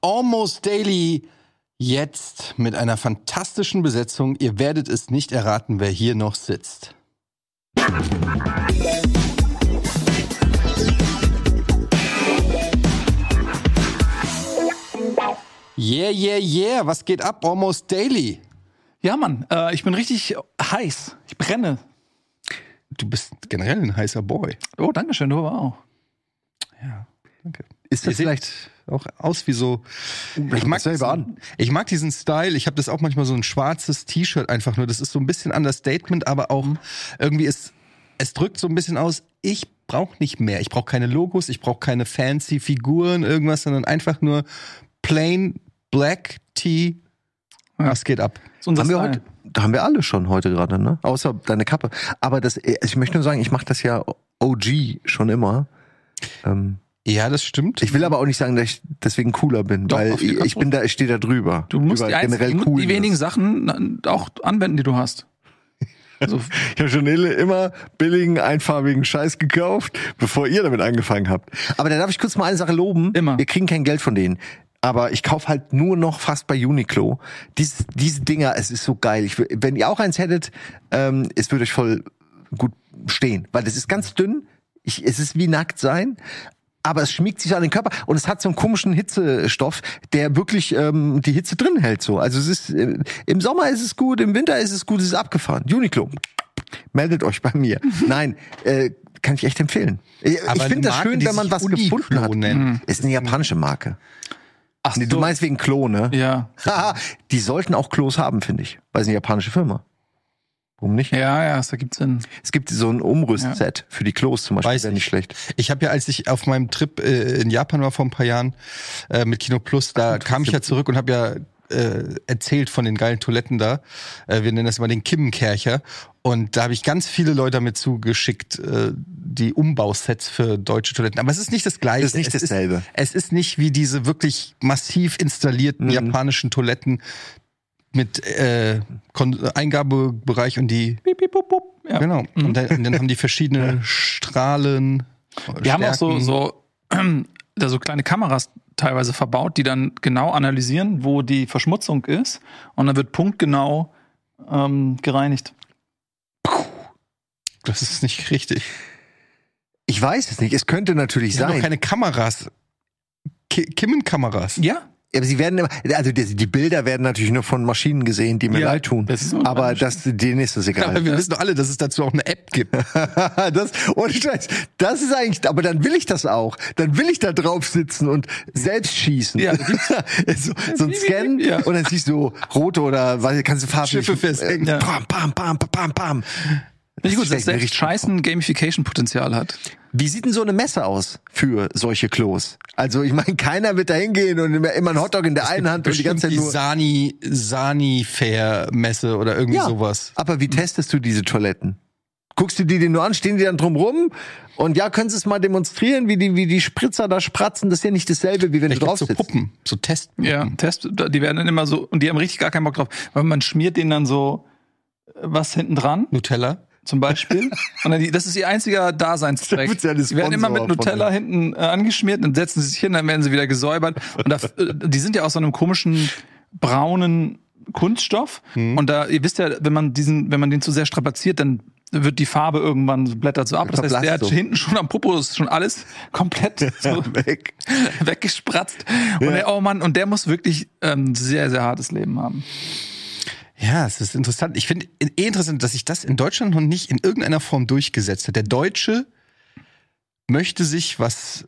Almost Daily. Jetzt mit einer fantastischen Besetzung. Ihr werdet es nicht erraten, wer hier noch sitzt. Yeah, yeah, yeah. Was geht ab? Almost Daily. Ja, Mann, äh, ich bin richtig heiß. Ich brenne. Du bist generell ein heißer Boy. Oh, danke schön, du aber auch. Ja, danke. Ist das vielleicht auch aus wie so. Ich mag, selber diesen, an. ich mag diesen Style. Ich habe das auch manchmal so ein schwarzes T-Shirt einfach nur. Das ist so ein bisschen Understatement, aber auch irgendwie ist es drückt so ein bisschen aus. Ich brauche nicht mehr. Ich brauche keine Logos. Ich brauche keine fancy Figuren, irgendwas, sondern einfach nur plain black Tee. Was geht ab? Das Haben wir heute, da haben wir alle schon heute gerade, ne? Außer deine Kappe. Aber das, ich möchte nur sagen, ich mache das ja OG schon immer. Ähm, Ja, das stimmt. ich will aber auch nicht sagen, dass ich deswegen cooler bin, Doch, weil ich, bin da, ich stehe da drüber. Du musst die, generell du musst cool. die wenigen Sachen auch anwenden, die du hast. Also, Ich habe schon immer billigen, einfarbigen Scheiß gekauft, bevor ihr damit angefangen habt. Aber da darf ich kurz mal eine Sache loben. Immer. Wir kriegen kein Geld von denen. Aber ich kaufe halt nur noch fast bei Uniqlo. Dies, diese Dinger, es ist so geil. Ich, wenn ihr auch eins hättet, ähm, es würde euch voll gut stehen. Weil das ist ganz dünn. Ich, es ist wie nackt sein. Aber es schmiegt sich an den Körper und es hat so einen komischen Hitzestoff, der wirklich ähm, die Hitze drin hält. So, also es ist äh, im Sommer ist es gut, im Winter ist es gut, es ist abgefahren. Uniqlo, meldet euch bei mir. Nein, äh, kann ich echt empfehlen. Ich, ich finde das schön, wenn man was Uniqlo gefunden hat. nennt. Ist eine japanische Marke. ach Nee, du so. meinst wegen Klo, ne? Ja. Haha, die sollten auch Klos haben, finde ich. Weil es eine japanische Firma. Warum nicht? Ja, ja, das ergibt Sinn. Es gibt so ein Umrüstset für die Klos zum Beispiel, Weiß wäre ich. nicht schlecht. Ich habe ja, als ich auf meinem Trip äh, in Japan war vor ein paar Jahren äh, mit Kino Plus, da kam ich ja zurück und habe ja äh, erzählt von den geilen Toiletten da. Äh, wir nennen das immer den Kimmenkercher. Und da habe ich ganz viele Leute damit zugeschickt, äh, die Umbausets für deutsche Toiletten. Aber es ist nicht das Gleiche. Das ist nicht es dasselbe. Ist, es ist nicht wie diese wirklich massiv installierten Mhm. japanischen Toiletten mit äh, Eingabebereich und die Piep, piep, pup, pup. Ja. genau. Und, dann, und dann haben die verschiedene Strahlen. Wir haben auch so, Stärken. so, da so kleine Kameras teilweise verbaut, die dann genau analysieren, wo die Verschmutzung ist. Und dann wird punktgenau ähm, gereinigt. Das ist nicht richtig. Ich weiß es nicht. Es könnte natürlich Die haben doch sein. keine Kameras. Ki Kimmenkameras. Ja, Aber sie werden immer, also die, die Bilder werden natürlich nur von Maschinen gesehen, die mir Ja, leid tun. das Aber das, denen ist das Aber egal. wir wissen doch alle, dass es dazu auch eine App gibt. das, ohne Scheiß, das ist eigentlich, aber dann will ich das auch. Dann will ich da drauf sitzen und selbst schießen. Ja. so, so ein Scan Ja. und dann siehst du rote oder was, kannst du farblich. Schiffe versenken. Äh, Pam, pam, pam, pam, pam, pam. Nicht gut, dass selbst richtig Scheißen Gamification-Potenzial hat. Wie sieht denn so eine Messe aus für solche Klos? Also ich meine, keiner wird da hingehen und immer, immer einen Hotdog in der einen Hand und die ganze Zeit nur. Sani, Sani Fair Messe oder irgendwie Ja, sowas. aber wie testest du diese Toiletten? Guckst du die dir nur an, stehen die dann drum rum? Und ja, können sie es mal demonstrieren, wie die, wie die Spritzer da spratzen? Das ist ja nicht dasselbe, wie wenn Vielleicht du drauf so sitzt. Puppen, so Testpuppen. Ja, Test, die werden dann immer so, und die haben richtig gar keinen Bock drauf. Weil man schmiert denen dann so äh, was hinten dran, Nutella. Zum Beispiel. und dann die, das ist ihr einziger Daseinszweck. Die werden immer mit Nutella hinten äh, angeschmiert, dann setzen sie sich hin, dann werden sie wieder gesäubert. Und da, äh, die sind ja aus so einem komischen braunen Kunststoff. Und da, ihr wisst ja, wenn man diesen, wenn man den zu sehr strapaziert, dann wird die Farbe irgendwann so blättert so ab. Das heißt, der hat so. hinten schon am Popo ist schon alles komplett so Weg. weggespratzt. Und der, oh Mann, und der muss wirklich ähm, ein sehr, sehr hartes Leben haben. Ja, es ist interessant. Ich finde eh interessant, dass sich das in Deutschland noch nicht in irgendeiner Form durchgesetzt hat. Der Deutsche möchte sich, was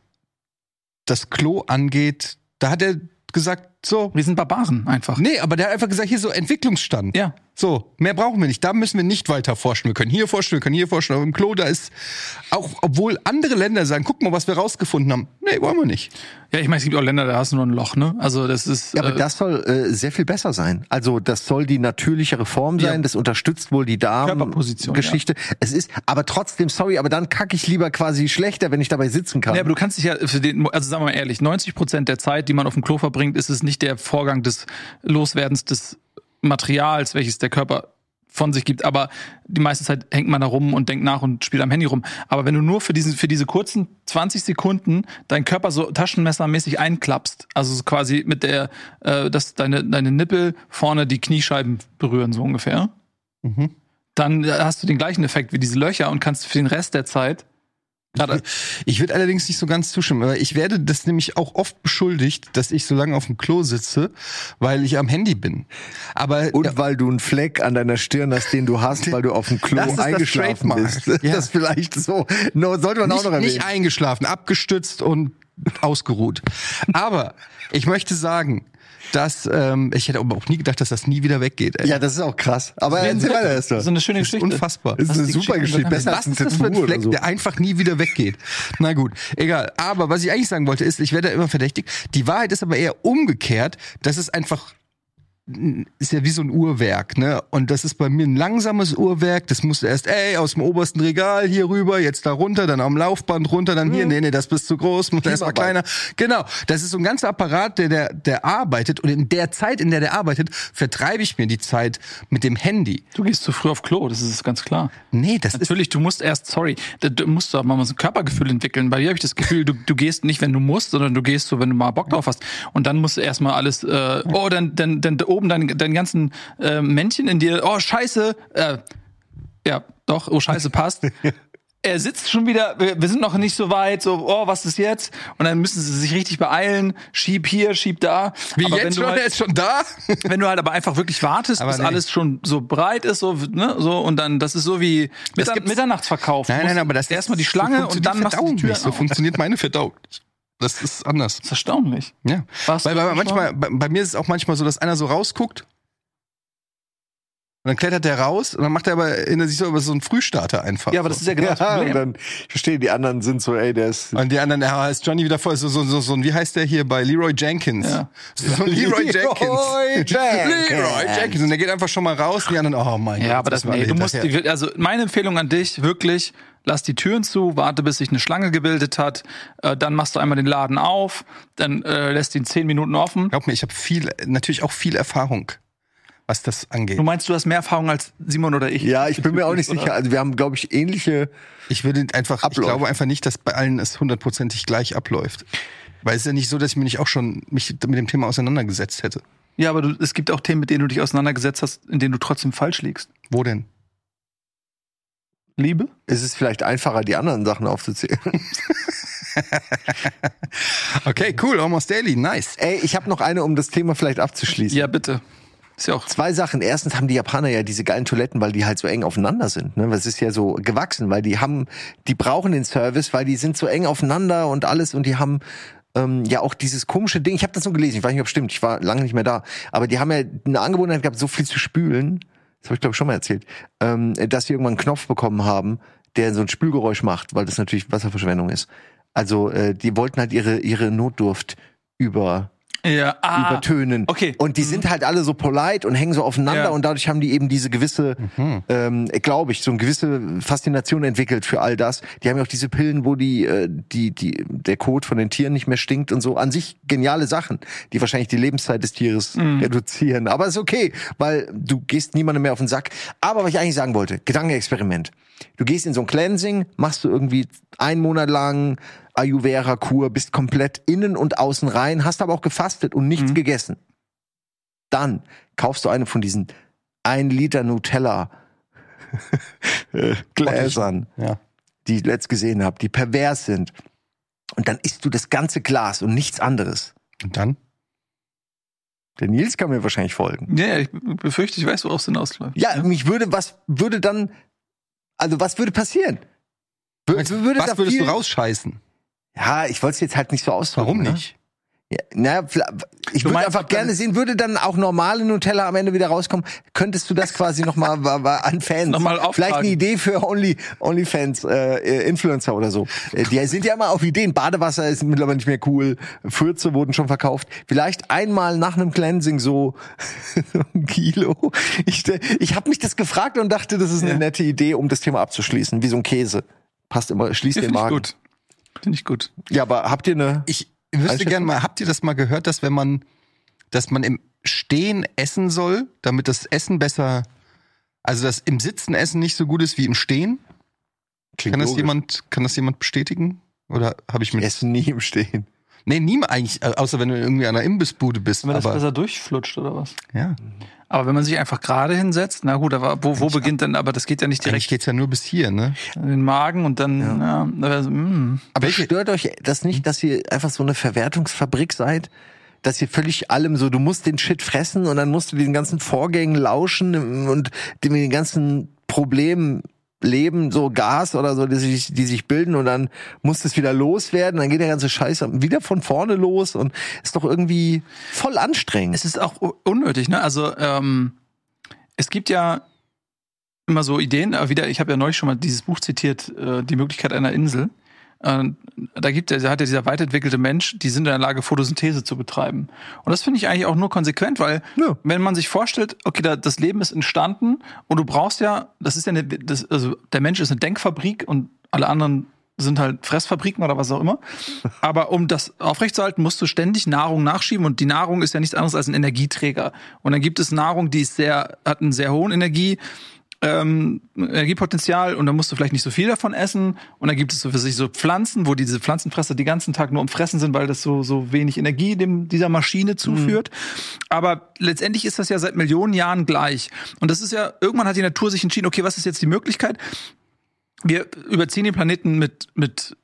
das Klo angeht, da hat er gesagt, so, Wir sind Barbaren einfach. nee, aber der hat einfach gesagt, hier so Entwicklungsstand. Ja. So, mehr brauchen wir nicht. Da müssen wir nicht weiter forschen. Wir können hier forschen, wir können hier forschen. Aber im Klo, da ist, auch obwohl andere Länder sagen, guck mal, was wir rausgefunden haben. Nee, wollen wir nicht. Ja, ich meine, es gibt auch Länder, da hast du nur ein Loch, ne? Also das ist. Ja, aber äh, das soll äh, sehr viel besser sein. Also das soll die natürlichere Form sein. Ja. Das unterstützt wohl die Körperposition, Darmgeschichte. Es ist, aber trotzdem, sorry, aber dann kacke ich lieber quasi schlechter, wenn ich dabei sitzen kann. Ja, aber du kannst dich ja für den, also sagen wir mal ehrlich, 90 Prozent der Zeit, die man auf dem Klo verbringt, ist es nicht der Vorgang des Loswerdens des Materials, welches der Körper von sich gibt, aber die meiste Zeit hängt man da rum und denkt nach und spielt am Handy rum. Aber wenn du nur für diesen, für diese kurzen 20 Sekunden deinen Körper so taschenmessermäßig einklappst, also so quasi mit der, äh, dass deine, deine Nippel vorne die Kniescheiben berühren, so ungefähr, Mhm. dann hast du den gleichen Effekt wie diese Löcher und kannst für den Rest der Zeit gerade Ich würde allerdings nicht so ganz zustimmen, aber ich werde das nämlich auch oft beschuldigt, dass ich so lange auf dem Klo sitze, weil ich am Handy bin. Aber Und ja, weil du einen Fleck an deiner Stirn hast, den du hast, weil du auf dem Klo Das das eingeschlafen Trademark. bist. Ja. Das vielleicht so. No, sollte man auch nicht, noch erwähnen. nicht eingeschlafen, abgestützt und ausgeruht. Aber ich möchte sagen, dass ähm, ich hätte aber auch nie gedacht, dass das nie wieder weggeht. Ey. ja, das ist auch krass. Aber erzähl weiter, Esther. so eine schöne das ist Geschichte. unfassbar. Das ist eine super Geschichte Geschichte. Besser Was als ein ist das für ein Fleck, so. der einfach nie wieder weggeht? Na gut, egal. Aber was ich eigentlich sagen wollte, ist, ich werde da immer verdächtig. Die Wahrheit ist aber eher umgekehrt, dass es einfach ist ja wie so ein Uhrwerk, ne? Und das ist bei mir ein langsames Uhrwerk. Das musst du erst, ey, aus dem obersten Regal hier rüber, jetzt da runter, dann am Laufband runter, dann hier, nee, nee, das bist zu groß, muss erst mal kleiner. Genau. Das ist so ein ganzer Apparat, der, der, der arbeitet. Und in der Zeit, in der der arbeitet, vertreibe ich mir die Zeit mit dem Handy. Du gehst zu früh auf Klo, das ist ganz klar. Nee, das ist Natürlich, du musst erst, sorry, du musst doch mal so ein Körpergefühl entwickeln, weil hier habe ich das Gefühl, du, du gehst nicht, wenn du musst, sondern du gehst so, wenn du mal Bock drauf hast. Und dann musst du erstmal alles, äh, oh, dann, dann, dann oben dein, dein ganzen äh, Männchen in dir, oh, scheiße, äh, ja, doch, oh, scheiße, passt. Er sitzt schon wieder, wir, sind noch nicht so weit, so, oh, was ist jetzt? Und dann müssen sie sich richtig beeilen, schieb hier, schieb da. wie Aber jetzt schon, halt- der ist schon da. wenn du halt aber einfach wirklich wartest, Aber bis nee. alles schon so breit ist, so, ne, so, und dann, das ist so wie gibt's- Mitternachtsverkauf. Nein, nein, aber das erstmal die so Schlange und funktioniert dann machst du die Tür nicht. So funktioniert meine Verdauung. Das ist anders. Das ist erstaunlich. Ja. Warst Weil bei, manchmal, bei, bei mir ist es auch manchmal so, dass einer so rausguckt und dann klettert der raus und dann macht er aber in sich so über so einen Frühstarter einfach. Ja, aber das ist ja genau das Ja, und Problem. dann, ich verstehe, die anderen sind so, ey, der ist. und die anderen, ja, ist Johnny wieder voll, so, so, so, so, ein- wie heißt der hier bei Leroy Jenkins? Ja. So ein Leroy Jenkins. Leroy Jenkins. Leroy Jenkins. Und der geht einfach schon mal raus, die anderen, oh mein Gott. Ja, aber das, war nee, du musst, also meine Empfehlung an dich, wirklich, lass die Türen zu, warte, bis sich eine Schlange gebildet hat, äh, dann machst du einmal den Laden auf, dann äh, lässt ihn zehn Minuten offen. Glaub mir, ich habe viel, natürlich auch viel Erfahrung, was das angeht. Du meinst, du hast mehr Erfahrung als Simon oder ich? Ja, ich bin mir auch nicht sicher. Also wir haben, glaube ich, ähnliche. Ich würde einfach, ich Abläufe. glaube einfach nicht, dass bei allen es hundertprozentig gleich abläuft. Weil es ist ja nicht so, dass ich mir nicht auch schon mich mit dem Thema auseinandergesetzt hätte. Ja, aber du, es gibt auch Themen, mit denen du dich auseinandergesetzt hast, in denen du trotzdem falsch liegst. Wo denn? Liebe? Es ist vielleicht einfacher, die anderen Sachen aufzuzählen. Okay, cool, Almost Daily, nice. Ey, ich habe noch eine, um das Thema vielleicht abzuschließen. Ja, bitte. Ist ja auch Zwei Sachen. Erstens haben die Japaner ja diese geilen Toiletten, weil die halt so eng aufeinander sind. Ne? Das ist ja so gewachsen, weil die haben, die brauchen den Service, weil die sind so eng aufeinander und alles und die haben ähm, ja auch dieses komische Ding. Ich habe das nur gelesen, ich weiß nicht, ob es stimmt, ich war lange nicht mehr da. Aber die haben ja eine Angewohnheit gehabt, so viel zu spülen. Das habe ich glaube ich schon mal erzählt, ähm, dass sie irgendwann einen Knopf bekommen haben, der so ein Spülgeräusch macht, weil das natürlich Wasserverschwendung ist. Also äh, die wollten halt ihre ihre Notdurft über ja, ah, übertönen. okay. Und die sind halt alle so polite und hängen so aufeinander Ja. und dadurch haben die eben diese gewisse, ähm, glaube ich, so eine gewisse Faszination entwickelt für all das. Die haben ja auch diese Pillen, wo die, äh, die, die, der Kot von den Tieren nicht mehr stinkt und so. An sich geniale Sachen, die wahrscheinlich die Lebenszeit des Tieres reduzieren. Aber ist okay, weil du gehst niemandem mehr auf den Sack. Aber was ich eigentlich sagen wollte, Gedankenexperiment. Du gehst in so ein Cleansing, machst du irgendwie einen Monat lang Ayurveda-Kur, bist komplett innen und außen rein, hast aber auch gefastet und nichts gegessen. Dann kaufst du eine von diesen 1 Liter Nutella Gläsern, Ja. die ich letzt gesehen habe, die pervers sind. Und dann isst du das ganze Glas und nichts anderes. Und dann? Der Nils kann mir wahrscheinlich folgen. Ja, ich befürchte, ich weiß, worauf es hinausläuft. Ja, mich würde, was würde dann, also was würde passieren? Wür- Was würde da würdest viel- du rausscheißen? Ja, ich wollte es jetzt halt nicht so ausdrücken. Warum ne? nicht? Ja, na, ich Du würde einfach gerne sehen, würde dann auch normale Nutella am Ende wieder rauskommen? Könntest du das quasi nochmal an Fans? Nochmal auftragen. Vielleicht eine Idee für Only, Onlyfans, äh, äh, Influencer oder so. Äh, Die sind ja immer auf Ideen. Badewasser ist mittlerweile nicht mehr cool. Fürze wurden schon verkauft. Vielleicht einmal nach einem Cleansing so, ein Kilo. Ich, stell- ich habe mich das gefragt und dachte, das ist eine Ja. nette Idee, um das Thema abzuschließen. Wie so ein Käse. Passt immer, schließt den Magen. gut. Finde ich gut. Ja, aber habt ihr eine... Ich wüsste Einschätzung? gerne mal, habt ihr das mal gehört, dass wenn man, dass man im Stehen essen soll, damit das Essen besser Also, dass im Sitzen Essen nicht so gut ist wie im Stehen? Klingt Kann das logisch. jemand, kann das jemand bestätigen? Oder habe ich mit. essen nie im Stehen. Nee, niemand eigentlich, außer wenn du irgendwie an einer Imbissbude bist. Wenn das Aber, besser durchflutscht oder was? ja. Aber wenn man sich einfach gerade hinsetzt, na gut, aber wo, wo beginnt denn, aber das geht ja nicht Eigentlich direkt geht's ja nur bis hier, ne? in den Magen und dann, ja, also, mm. Aber stört euch das nicht, dass ihr einfach so eine Verwertungsfabrik seid? Dass ihr völlig allem so, du musst den Shit fressen und dann musst du diesen ganzen Vorgängen lauschen und dem den ganzen Problemen leben, so Gas oder so, die sich, die sich bilden und dann muss es wieder loswerden, dann geht der ganze Scheiß wieder von vorne los und ist doch irgendwie voll anstrengend. Es ist auch unnötig, ne? Also ähm, es gibt ja immer so Ideen, aber wieder, ich habe ja neulich schon mal dieses Buch zitiert, äh, die Möglichkeit einer Insel. Und da gibt er, hat ja dieser weiterentwickelte Mensch, die sind in der Lage, Photosynthese zu betreiben. Und das finde ich eigentlich auch nur konsequent, weil Ja. wenn man sich vorstellt, okay, da, das Leben ist entstanden und du brauchst ja, das ist ja eine, das, also der Mensch ist eine Denkfabrik und alle anderen sind halt Fressfabriken oder was auch immer. Aber um das aufrechtzuerhalten, musst du ständig Nahrung nachschieben und die Nahrung ist ja nichts anderes als ein Energieträger. Und dann gibt es Nahrung, die ist sehr, hat einen sehr hohen Energie, ähm, Energiepotenzial und dann musst du vielleicht nicht so viel davon essen. Und dann gibt es so für sich so Pflanzen, wo diese Pflanzenfresser den ganzen Tag nur am Fressen sind, weil das so, so wenig Energie dem, dieser Maschine zuführt. Aber letztendlich ist das ja seit Millionen Jahren gleich. Und das ist ja, irgendwann hat die Natur sich entschieden, okay, was ist jetzt die Möglichkeit? Wir überziehen den Planeten mit, mit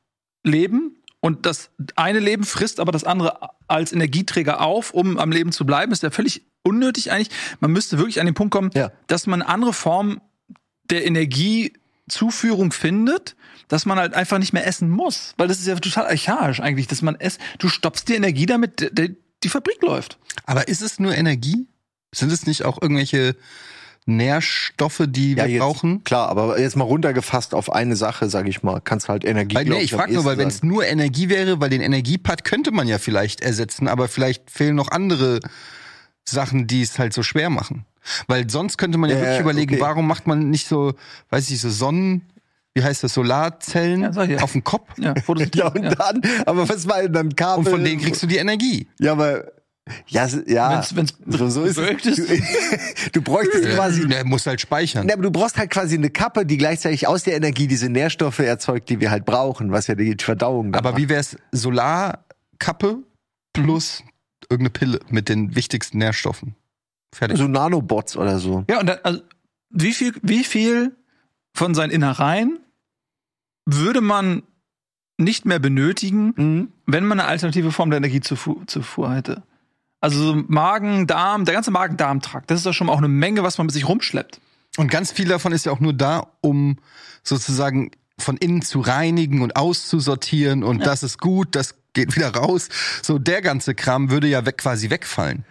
Leben und das eine Leben frisst aber das andere als Energieträger auf, um am Leben zu bleiben. Ist ja völlig unnötig eigentlich. Man müsste wirklich an den Punkt kommen, Ja. dass man andere Form der Energiezuführung findet, dass man halt einfach nicht mehr essen muss. Weil das ist ja total archaisch eigentlich, dass man es, du stoppst die Energie damit, die Fabrik läuft. Aber ist es nur Energie? Sind es nicht auch irgendwelche Nährstoffe, die wir jetzt, brauchen? Klar, aber jetzt mal runtergefasst auf eine Sache, sag ich mal, kannst halt Energie. Weil, glaub nee, ich am frage nur, weil wenn es nur Energie wäre, weil den Energiepart könnte man ja vielleicht ersetzen, aber vielleicht fehlen noch andere Sachen, die es halt so schwer machen. Weil sonst könnte man ja, Ja, wirklich ja, überlegen, okay. warum macht man nicht so, weiß ich, so Sonnen, wie heißt das, Solarzellen Ja, ja. auf dem Kopf? Ja, Ja, und dann, aber was war denn dann Kabel? Und von denen kriegst du die Energie. Ja, aber ja, ja. Wenn's- wenn's so, so ist es. ist. Du, du bräuchtest quasi Der muss halt speichern. Na, aber du brauchst halt quasi eine Kappe, die gleichzeitig aus der Energie diese Nährstoffe erzeugt, die wir halt brauchen, was ja die Verdauung Aber macht. wie wär's Solarkappe plus irgendeine Pille mit den wichtigsten Nährstoffen? Fertig. so Nanobots oder so. Ja, und dann, also, wie viel, wie viel von seinen Innereien würde man nicht mehr benötigen, Mhm. wenn man eine alternative Form der Energiezufuhr Zufuhr hätte? Also so Magen, Darm, der ganze Magen-Darm-Trakt, das ist doch schon mal auch eine Menge, was man mit sich rumschleppt. Und ganz viel davon ist ja auch nur da, um sozusagen von innen zu reinigen und auszusortieren und das ist gut, das geht wieder raus. So der ganze Kram würde ja weg, quasi wegfallen.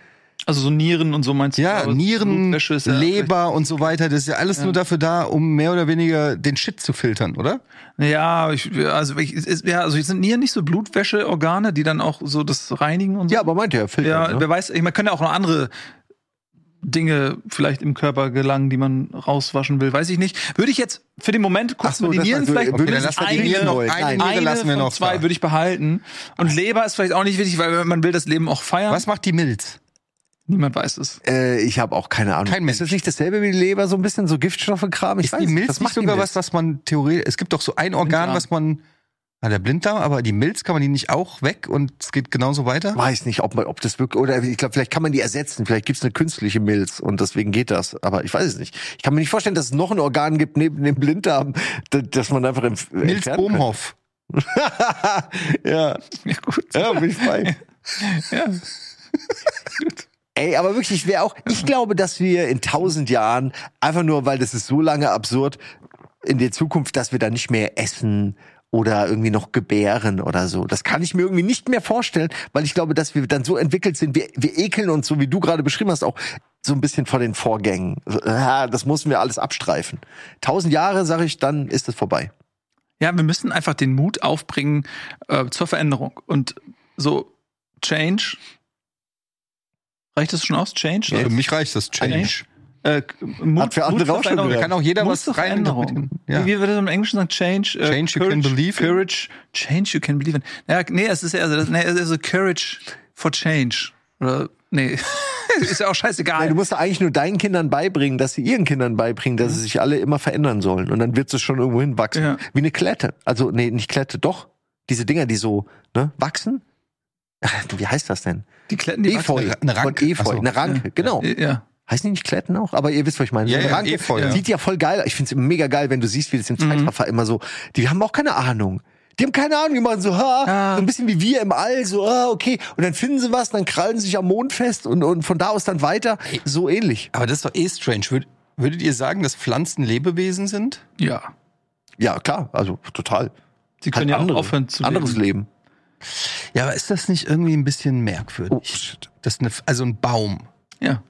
Also so Nieren und so meinst du? Ja, Nieren, ja Leber und so weiter, das ist ja alles nur dafür da, um mehr oder weniger den Shit zu filtern, oder? Ja, ich, also ich, ist, ja, also sind Nieren nicht so Blutwäscheorgane, die dann auch so das reinigen und so? Ja, aber meinte er, Filter. Ja, ne? wer weiß, ich, man kann ja auch noch andere Dinge vielleicht im Körper gelangen, die man rauswaschen will, weiß ich nicht. Würde ich jetzt für den Moment kurz so, die Nieren vielleicht lassen wir die eine, Nieren noch- wollen. eine Nein. Eine lassen wir noch zwei da. würde ich behalten. Und Leber ist vielleicht auch nicht wichtig, weil man will das Leben auch feiern. Was macht die Milz? Niemand weiß es. Äh, ich habe auch keine Ahnung. Kein Mensch. Ist das nicht dasselbe wie die Leber, so ein bisschen so Giftstoffe-Kram? Ich Ist weiß die nicht. Milz nicht macht sogar was, was man theoretisch, es gibt doch so ein Organ, Blinddarm. was man, ah, der Blinddarm, aber die Milz kann man die nicht auch weg und es geht genauso weiter? Weiß nicht, ob, man, ob das wirklich, oder ich glaube, vielleicht kann man die ersetzen. Vielleicht gibt's eine künstliche Milz und deswegen geht das. Aber ich weiß es nicht. Ich kann mir nicht vorstellen, dass es noch ein Organ gibt neben dem Blinddarm, dass man einfach entf- Milz. Bohmhoff. ja, Ja, gut. ja, bin ich bei. Ja. Ey, aber wirklich, ich wäre auch, ich glaube, dass wir in tausend Jahren, einfach nur, weil das ist so lange absurd, in der Zukunft, dass wir da nicht mehr essen oder irgendwie noch gebären oder so. Das kann ich mir irgendwie nicht mehr vorstellen, weil ich glaube, dass wir dann so entwickelt sind, wir, wir ekeln uns, so wie du gerade beschrieben hast, auch so ein bisschen vor den Vorgängen. Das mussten wir alles abstreifen. Tausend Jahre, sage ich, dann ist es vorbei. Ja, wir müssen einfach den Mut aufbringen äh, zur Veränderung. Und so Change. Reicht das schon aus? Change? Für mich reicht das Change. Äh, Mut, Hat für andere auch schon Veränderung. gehört. Kann auch jeder Mut was rein. Ja. Wie würde das im Englischen sagen? Change. äh, Change you can believe in. Courage. Change you can believe in. Ja, nee, es ist ja, also, das- nee, es ist also Courage for Change. Oder, nee. ist ja auch scheißegal. Nein, du musst eigentlich nur deinen Kindern beibringen, dass sie ihren Kindern beibringen, dass sie sich alle immer verändern sollen. Und dann wird es schon irgendwo hinwachsen. Ja. Wie eine Klette. Also, nee, nicht Klette, doch. Diese Dinger, die so, ne, wachsen. Ach, wie heißt das denn? Die Kletten, die Efeu. wachsen. Eine Ranke. Von Efeu. So. Eine Ranke, genau. wachsen. Ja. Heißen die nicht Kletten auch? Aber ihr wisst, was ich meine. Ja, So eine ja, Ranke Efeu, ja. Sieht ja voll geil. Ich find's mega geil, wenn du siehst, wie das im Mhm. Zeitraffer immer so. Die haben auch keine Ahnung. Die haben keine Ahnung, die machen so, ha, Ah. so ein bisschen wie wir im All, so, ah, okay. Und dann finden sie was, dann krallen sie sich am Mond fest und, und von da aus dann weiter. So ähnlich. Aber das ist doch eh strange. Würd, würdet ihr sagen, dass Pflanzen Lebewesen sind? ja. Ja, klar, also total. Sie können Halt ja andere- auch aufhören zu Anderes leben. Leben. Ja, aber ist das nicht irgendwie ein bisschen merkwürdig? Oh. Das ist eine, also ein Baum. Ja.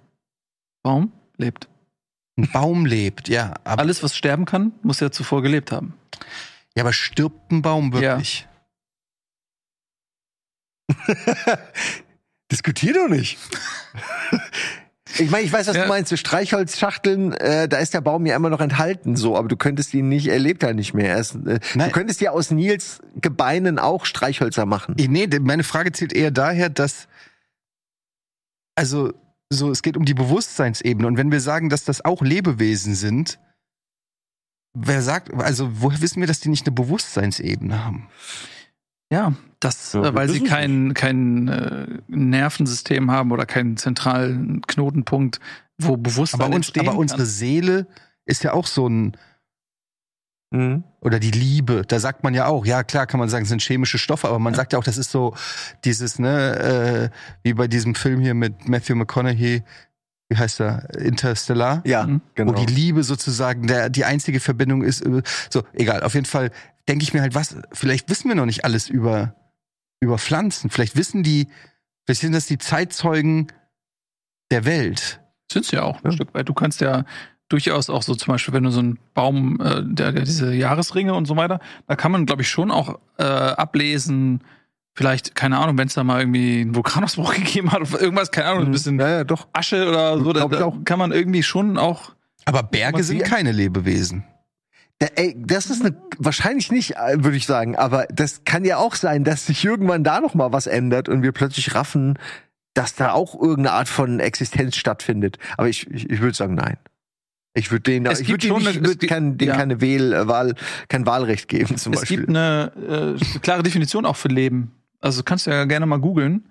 Baum lebt. Ein Baum lebt, ja. Aber, Alles, was sterben kann, muss ja zuvor gelebt haben. ja, aber stirbt ein Baum wirklich? Diskutier doch nicht. Ich meine, ich weiß, was Ja. du meinst. So Streichholzschachteln, äh, da ist der Baum ja immer noch enthalten, so, aber du könntest ihn nicht, er lebt ja nicht mehr. Er ist, äh, du könntest ja aus Nils Gebeinen auch Streichhölzer machen. Eh, Nee, meine Frage zielt eher daher, dass also so es geht um die Bewusstseinsebene und wenn wir sagen, dass das auch Lebewesen sind, wer sagt, also woher wissen wir, dass die nicht eine Bewusstseinsebene haben? Ja, das, Ja, äh, weil sie kein, kein äh, Nervensystem haben oder keinen zentralen Knotenpunkt, wo Bewusstsein Aber, uns, entstehen aber unsere kann. Seele ist ja auch so ein Mhm. oder die Liebe, da sagt man ja auch, ja klar kann man sagen, es sind chemische Stoffe, aber man sagt ja auch, das ist so dieses, ne, äh, wie bei diesem Film hier mit Matthew McConaughey, wie heißt er, Interstellar? Ja, Mhm. genau. wo die Liebe sozusagen der, die einzige Verbindung ist. äh, So, egal. Auf jeden Fall denke ich mir halt, was, vielleicht wissen wir noch nicht alles über, über Pflanzen. Vielleicht wissen die, vielleicht sind das die Zeitzeugen der Welt. Sind sie ja auch ein Ja. Stück weit. Du kannst ja durchaus auch so zum Beispiel, wenn du so einen Baum, äh, der, der diese Jahresringe und so weiter, da kann man, glaube ich, schon auch äh, ablesen, vielleicht, keine Ahnung, wenn es da mal irgendwie einen Vulkanausbruch gegeben hat oder irgendwas, keine Ahnung, ein bisschen ja, ja, doch. Asche oder so, da, da auch. kann man irgendwie schon auch. Aber Berge sind keine Lebewesen. Ey, das ist eine, wahrscheinlich nicht, äh, würde ich sagen, aber das kann ja auch sein, dass sich irgendwann da noch mal was ändert und wir plötzlich raffen, dass da auch irgendeine Art von Existenz stattfindet. Aber ich, ich, ich würde sagen, nein. Ich würde denen, Es ich würde schon nicht, es würd kein, denen ja. keine Wähl, äh, Wahl, kein Wahlrecht geben, zum Es Beispiel. gibt eine äh, klare Definition auch für Leben. Also kannst du ja gerne mal googeln.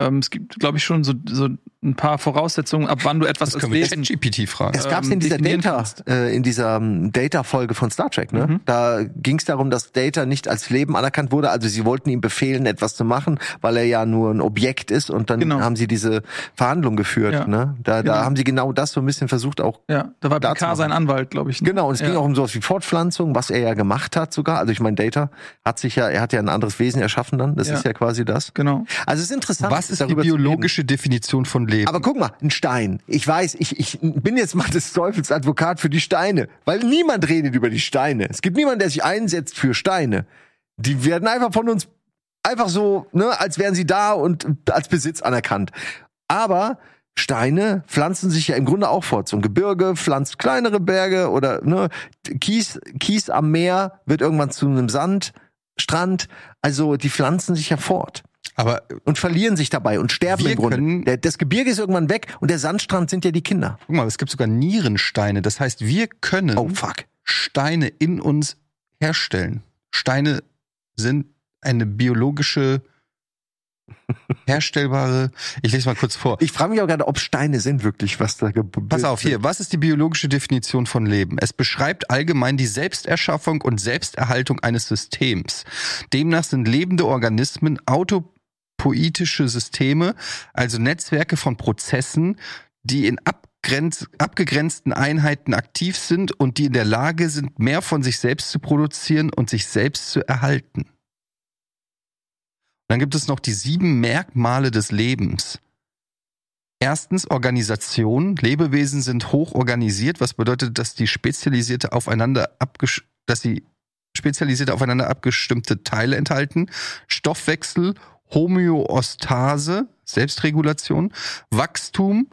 Ähm, es gibt, glaube ich, schon so, so ein paar Voraussetzungen, ab wann du etwas Das als Leben. ChatGPT fragen. Es gab's ähm, in dieser definieren Data, äh, in dieser ähm, Data-Folge von Star Trek, ne? Mhm. Da ging es darum, dass Data nicht als Leben anerkannt wurde. Also sie wollten ihm befehlen, etwas zu machen, weil er ja nur ein Objekt ist. Und dann Genau. haben sie diese Verhandlung geführt. Ja. Ne? Da, Genau. da haben sie genau das so ein bisschen versucht auch. Ja, da war Picard sein Anwalt, glaube ich. ne? Genau, und es ja. ging auch um sowas wie Fortpflanzung, was er ja gemacht hat sogar. Also ich meine, Data hat sich ja, er hat ja ein anderes Wesen erschaffen dann. Das Ja. ist ja quasi das. Genau. Also es ist interessant. Was ist die biologische Definition von Leben? Aber guck mal, ein Stein. Ich weiß, ich, ich bin jetzt mal des Teufels Advokat für die Steine, weil niemand redet über die Steine. Es gibt niemanden, der sich einsetzt für Steine. Die werden einfach von uns einfach so, ne, als wären sie da und als Besitz anerkannt. Aber Steine pflanzen sich ja im Grunde auch fort. So ein Gebirge pflanzt kleinere Berge oder ne, Kies, Kies am Meer wird irgendwann zu einem Sandstrand. Also die pflanzen sich ja fort aber und verlieren sich dabei und sterben im Grunde. Der, das Gebirge ist irgendwann weg und der Sandstrand sind ja die Kinder. guck mal, es gibt sogar Nierensteine. Das heißt, wir können Oh fuck. Steine in uns herstellen. Steine sind eine biologische herstellbare. Ich lese mal kurz vor. Ich frage mich auch gerade, ob Steine sind wirklich, was da gebildet Pass auf, hier, was ist die biologische Definition von Leben? Es beschreibt allgemein die Selbsterschaffung und Selbsterhaltung eines Systems. Demnach sind lebende Organismen autopoietische Systeme, also Netzwerke von Prozessen, die in abgrenz abgegrenzten Einheiten aktiv sind und die in der Lage sind, mehr von sich selbst zu produzieren und sich selbst zu erhalten. Dann gibt es noch die sieben Merkmale des Lebens. Erstens Organisation. Lebewesen sind hoch organisiert, was bedeutet, dass die spezialisierte aufeinander dass sie spezialisierte aufeinander abgestimmte Teile enthalten. Stoffwechsel, Homöostase, Selbstregulation, Wachstum,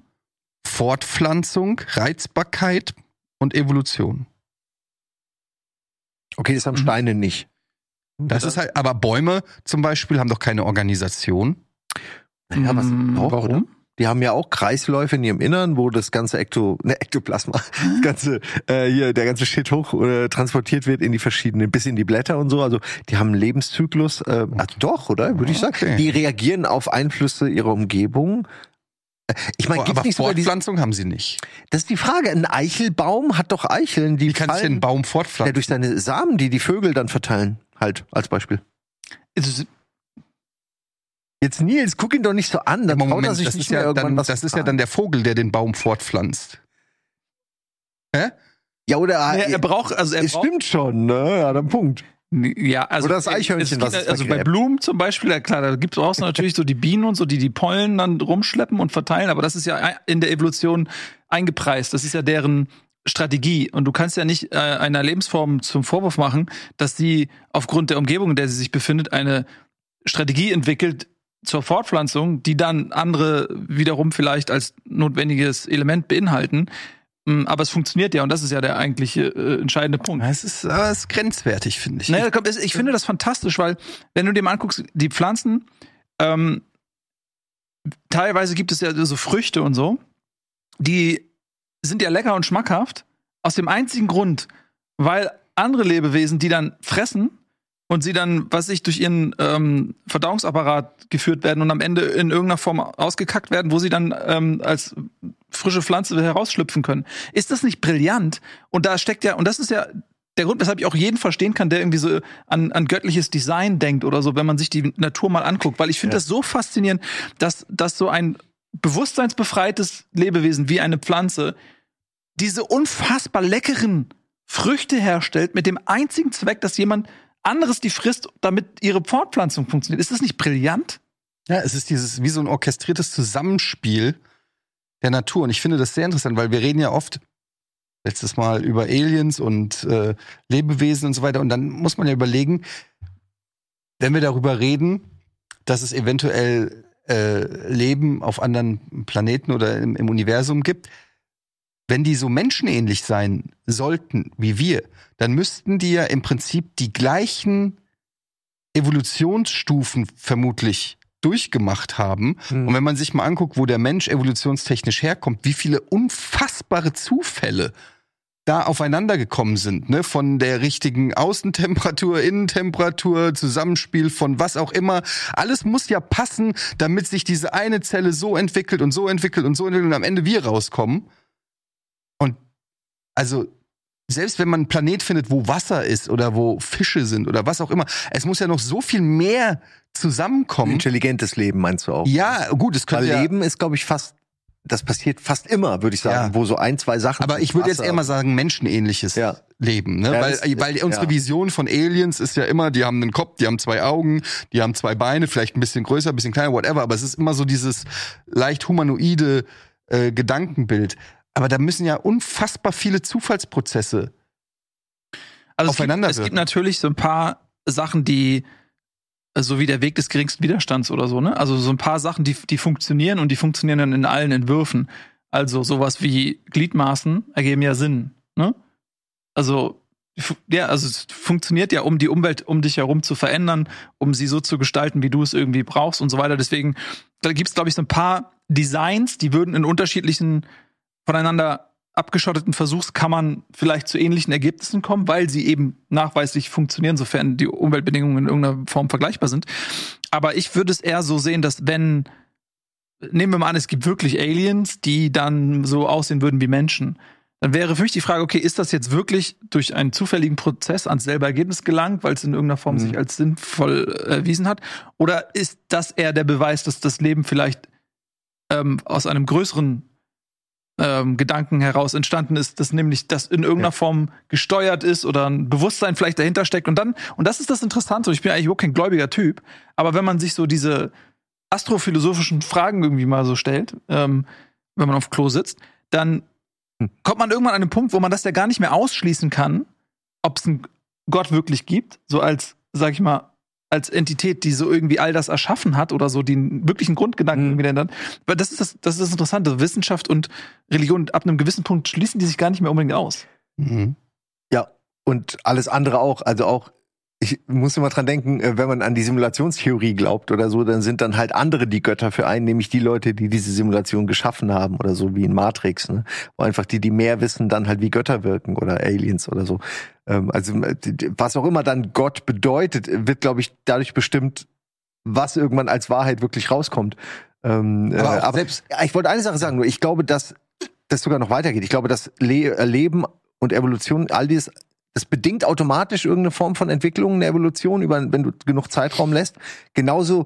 Fortpflanzung, Reizbarkeit und Evolution. Okay, das haben Mhm. Steine nicht. Das ist halt, aber Bäume zum Beispiel haben doch keine Organisation. Ja, was, doch, warum? Die haben ja auch Kreisläufe in ihrem Innern, wo das ganze Ekto, ne, Ektoplasma, das ganze, äh, hier, der ganze Shit hoch äh, transportiert wird in die verschiedenen, bis in die Blätter und so. Also die haben einen Lebenszyklus, äh, also doch, oder? Würde ich sagen. Okay. Die reagieren auf Einflüsse ihrer Umgebung. Äh, Ich meine, gibt's aber nicht diese, Fortpflanzung haben sie nicht. das ist die Frage. Ein Eichelbaum hat doch Eicheln, die Wie kann sich denn ein fallen Baum ja, fortpflanzen? durch seine Samen, die die Vögel dann verteilen, halt als Beispiel. Es- Jetzt Nils, guck ihn doch nicht so an, dann traut er sich das nicht ist mehr ja irgendwann dann, was das ist ja dann der Vogel, der den Baum fortpflanzt. Hä? Ja, oder Ja, er braucht, also er es braucht, stimmt schon, ne? Ja, dann Punkt. Ja, also Oder das Eichhörnchen, es gibt, was es also bei. Blumen zum Beispiel, ja klar, da gibt es auch so natürlich so die Bienen und so, die die Pollen dann rumschleppen und verteilen, aber das ist ja in der Evolution eingepreist. Das ist ja deren Strategie und du kannst ja nicht äh, einer Lebensform zum Vorwurf machen, dass sie aufgrund der Umgebung, in der sie sich befindet, eine Strategie entwickelt zur Fortpflanzung, die dann andere wiederum vielleicht als notwendiges Element beinhalten. Mm, Aber es funktioniert ja und das ist ja der eigentliche äh, entscheidende Punkt. Es ist, aber es ist grenzwertig, finde ich. Naja, ich finde das fantastisch, weil wenn du dir mal anguckst, die Pflanzen, ähm, teilweise gibt es ja so Früchte und so, die sind ja lecker und schmackhaft, aus dem einzigen Grund, weil andere Lebewesen, die dann fressen und sie dann, was ich, durch ihren ähm, Verdauungsapparat geführt werden und am Ende in irgendeiner Form ausgekackt werden, wo sie dann ähm, als frische Pflanze herausschlüpfen können. Ist das nicht brillant? Und da steckt ja, und das ist ja der Grund, weshalb ich auch jeden verstehen kann, der irgendwie so an, an göttliches Design denkt oder so, wenn man sich die Natur mal anguckt. Weil ich finde das so faszinierend, dass, dass so ein bewusstseinsbefreites Lebewesen wie eine Pflanze diese unfassbar leckeren Früchte herstellt mit dem einzigen Zweck, dass jemand anderes die frisst, damit ihre Fortpflanzung funktioniert. Ist das nicht brillant? Ja, es ist dieses wie so ein orchestriertes Zusammenspiel der Natur. Und ich finde das sehr interessant, weil wir reden ja oft letztes Mal über Aliens und äh, Lebewesen und so weiter. Und dann muss man ja überlegen, wenn wir darüber reden, dass es eventuell äh, Leben auf anderen Planeten oder im, im Universum gibt, wenn die so menschenähnlich sein sollten wie wir, dann müssten die ja im Prinzip die gleichen Evolutionsstufen vermutlich durchgemacht haben. Hm. Und wenn man sich mal anguckt, wo der Mensch evolutionstechnisch herkommt, wie viele unfassbare Zufälle da aufeinander gekommen sind, ne? Von der richtigen Außentemperatur, Innentemperatur, Zusammenspiel von was auch immer. Alles muss ja passen, damit sich diese eine Zelle so entwickelt und so entwickelt und so entwickelt und am Ende wir rauskommen. Und also selbst wenn man einen Planet findet, wo Wasser ist oder wo Fische sind oder was auch immer, es muss ja noch so viel mehr zusammenkommen. Intelligentes Leben meinst du auch? Ja, gut, es Weil könnte ja, Leben ist, glaube ich, fast, das passiert fast immer, würde ich sagen, Ja. wo so ein, zwei Sachen. aber ich würde jetzt eher mal sagen, menschenähnliches Ja. Leben. Ne? Ja, weil, das- weil unsere ja. Vision von Aliens ist ja immer, die haben einen Kopf, die haben zwei Augen, die haben zwei Beine, vielleicht ein bisschen größer, ein bisschen kleiner, whatever, aber es ist immer so dieses leicht humanoide äh, Gedankenbild. Aber da müssen ja unfassbar viele Zufallsprozesse. Also Aufeinander es gibt, es gibt natürlich so ein paar Sachen, die äh, so wie der Weg des geringsten Widerstands oder so, ne? Also so ein paar Sachen, die, die funktionieren und die funktionieren dann in allen Entwürfen. Also sowas wie Gliedmaßen ergeben ja Sinn, ne? Also ja, also es funktioniert ja, um die Umwelt um dich herum zu verändern, um sie so zu gestalten, wie du es irgendwie brauchst und so weiter. Deswegen, da gibt's glaube ich, so ein paar Designs, die würden in unterschiedlichen voneinander abgeschotteten Versuchskammern vielleicht zu ähnlichen Ergebnissen kommen, weil sie eben nachweislich funktionieren, sofern die Umweltbedingungen in irgendeiner Form vergleichbar sind. Aber ich würde es eher so sehen, dass wenn, nehmen wir mal an, es gibt wirklich Aliens, die dann so aussehen würden wie Menschen, dann wäre für mich die Frage, okay, ist das jetzt wirklich durch einen zufälligen Prozess ans selbe Ergebnis gelangt, weil es in irgendeiner Form Mhm. sich als sinnvoll erwiesen hat? Oder ist das eher der Beweis, dass das Leben vielleicht ähm, aus einem größeren ähm, Gedanken heraus entstanden ist, dass nämlich das in irgendeiner Ja. Form gesteuert ist oder ein Bewusstsein vielleicht dahinter steckt und dann, und das ist das Interessante, und ich bin eigentlich überhaupt kein gläubiger Typ, aber wenn man sich so diese astrophilosophischen Fragen irgendwie mal so stellt, ähm, wenn man auf Klo sitzt, dann Hm. kommt man irgendwann an einen Punkt, wo man das ja gar nicht mehr ausschließen kann, ob es einen Gott wirklich gibt, so als, sag ich mal, als Entität, die so irgendwie all das erschaffen hat oder so den wirklichen Grundgedanken Mhm. irgendwie ändert. Weil das ist das, das ist das Interessante. Wissenschaft und Religion ab einem gewissen Punkt schließen die sich gar nicht mehr unbedingt aus. Mhm. Ja, und alles andere auch, also auch ich muss immer dran denken, äh, wenn man an die Simulationstheorie glaubt oder so, dann sind dann halt andere die Götter für einen, nämlich die Leute, die diese Simulation geschaffen haben oder so wie in Matrix, ne? Wo einfach die, die mehr wissen, dann halt wie Götter wirken oder Aliens oder so. Ähm, also äh, was auch immer dann Gott bedeutet, wird, glaube ich, dadurch bestimmt, was irgendwann als Wahrheit wirklich rauskommt. Ähm, Aber äh, auch aber selbst- ich wollte eine Sache sagen, nur ich glaube, dass das sogar noch weitergeht. Ich glaube, dass Le äh, Leben und Evolution, all dieses, das bedingt automatisch irgendeine Form von Entwicklung in der Evolution, über, wenn du genug Zeitraum lässt. Genauso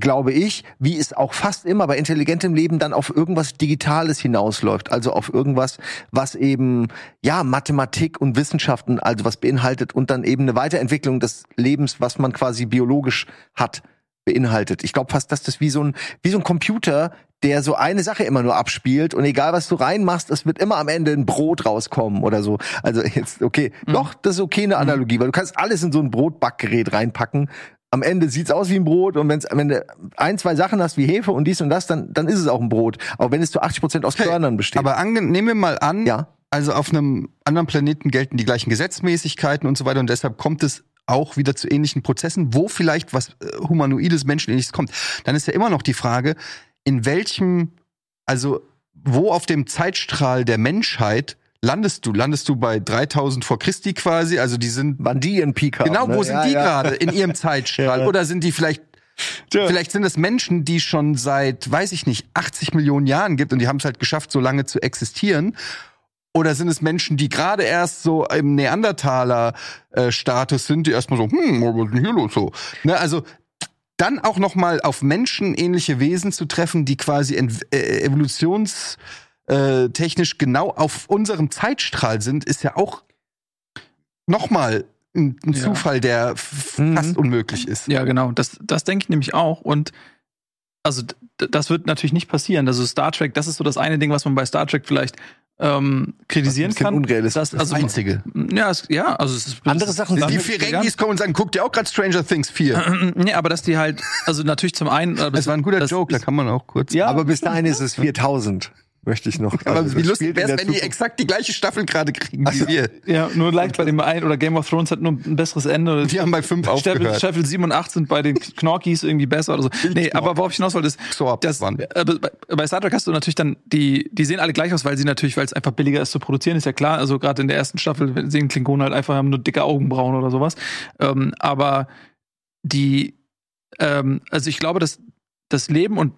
glaube ich, wie es auch fast immer bei intelligentem Leben dann auf irgendwas Digitales hinausläuft. Also auf irgendwas, was eben, ja, Mathematik und Wissenschaften, also was beinhaltet und dann eben eine Weiterentwicklung des Lebens, was man quasi biologisch hat, beinhaltet. Ich glaube fast, dass das wie so ein, wie so ein Computer, der so eine Sache immer nur abspielt und egal was du reinmachst, es wird immer am Ende ein Brot rauskommen oder so. Also jetzt, okay, doch, das ist okay eine Analogie, weil du kannst alles in so ein Brotbackgerät reinpacken. Am Ende sieht's aus wie ein Brot und wenn es am Ende ein, zwei Sachen hast wie Hefe und dies und das, dann, dann ist es auch ein Brot. Aber wenn es zu 80 Prozent aus Körnern besteht. Aber nehmen wir mal an, Ja. also auf einem anderen Planeten gelten die gleichen Gesetzmäßigkeiten und so weiter und deshalb kommt es auch wieder zu ähnlichen Prozessen, wo vielleicht was äh, humanoides, menschenähnliches kommt. Dann ist ja immer noch die Frage, in welchem, also wo auf dem Zeitstrahl der Menschheit landest du? Landest du bei 3000 vor Christi quasi? Also die sind wann die in Peak haben. Genau, wo ne? sind Ja, die ja. gerade in ihrem Zeitstrahl? Ja. Oder sind die vielleicht, Tja. vielleicht sind es Menschen, die schon seit, weiß ich nicht, 80 Millionen Jahren gibt und die haben es halt geschafft, so lange zu existieren. Oder sind es Menschen, die gerade erst so im Neandertaler-Status sind, die erstmal so, hm, was ist denn hier los so? Ne, also dann auch noch mal auf menschenähnliche Wesen zu treffen, die quasi ent- äh, evolutionstechnisch genau auf unserem Zeitstrahl sind, ist ja auch noch mal ein, ein Ja. Zufall, der Mhm. fast unmöglich ist. Ja, genau. Das, das denke ich nämlich auch. Und also das wird natürlich nicht passieren. Also Star Trek, das ist so das eine Ding, was man bei Star Trek vielleicht ähm, kritisieren ein bisschen kann. unrealistisch Das, ist. also, Das Einzige. Ja, es, ja, also es ist Andere Sachen es ist- Die Dann- Ferengis kommen und sagen, guck dir auch gerade Stranger Things 4. Nee, aber dass die halt, also natürlich zum einen. äh, Das war ein guter das Joke, da ist- kann man auch kurz. Ja, Aber bis dahin ist es 4000, möchte ich noch. Aber Also, wie lustig wäre es, wenn die exakt die gleiche Staffel gerade kriegen wie wir. Ja, nur leicht bei dem einen oder Game of Thrones hat nur ein besseres Ende. Die haben bei fünf Staffel, aufgehört. Staffel 7 und 8 sind bei den Knorkis irgendwie besser oder so. Nee, aber worauf ich hinaus wollte, ist, Xorb das, waren. äh, bei, bei Star Trek hast du natürlich dann, die, die sehen alle gleich aus, weil sie natürlich, weil es einfach billiger ist zu produzieren, ist ja klar. Also gerade in der ersten Staffel sehen Klingonen halt einfach, haben nur dicke Augenbrauen oder sowas. Ähm, aber die, ähm, also ich glaube, dass das Leben und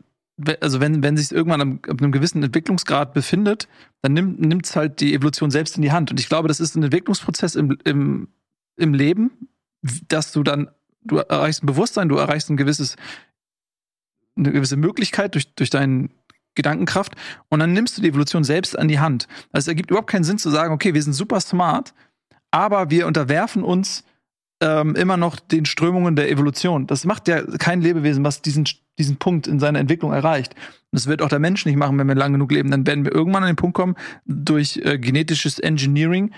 also wenn, wenn sich irgendwann am, ab einem gewissen Entwicklungsgrad befindet, dann nimmt nimmt's halt die Evolution selbst in die Hand. Und ich glaube, das ist ein Entwicklungsprozess im, im, im Leben, dass du dann, du erreichst ein Bewusstsein, du erreichst ein gewisses, eine gewisse Möglichkeit durch, durch deine Gedankenkraft und dann nimmst du die Evolution selbst an die Hand. Also es ergibt überhaupt keinen Sinn zu sagen, okay, wir sind super smart, aber wir unterwerfen uns ähm, immer noch den Strömungen der Evolution. Das macht ja kein Lebewesen, was diesen, diesen Punkt in seiner Entwicklung erreicht. Und das wird auch der Mensch nicht machen, wenn wir lang genug leben. Dann werden wir irgendwann an den Punkt kommen, durch äh, genetisches Engineering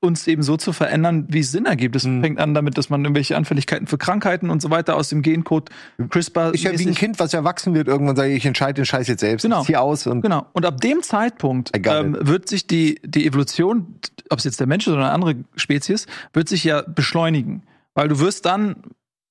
uns eben so zu verändern, wie es Sinn ergibt. Es Mhm. fängt an damit, dass man irgendwelche Anfälligkeiten für Krankheiten und so weiter aus dem Gencode CRISPR Ist ja wie ein Kind, was erwachsen wird, irgendwann sage ich, ich entscheide den Scheiß jetzt selbst. Genau. Ich zieh aus und Genau. Und ab dem Zeitpunkt ähm, wird sich die, die Evolution, ob es jetzt der Mensch ist oder eine andere Spezies, wird sich ja beschleunigen. Weil du wirst dann,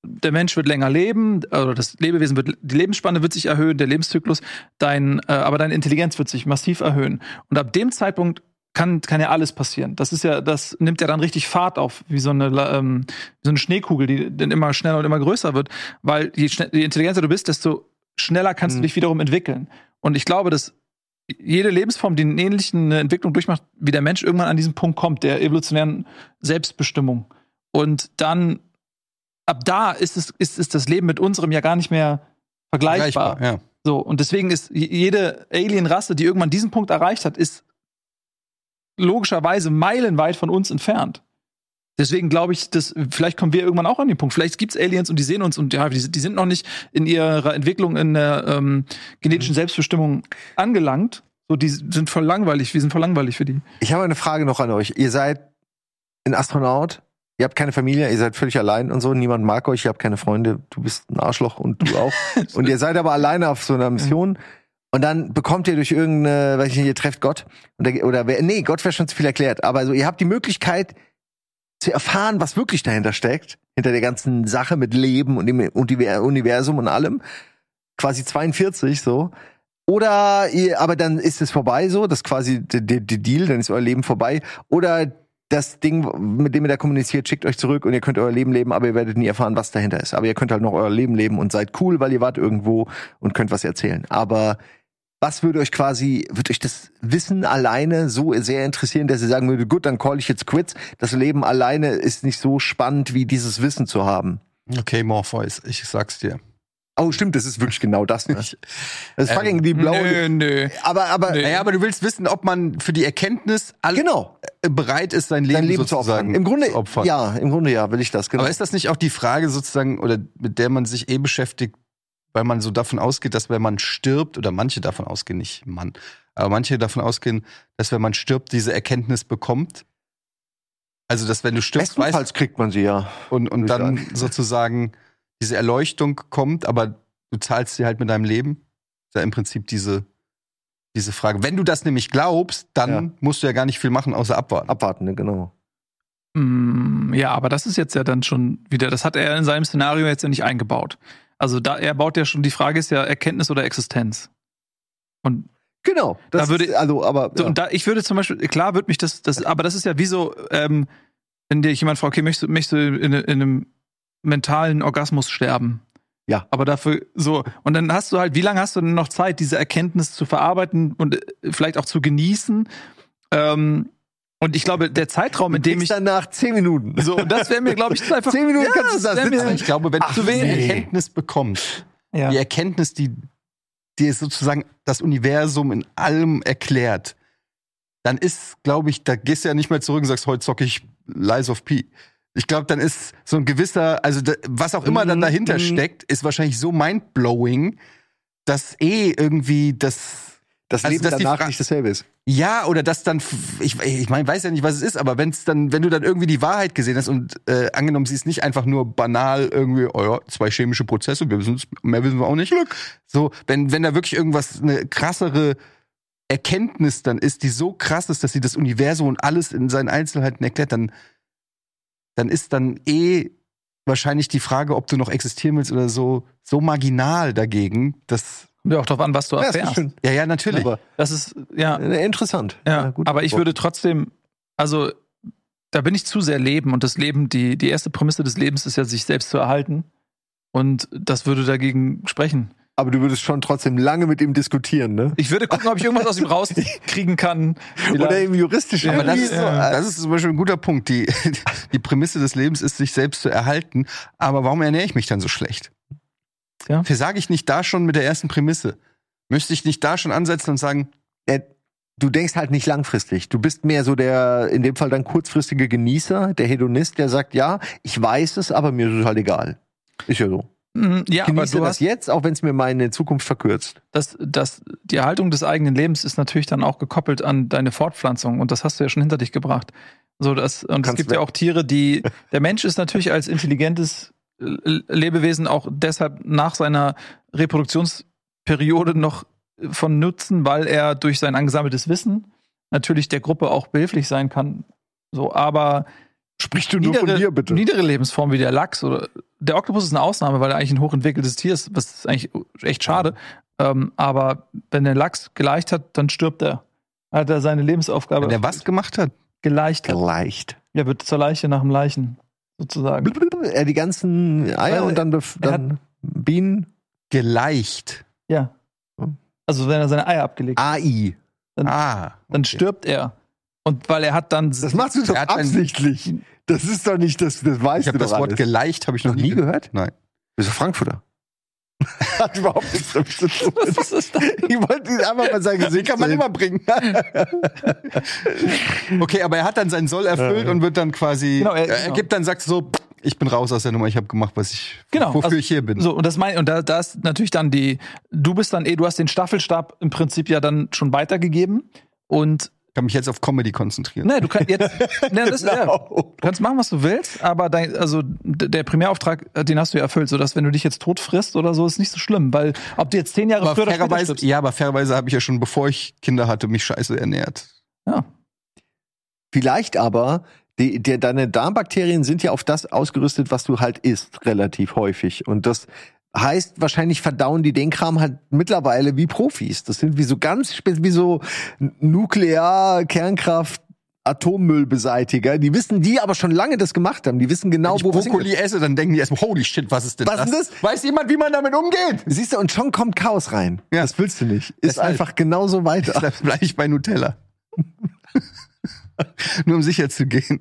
der Mensch wird länger leben, oder das Lebewesen wird, die Lebensspanne wird sich erhöhen, der Lebenszyklus, dein, äh, aber deine Intelligenz wird sich massiv erhöhen. Und ab dem Zeitpunkt kann, kann ja alles passieren. Das ist ja, das nimmt ja dann richtig Fahrt auf, wie so eine, ähm, wie so eine Schneekugel, die dann immer schneller und immer größer wird. Weil je, je intelligenter du bist, desto schneller kannst Mhm. du dich wiederum entwickeln. Und ich glaube, dass jede Lebensform, die eine ähnliche Entwicklung durchmacht, wie der Mensch irgendwann an diesen Punkt kommt, der evolutionären Selbstbestimmung. Und dann, ab da ist es, ist, ist das Leben mit unserem ja gar nicht mehr vergleichbar. Ja. So, und deswegen ist jede Alien-Rasse, die irgendwann diesen Punkt erreicht hat, ist logischerweise meilenweit von uns entfernt. Deswegen glaube ich, dass vielleicht kommen wir irgendwann auch an den Punkt. Vielleicht gibt's Aliens und die sehen uns und ja, die, sind- die sind noch nicht in ihrer Entwicklung in der ähm, genetischen Selbstbestimmung angelangt. So, die sind voll langweilig. Wir sind voll langweilig für die. ich habe eine Frage noch an euch. Ihr seid ein Astronaut, ihr habt keine Familie, ihr seid völlig allein und so, niemand mag euch, ihr habt keine Freunde, du bist ein Arschloch und du auch. und ihr seid aber alleine auf so einer Mission. Und dann bekommt ihr durch irgendeine, weiß ich nicht, ihr trefft Gott. Oder wer, nee, Gott wäre schon zu viel erklärt. Aber so, ihr habt die Möglichkeit, zu erfahren, was wirklich dahinter steckt, hinter der ganzen Sache mit Leben und dem Univers- Universum und allem, quasi 42 so. Oder ihr, aber dann ist es vorbei so, das ist quasi der der- der Deal, dann ist euer Leben vorbei. Oder das Ding, mit dem ihr da kommuniziert, schickt euch zurück und ihr könnt euer Leben leben, aber ihr werdet nie erfahren, was dahinter ist. Aber ihr könnt halt noch euer Leben leben und seid cool, weil ihr wart irgendwo und könnt was erzählen. Aber was würde euch quasi, würde euch das Wissen alleine so sehr interessieren, dass ihr sagen würde, gut, dann call ich jetzt quits. Das Leben alleine ist nicht so spannend, wie dieses Wissen zu haben. Okay, Morpheus, ich sag's dir. Oh, stimmt, das ist wirklich genau das. Ne? Das ist fucking die blaue. Nö, nö. Aber, aber, Naja, aber du willst wissen, ob man für die Erkenntnis alle genau, äh, bereit ist, sein Leben, Leben zu sozusagen opfern. Im Grunde, zu opfern. ja, im Grunde ja, will ich das, genau. Aber ist das nicht auch die Frage sozusagen, oder mit der man sich eh beschäftigt, weil man so davon ausgeht, dass wenn man stirbt, oder manche davon ausgehen, nicht Mann, aber manche davon ausgehen, dass wenn man stirbt, diese Erkenntnis bekommt? Also, dass wenn du stirbst, weißt Bestenfalls kriegt man sie ja. und, und dann ich sozusagen diese Erleuchtung kommt, aber du zahlst sie halt mit deinem Leben. Ist ja im Prinzip diese, diese Frage. Wenn du das nämlich glaubst, dann Ja. musst du ja gar nicht viel machen, außer abwarten. Abwarten, ne, genau. Mm, Ja, aber das ist jetzt ja dann schon wieder, das hat er in seinem Szenario jetzt ja nicht eingebaut. Also da, er baut ja schon, die Frage ist ja Erkenntnis oder Existenz. Und, Genau. Das Da würde- also, aber so, ja. und da, ich würde zum Beispiel, klar wird mich das, das, aber das ist ja wie so, ähm, wenn dir jemand fragt, okay, möchtest du, möchtest du in, in einem mentalen Orgasmus sterben? Ja. Aber dafür so, und dann hast du halt, wie lange hast du denn noch Zeit, diese Erkenntnis zu verarbeiten und äh, vielleicht auch zu genießen? Ähm, und ich glaube, der Zeitraum, in dem ich danach zehn Minuten. so, und das wäre mir, glaube ich, einfach. Zehn Minuten Ja, kannst du da mir- sitzen. Aber ich glaube, wenn Ach, du die nee. Erkenntnis bekommst, Ja. die Erkenntnis, die dir sozusagen das Universum in allem erklärt, dann ist, glaube ich, da gehst du ja nicht mehr zurück und sagst, heute zocke ich Lies of P. Ich glaube, dann ist so ein gewisser, also da, was auch immer dann Mhm, dahinter mhm. steckt, ist wahrscheinlich so mindblowing, dass eh irgendwie das Das Also, Leben dass danach Fra- nicht dasselbe ist. ja, oder das dann, ich, ich meine, weiß ja nicht, was es ist, aber wenn's dann, wenn du dann irgendwie die Wahrheit gesehen hast und äh, angenommen, sie ist nicht einfach nur banal irgendwie, oh ja, zwei chemische Prozesse, wir wissen's, mehr wissen wir auch nicht. So, wenn, wenn da wirklich irgendwas, eine krassere Erkenntnis dann ist, die so krass ist, dass sie das Universum und alles in seinen Einzelheiten erklärt, dann, dann ist dann eh wahrscheinlich die Frage, ob du noch existieren willst oder so, so marginal dagegen, dass, ja auch darauf an, was du Ja, ist erfährst. schön. ja, ja, natürlich. Aber das ist, ja, äh, interessant. ja. gut. aber ich würde trotzdem, also, da bin ich zu sehr leben und das Leben, die, die erste Prämisse des Lebens ist ja, sich selbst zu erhalten. Und das würde dagegen sprechen. Aber du würdest schon trotzdem lange mit ihm diskutieren, ne? Ich würde gucken, ob ich irgendwas aus ihm rauskriegen kann. Oder im juristischen. Aber das ist, so, ja. das ist zum Beispiel ein guter Punkt. Die, die Prämisse des Lebens ist, sich selbst zu erhalten. Aber warum ernähre ich mich dann so schlecht? Ja. Versage ich nicht da schon mit der ersten Prämisse? Müsste ich nicht da schon ansetzen und sagen, äh, du denkst halt nicht langfristig. Du bist mehr so der, in dem Fall dann kurzfristige Genießer, der Hedonist, der sagt, ja, ich weiß es, aber mir ist es halt egal. Ist ja so. Mm, Ja, Ich aber genieße du das jetzt, auch wenn es mir meine Zukunft verkürzt. das, das, die Erhaltung des eigenen Lebens ist natürlich dann auch gekoppelt an deine Fortpflanzung und das hast du ja schon hinter dich gebracht. So, das, und es gibt ja auch Tiere, die, der Mensch ist natürlich als intelligentes Lebewesen auch deshalb nach seiner Reproduktionsperiode noch von Nutzen, weil er durch sein angesammeltes Wissen natürlich der Gruppe auch behilflich sein kann. So, aber Sprichst du niedere, niedere Lebensformen wie der Lachs oder der Oktopus ist eine Ausnahme, weil er eigentlich ein hochentwickeltes Tier ist, was ist eigentlich echt schade. Ähm, aber wenn der Lachs geleicht hat, dann stirbt er. Hat er seine Lebensaufgabe wenn der was gemacht hat? geleicht hat. Leicht. Er wird zur Leiche nach dem Leichen, sozusagen. Er die ganzen Eier Weil und dann, dann Bienen. Geleicht. Ja. Also wenn er seine Eier abgelegt hat, AI. Dann- ah. dann okay. stirbt er. Und weil er hat dann Das machst du doch ein- absichtlich. Das ist doch nicht, das, das weißt Ich habe du das Wort alles. geleicht, habe ich noch, Noch nie gehört? Nein. Bist du Frankfurter? Hat überhaupt nichts damit zu tun. Was ist das? Ich wollte ihn einfach mal sein Gesicht kann man sehen. immer bringen. okay, aber er hat dann seinen Soll erfüllt Ja. und wird dann quasi, Genau, er- er, genau. gibt dann, sagt so, ich bin raus aus der Nummer, ich habe gemacht, was ich, Genau, wofür also- ich hier bin. So, und das meine und da, da ist natürlich dann die, du bist dann eh, du hast den Staffelstab im Prinzip ja dann schon weitergegeben. Und kann mich jetzt auf Comedy konzentrieren. ne, du kannst jetzt, ne, das, ja, Genau. du kannst machen, was du willst, aber dein, also der Primärauftrag, den hast du ja erfüllt, sodass wenn du dich jetzt tot frisst oder so, ist nicht so schlimm, weil ob du jetzt zehn Jahre aber früher oder später stirbst. ja, aber fairerweise habe ich ja schon, bevor ich Kinder hatte, mich scheiße ernährt. Ja. Vielleicht aber Die, die, deine Darmbakterien sind ja auf das ausgerüstet, was du halt isst, relativ häufig. Und das heißt, wahrscheinlich verdauen die den Kram halt mittlerweile wie Profis. Das sind wie so ganz, wie so Nuklear, Kernkraft, Atommüllbeseitiger. Die wissen, die aber schon lange das gemacht haben. Die wissen genau, Wenn ich wo was Brokkoli esse, dann denken die erstmal, holy shit, was ist denn Was das? ist das? Weiß jemand, wie man damit umgeht? Siehst du, und schon kommt Chaos rein. Ja. Das willst du nicht. Ist Deshalb. einfach genauso weiter. Da bleibe ich bei Nutella. Nur um sicher zu gehen.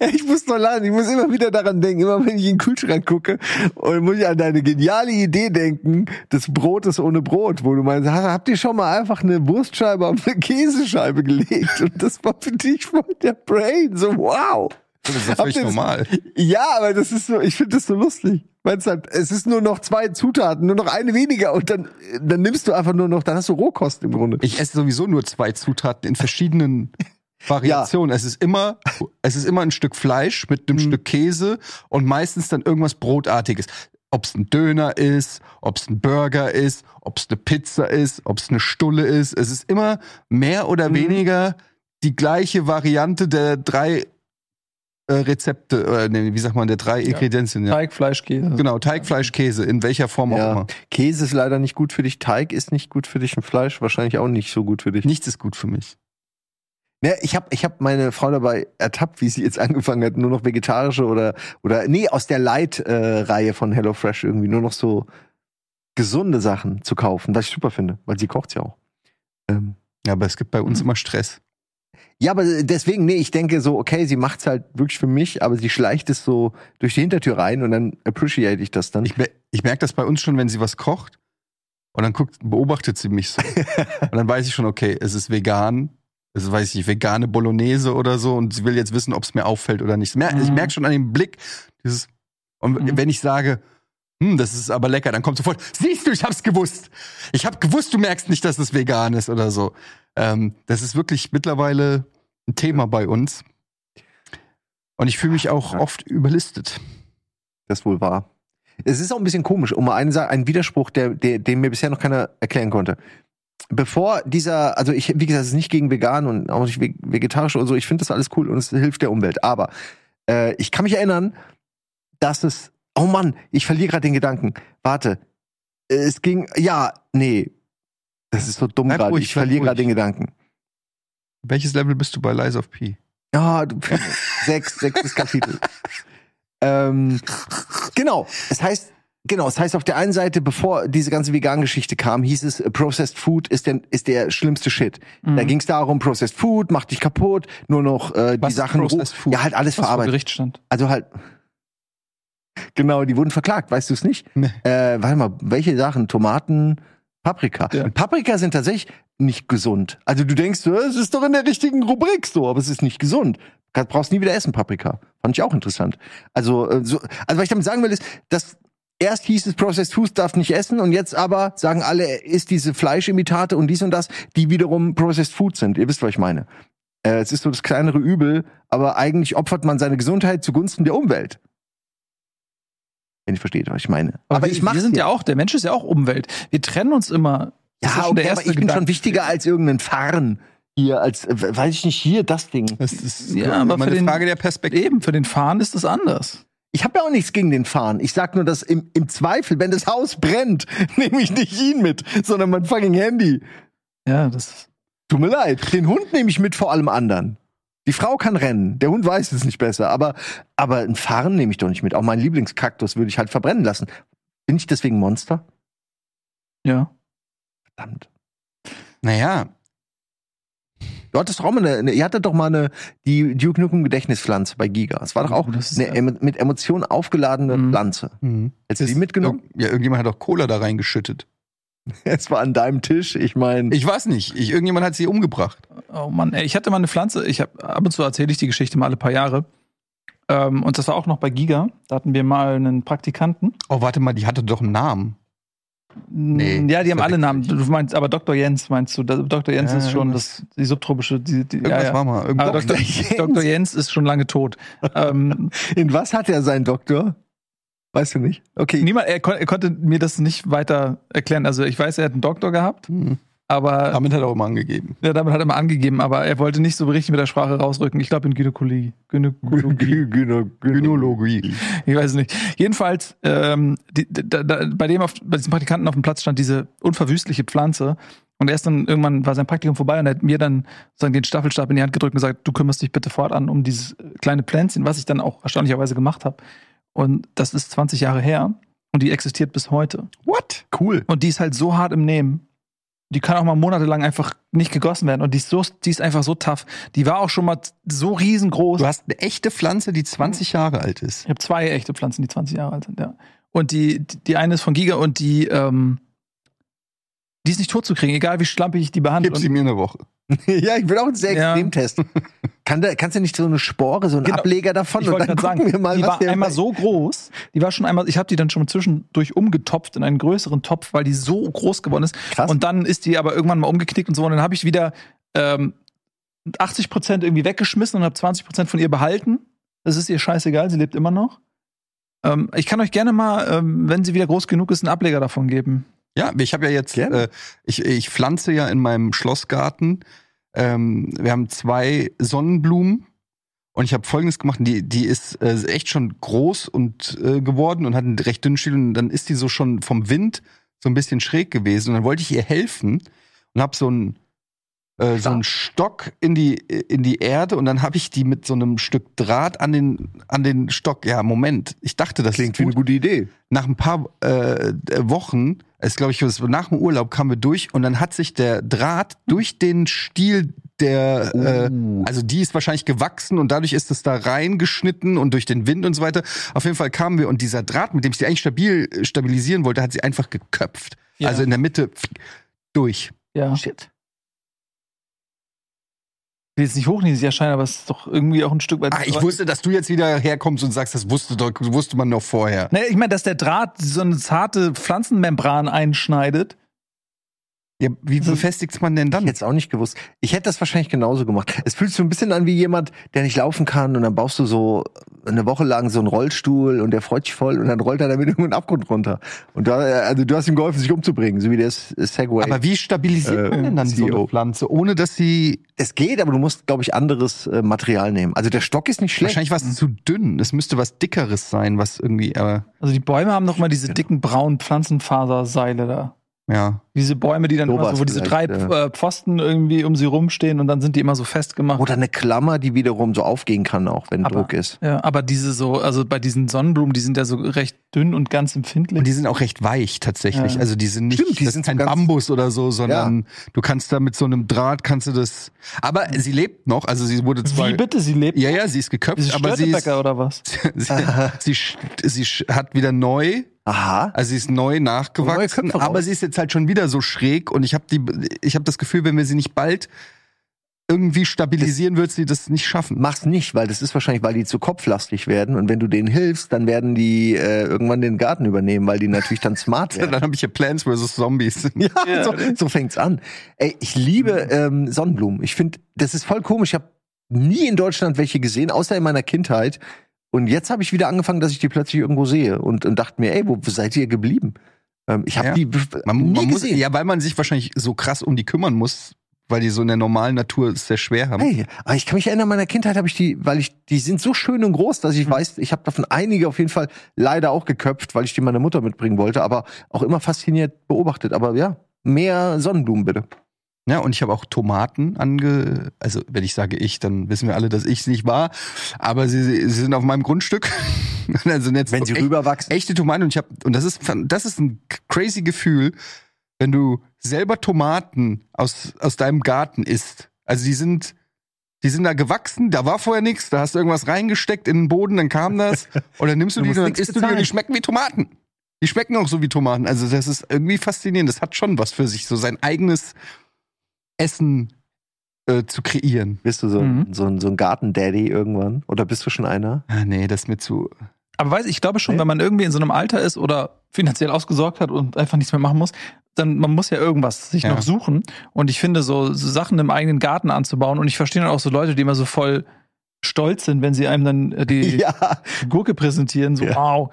Ja, ich muss noch lachen. Ich muss immer wieder daran denken, immer wenn ich in den Kühlschrank gucke, und muss ich an deine geniale Idee denken, des Brotes ohne Brot, wo du meinst, "Ha- habt ihr schon mal einfach eine Wurstscheibe auf eine Käsescheibe gelegt? Und das war für dich voll der Brain. So, wow. Das ist völlig normal. Ja, aber das ist so, ich finde das so lustig. Es halt, es ist nur noch zwei Zutaten, nur noch eine weniger und dann, dann nimmst du einfach nur noch, dann hast du Rohkost im Grunde. Ich esse sowieso nur zwei Zutaten in verschiedenen Variationen. Es ist immer, es ist immer ein Stück Fleisch mit Mhm. einem Stück Käse und meistens dann irgendwas Brotartiges. Ob es ein Döner ist, ob es ein Burger ist, ob es eine Pizza ist, ob es eine Stulle ist. Es ist immer mehr oder Mhm. weniger die gleiche Variante der drei äh, Rezepte, oder nee, wie sagt man, der drei Ingredienzien. Ja. Teig, Fleisch, Käse. Genau, Teig, Fleisch, Käse, in welcher Form auch Ja. immer. Käse ist leider nicht gut für dich, Teig ist nicht gut für dich und Fleisch wahrscheinlich auch nicht so gut für dich. Nichts ist gut für mich. Ja, ich habe ich hab meine Frau dabei ertappt, wie sie jetzt angefangen hat, nur noch vegetarische oder oder nee, aus der Light-Reihe von HelloFresh irgendwie nur noch so gesunde Sachen zu kaufen, was ich super finde, weil sie kocht's ja auch. Ähm, Ja, aber es gibt bei uns Mhm. immer Stress. ja, aber deswegen, nee, ich denke so, okay, sie macht's halt wirklich für mich, aber sie schleicht es so durch die Hintertür rein und dann appreciate ich das dann. Ich, mer- ich merke das bei uns schon, wenn sie was kocht und dann guckt, beobachtet sie mich so. und dann weiß ich schon, okay, es ist vegan. Ist, weiß ich vegane Bolognese oder so und sie will jetzt wissen, ob es mir auffällt oder nicht. Mer Ich Mhm. merke schon an dem Blick, dieses, und Mhm. wenn ich sage, hm, das ist aber lecker, dann kommt sofort, siehst du, ich hab's gewusst. Ich hab gewusst, du merkst nicht, dass es vegan ist oder so. Ähm, das ist wirklich mittlerweile ein Thema bei uns. Und ich fühle mich auch oft überlistet. Das wohl wahr. Es ist auch ein bisschen komisch, um mal einen, einen Widerspruch, der, der, den mir bisher noch keiner erklären konnte. Bevor dieser, also ich, wie gesagt, es ist nicht gegen vegan und auch nicht ve- vegetarisch oder so, ich finde das alles cool und es hilft der Umwelt. Aber äh, ich kann mich erinnern, dass es, oh Mann, ich verliere gerade den Gedanken. Warte, es ging, ja, nee, das ist so dumm gerade, ich verliere gerade den. Gedanken. Welches Level bist du bei Lies of P? Ah, du, sechs, sechstes Kapitel. ähm, genau. Es heißt, genau, es heißt auf der einen Seite, bevor diese ganze Vegan-Geschichte kam, hieß es, äh, Processed Food ist der, ist der schlimmste Shit. Mhm. Da ging es darum, Processed Food macht dich kaputt, nur noch äh, die Was Sachen Processed Food? Ja, halt alles Was verarbeitet. Gericht stand. Also halt. Genau, die wurden verklagt, weißt du es nicht? Nee. Äh, warte mal, welche Sachen? Tomaten, Paprika. Ja. Paprika sind tatsächlich nicht gesund. Also du denkst, so, es ist doch in der richtigen Rubrik so, aber es ist nicht gesund. Du brauchst nie wieder essen, Paprika. Fand ich auch interessant. Also, äh, so, also was ich damit sagen will, ist, dass erst hieß es Processed Foods darf nicht essen und jetzt aber sagen alle, isst diese Fleischimitate und dies und das, die wiederum Processed Food sind. Ihr wisst, was ich meine. Äh, es ist so das kleinere Übel, aber eigentlich opfert man seine Gesundheit zugunsten der Umwelt. Wenn ihr versteht, was ich meine. Aber, wir, mach's wir sind ja. ja auch, der Mensch ist ja auch Umwelt. Wir trennen uns immer. Das ist Ja, schon okay, der aber ich bin schon Gedanke. wichtiger als irgendein Farn. Hier, als, äh, weiß ich nicht, hier, das Ding. Das ist Ja, aber für eine den- Frage der Perspektive. Eben, für den Fahren ist das anders. Ich habe ja auch nichts gegen den Fahren. Ich sag nur, dass im, im Zweifel, wenn das Haus brennt, nehme ich nicht ihn mit, sondern mein fucking Handy. Ja, das. Tut mir leid. Den Hund nehme ich mit vor allem anderen. Die Frau kann rennen. Der Hund weiß es nicht besser. Aber, aber ein Fahren nehme ich doch nicht mit. Auch meinen Lieblingskaktus würde ich halt verbrennen lassen. Bin ich deswegen Monster? Ja. Verdammt. Naja, Du hattest doch auch mal eine, eine ihr hattet doch mal eine, die Duke Nukem Gedächtnispflanze bei Giga. Es war doch auch das ist eine ja- emo- mit Emotionen aufgeladene Mhm. Pflanze. Hättest du die mitgenommen? Ja, irgendjemand hat auch Cola da reingeschüttet. Es war an deinem Tisch. Ich meine, Ich weiß nicht. Ich, irgendjemand hat sie umgebracht. Oh Mann, ey, ich hatte mal eine Pflanze, ich habe ab und zu erzähle ich die Geschichte mal alle paar Jahre. Ähm, und das war auch noch bei Giga. Da hatten wir mal einen Praktikanten. Oh, warte mal, die hatte doch einen Namen. Nee, ja, die haben alle Namen. Du meinst, aber Dr. Jens meinst du? Dr. Jens Ja, ist schon das, die subtropische, die, die, Irgendwas ja, ja. war mal. Irgendwo Aber Dr. Jens. Dr. Jens ist schon lange tot. ähm, in was hat er seinen Doktor? Weißt du nicht? Okay. niemand, er, kon er konnte mir das nicht weiter erklären. Also ich weiß, er hat einen Doktor gehabt. Hm. Aber Damit hat er auch mal angegeben. ja, damit hat er mal angegeben, aber er wollte nicht so richtig mit der Sprache rausrücken. Ich glaube in Gynäkologie. Gynäkologie. Gynäkologie. Ich weiß nicht. Jedenfalls, ähm, die, da, da, bei dem auf, bei diesem Praktikanten auf dem Platz stand diese unverwüstliche Pflanze. Und erst dann irgendwann war sein Praktikum vorbei und er hat mir dann sozusagen den Staffelstab in die Hand gedrückt und gesagt, du kümmerst dich bitte fortan um dieses kleine Pflänzchen, was ich dann auch erstaunlicherweise gemacht habe. Und das ist 20 Jahre her und die existiert bis heute. What? Cool. Und die ist halt so hart im Nehmen. Die kann auch mal monatelang einfach nicht gegossen werden. Und die ist, so, die ist einfach so tough. Die war auch schon mal so riesengroß. Du hast eine echte Pflanze, die 20 Jahre alt ist. Ich habe zwei echte Pflanzen, die 20 Jahre alt sind, ja. Und die, die eine ist von Giga und die, ähm, die ist nicht tot zu kriegen, egal wie schlampig ich die behandle. Gib sie mir eine Woche. ja, ich will auch einen sehr Ja. Extremtest. Kann da, kannst du nicht so eine Spore, so einen Genau. Ableger davon ich und wollte dann gucken sagen, wir mal, die war einmal bei- so groß, die war schon einmal, ich habe die dann schon zwischendurch umgetopft in einen größeren Topf, weil die so groß geworden ist. Krass. Und dann ist die aber irgendwann mal umgeknickt und so. Und dann habe ich wieder ähm, 80 Prozent irgendwie weggeschmissen und habe 20 Prozent von ihr behalten. Das ist ihr scheißegal, sie lebt immer noch. Ähm, ich kann euch gerne mal, ähm, wenn sie wieder groß genug ist, einen Ableger davon geben. Ja, ich habe ja jetzt, äh, ich, ich pflanze ja in meinem Schlossgarten. Ähm, wir haben zwei Sonnenblumen und ich habe Folgendes gemacht. Die, die ist äh, echt schon groß und äh, geworden und hat einen recht dünnen Stiel und dann ist die so schon vom Wind so ein bisschen schräg gewesen und dann wollte ich ihr helfen und habe so einen äh, so einen Stock in die in die Erde und dann habe ich die mit so einem Stück Draht an den an den Stock. Ja, Moment. Ich dachte, das Klingt ist wie eine gut gute Idee. nach ein paar äh, Wochen, es glaube ich, nach dem Urlaub kamen wir durch und dann hat sich der Draht durch den Stiel der, Uh. äh, also die ist wahrscheinlich gewachsen und dadurch ist es da reingeschnitten und durch den Wind und so weiter. Auf jeden Fall kamen wir und dieser Draht, mit dem ich die eigentlich stabil stabilisieren wollte, hat sie einfach geköpft. Ja. Also in der Mitte pff, durch. Ja. Shit. Ich will jetzt nicht hochnäsig erscheinen, aber es ist doch irgendwie auch ein Stück weit. Ah, ich wusste, dass du jetzt wieder herkommst und sagst, das wusste doch, wusste man noch vorher. Naja, ich meine, dass der Draht so eine zarte Pflanzenmembran einschneidet. Ja, wie Also- befestigt man denn Ich dann? hätte es auch nicht gewusst. Ich hätte das wahrscheinlich genauso gemacht. Es fühlt sich so ein bisschen an wie jemand, der nicht laufen kann und dann baust du so eine Woche lang so einen Rollstuhl und der freut sich voll und dann rollt er damit irgendwo einen Abgrund runter. Und da, also du hast ihm geholfen, sich umzubringen, so wie der S- Segway. Aber wie stabilisiert Äh, man denn dann so CEO. eine Pflanze, ohne dass sie es geht, aber du musst, glaube ich, anderes äh, Material nehmen. Also der Stock ist nicht schlecht. Wahrscheinlich was zu dünn. Es müsste was dickeres sein, was irgendwie, äh, Also die Bäume haben noch mal diese Genau. dicken braunen Pflanzenfaserseile da. Ja. Diese Bäume, die dann immer Sowas so, wo diese drei ja. äh, Pfosten irgendwie um sie rumstehen und dann sind die immer so festgemacht. Oder eine Klammer, die wiederum so aufgehen kann, auch wenn aber, Druck ist. Ja, aber diese so, also bei diesen Sonnenblumen, die sind ja so recht dünn und ganz empfindlich. Und die sind auch recht weich tatsächlich. Ja. Also die sind nicht, Stimmt, die das sind ist so kein ganz- Bambus oder so, sondern du kannst da mit so einem Draht kannst du das. Aber sie lebt noch. Also sie wurde zwar. Wie bitte, sie lebt? Ja, ja, sie ist geköpft, aber sie ist, oder was? sie, sie, sie hat wieder neu. Aha. Also sie ist neu nachgewachsen, aber sie ist jetzt halt schon wieder so schräg und ich habe die, ich habe das Gefühl, wenn wir sie nicht bald irgendwie stabilisieren, wird sie das nicht schaffen. Mach's nicht, weil das ist wahrscheinlich, weil die zu kopflastig werden und wenn du denen hilfst, dann werden die äh, irgendwann den Garten übernehmen, weil die natürlich dann smart werden. Dann habe ich hier Plants vs. Zombies. Ja, so, so fängt's an. Ey, ich liebe ähm, Sonnenblumen. Ich finde, das ist voll komisch. Ich habe nie in Deutschland welche gesehen, außer in meiner Kindheit. Und jetzt habe ich wieder angefangen, dass ich die plötzlich irgendwo sehe und, und dachte mir, ey, wo, seid ihr geblieben? Ähm, ich habe Ja. die Man, nie man muss, gesehen. ja, weil man sich wahrscheinlich so krass um die kümmern muss, weil die so in der normalen Natur es sehr schwer haben. Hey, aber ich kann mich erinnern, in meiner Kindheit habe ich die, weil ich, die sind so schön und groß, dass ich weiß, ich habe davon einige auf jeden Fall leider auch geköpft, weil ich die meiner Mutter mitbringen wollte, aber auch immer fasziniert beobachtet. Aber ja, mehr Sonnenblumen bitte. Ja, und ich habe auch Tomaten ange, also wenn ich sage ich, dann wissen wir alle, dass ich es nicht war, aber sie, sie sind auf meinem Grundstück. also jetzt Wenn sie echt, rüberwachsen. echte Tomaten und ich habe und das ist das ist ein crazy Gefühl, wenn du selber Tomaten aus aus deinem Garten isst. Also die sind die sind da gewachsen, da war vorher nichts, da hast du irgendwas reingesteckt in den Boden, dann kam das und dann nimmst du Du die und dann isst du die und die bezahlen. schmecken wie Tomaten. Die schmecken auch so wie Tomaten. Also das ist irgendwie faszinierend. Das hat schon was für sich, so sein eigenes Essen äh, zu kreieren. Bist du so, Mhm. so, ein- so ein Garten-Daddy irgendwann? Oder bist du schon einer? Ah, nee, das ist mir zu. Aber weiß ich, ich glaube schon, Nee. wenn man irgendwie in so einem Alter ist oder finanziell ausgesorgt hat und einfach nichts mehr machen muss, dann man muss ja irgendwas sich Ja. noch suchen. Und ich finde, so, so Sachen im eigenen Garten anzubauen, und ich verstehe dann auch so Leute, die immer so voll stolz sind, wenn sie einem dann äh, die Ja, Gurke präsentieren. So, Ja. wow,